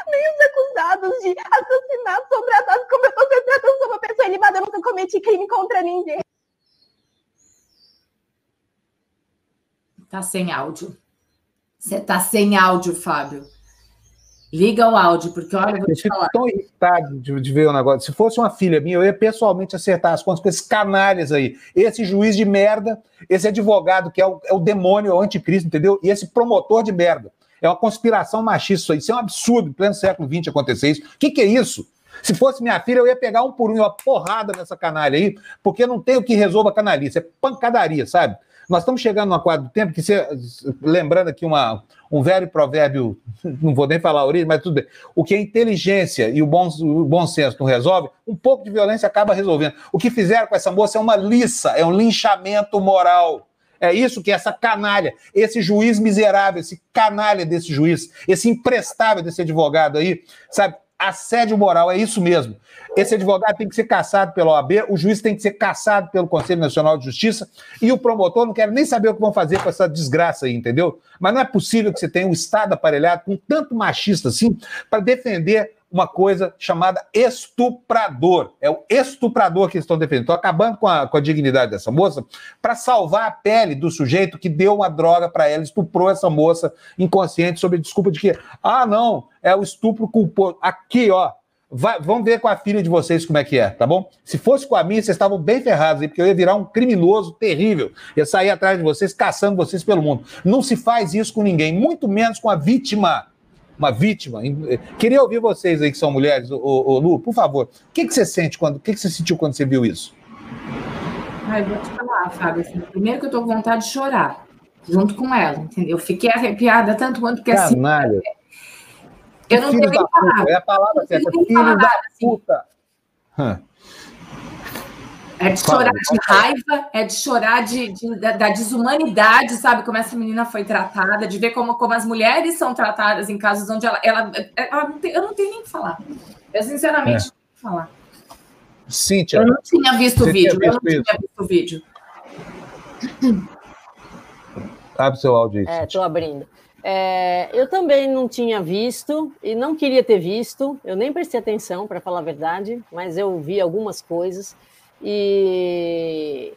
Nem os acusados de assassinato são tratados como eu estou sendo tratando como uma pessoa ilibada. Eu nunca cometi crime contra ninguém. Tá sem áudio. Você tá sem áudio, Fábio. Liga o áudio, porque olha, eu vou te falar. tão irritado de, de, ver o negócio. Se fosse uma filha minha, eu ia pessoalmente acertar as contas com esses canalhas aí. Esse juiz de merda, esse advogado que é o, é o demônio, é o anticristo, entendeu? E esse promotor de merda. É uma conspiração machista isso aí. Isso é um absurdo, em pleno século XX acontecer isso. O que, que é isso? Se fosse minha filha, eu ia pegar um por um, uma porrada nessa canalha aí, porque não tem o que resolva a canalice. É pancadaria, sabe? Nós estamos chegando numa quadra do tempo que, você, lembrando aqui uma, um velho provérbio, [laughs] não vou nem falar a origem, mas tudo bem. O que a inteligência e o bom, o bom senso não resolve, um pouco de violência acaba resolvendo. O que fizeram com essa moça é uma liça, é um linchamento moral. É isso que essa canalha, esse juiz miserável, esse canalha desse juiz, esse imprestável desse advogado aí, sabe? Assédio moral, é isso mesmo. Esse advogado tem que ser caçado pela OAB, o juiz tem que ser caçado pelo Conselho Nacional de Justiça e o promotor não quer nem saber o que vão fazer com essa desgraça aí, entendeu? Mas não é possível que você tenha um Estado aparelhado com tanto machista assim para defender uma coisa chamada estuprador. É o estuprador que estão defendendo. Estão acabando com a, com a dignidade dessa moça para salvar a pele do sujeito que deu uma droga para ela, estuprou essa moça inconsciente sob desculpa de que, ah, não, é o estupro culposo. Aqui, ó. Vai, vamos ver com a filha de vocês como é que é, tá bom? Se fosse com a minha, vocês estavam bem ferrados aí, porque eu ia virar um criminoso terrível. Ia sair atrás de vocês, caçando vocês pelo mundo. Não se faz isso com ninguém, muito menos com a vítima uma vítima. Queria ouvir vocês aí que são mulheres, o, Lu, por favor. O que, que você sente quando. O que, que você sentiu quando você viu isso? Ai, vou te falar, Fábio. Assim, primeiro que eu tô com vontade de chorar, junto com ela, entendeu? Eu fiquei arrepiada tanto quanto que assim. Canalha. Eu não tenho nem palavra. É a palavra certa. Filho da assim. puta. Assim. É de chorar de raiva, é de chorar de, de da, da, desumanidade, sabe? Como essa menina foi tratada, de ver como, como as mulheres são tratadas em casos onde ela. ela, ela não tem, eu não tenho nem o que falar. Eu, sinceramente, é. não tenho o que falar. Cíntia. Eu não tinha visto o vídeo. Eu não tinha visto o vídeo. [clears throat] Abre seu áudio. É, estou abrindo. É, eu também não tinha visto e não queria ter visto. Eu nem prestei atenção, para falar a verdade, mas eu vi algumas coisas. E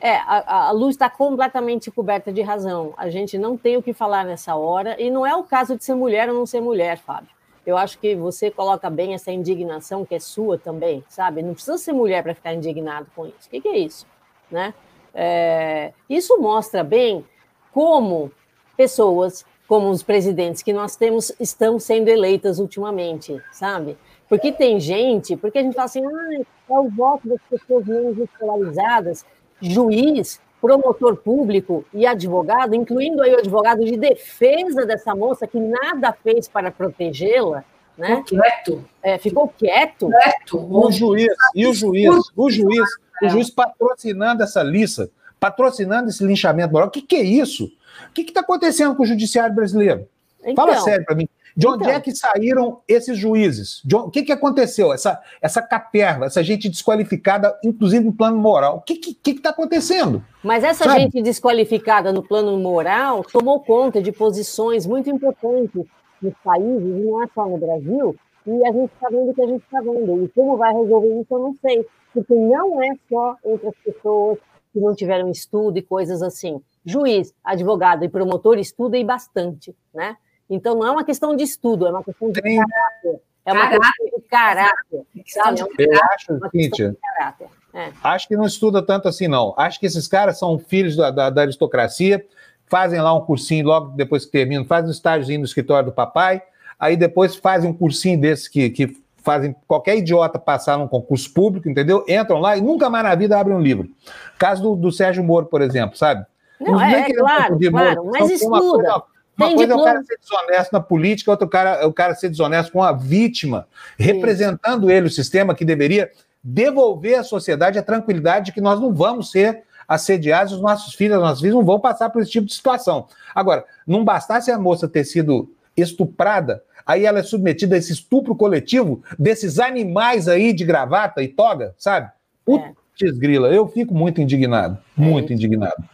é, a, a luz está completamente coberta de razão. A gente não tem o que falar nessa hora, e não é o caso de ser mulher ou não ser mulher, Fábio. Eu acho que você coloca bem essa indignação que é sua também, sabe? Não precisa ser mulher para ficar indignado com isso. O que, que é isso? Né? É, isso mostra bem como pessoas, como os presidentes que nós temos, estão sendo eleitas ultimamente, sabe? Porque tem gente, porque a gente fala assim, ah, é o voto das pessoas menos escolarizadas, juiz, promotor público e advogado, incluindo aí o advogado de defesa dessa moça que nada fez para protegê-la, né? Ficou quieto. É, ficou quieto. quieto. O juiz, e o juiz, o juiz, o juiz patrocinando essa lista, patrocinando esse linchamento moral. O que, que é isso? O que está acontecendo com o judiciário brasileiro? Então, Fala sério para mim. De onde então, é que saíram esses juízes? O que, que aconteceu? Essa, essa caterva, essa gente desqualificada, inclusive no plano moral. O que está acontecendo? Mas essa Sabe? gente desqualificada no plano moral tomou conta de posições muito importantes nos países, não é só no Brasil, e a gente está vendo o que a gente está vendo. E como vai resolver isso, eu não sei. Porque não é só entre as pessoas que não tiveram estudo e coisas assim. Juiz, advogado e promotor estudem bastante, né? Então, não é uma questão de estudo, é uma questão de Tem... caráter. É uma caráter. questão de caráter. Sabe? É Eu acho, Cíntia, é. acho que não estuda tanto assim, não. Acho que esses caras são filhos da, da, da aristocracia, fazem lá um cursinho logo depois que terminam, fazem um estágiozinho no escritório do papai, aí depois fazem um cursinho desse que, que fazem qualquer idiota passar num concurso público, entendeu? Entram lá e nunca mais na vida abrem um livro. Caso do, do Sérgio Moro, por exemplo, sabe? Não, é, é claro, claro, mas estuda. Uma Tem coisa diploma. é o cara ser desonesto na política, outra cara é o cara ser desonesto com a vítima, representando ele, o sistema que deveria devolver à sociedade a tranquilidade de que nós não vamos ser assediados, os nossos filhos, as nossas filhas não vão passar por esse tipo de situação. Agora, não bastasse a moça ter sido estuprada, aí ela é submetida a esse estupro coletivo desses animais aí de gravata e toga, sabe? Putz, é. grila, eu fico muito indignado, muito é. indignado.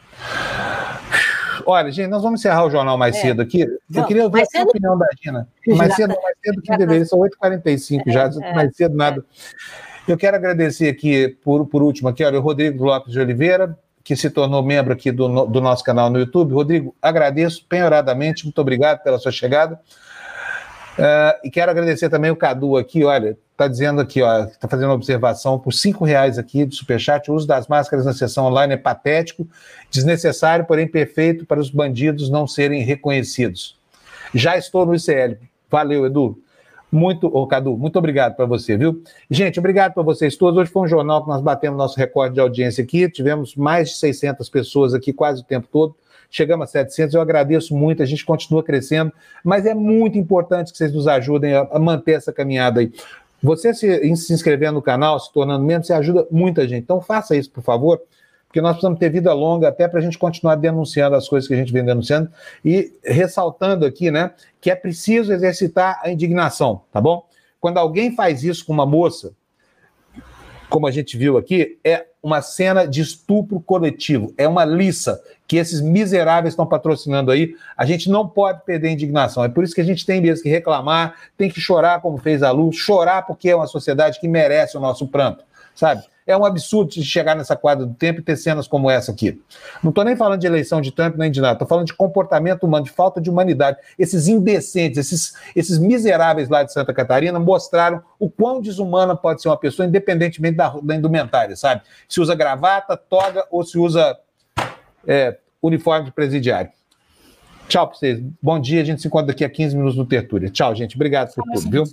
Olha, gente, nós vamos encerrar o jornal mais é. cedo aqui. Eu queria ouvir a cedo... opinião da Gina. Mais cedo, mais cedo que deveria, são 8h45 já, é, mais cedo nada. Eu quero agradecer aqui, por, por último, aqui, olha, o Rodrigo Lopes de Oliveira, que se tornou membro aqui do, do nosso canal no YouTube. Rodrigo, agradeço penhoradamente, muito obrigado pela sua chegada. Uh, e quero agradecer também o Cadu aqui, olha, está dizendo aqui, ó, está fazendo uma observação por cinco reais aqui de superchat, o uso das máscaras na sessão online é patético, desnecessário, porém perfeito para os bandidos não serem reconhecidos. Já estou no ICL. Valeu, Edu. Muito, ô, Cadu, muito obrigado para você, viu? Gente, obrigado para vocês todos. Hoje foi um jornal que nós batemos nosso recorde de audiência aqui, tivemos mais de 600 pessoas aqui quase o tempo todo chegamos a 700, eu agradeço muito, a gente continua crescendo, mas é muito importante que vocês nos ajudem a, manter essa caminhada aí. Você se, se inscrever no canal, se tornando membro, você ajuda muita gente. Então faça isso, por favor, porque nós precisamos ter vida longa até para a gente continuar denunciando as coisas que a gente vem denunciando e ressaltando aqui, né, que é preciso exercitar a indignação, tá bom? Quando alguém faz isso com uma moça, como a gente viu aqui, é uma cena de estupro coletivo, é uma liça que esses miseráveis estão patrocinando aí. A gente não pode perder indignação. É por isso que a gente tem mesmo que reclamar, tem que chorar como fez a Lu, chorar porque é uma sociedade que merece o nosso pranto, sabe? É um absurdo chegar nessa quadra do tempo e ter cenas como essa aqui. Não estou nem falando de eleição de Trump nem de nada, estou falando de comportamento humano, de falta de humanidade. Esses indecentes, esses, esses miseráveis lá de Santa Catarina mostraram o quão desumana pode ser uma pessoa, independentemente da, da indumentária, sabe? Se usa gravata, toga ou se usa é, uniforme de presidiário. Tchau para vocês. Bom dia. A gente se encontra daqui a 15 minutos no Tertúlia. Tchau, gente. Obrigado por tudo, viu?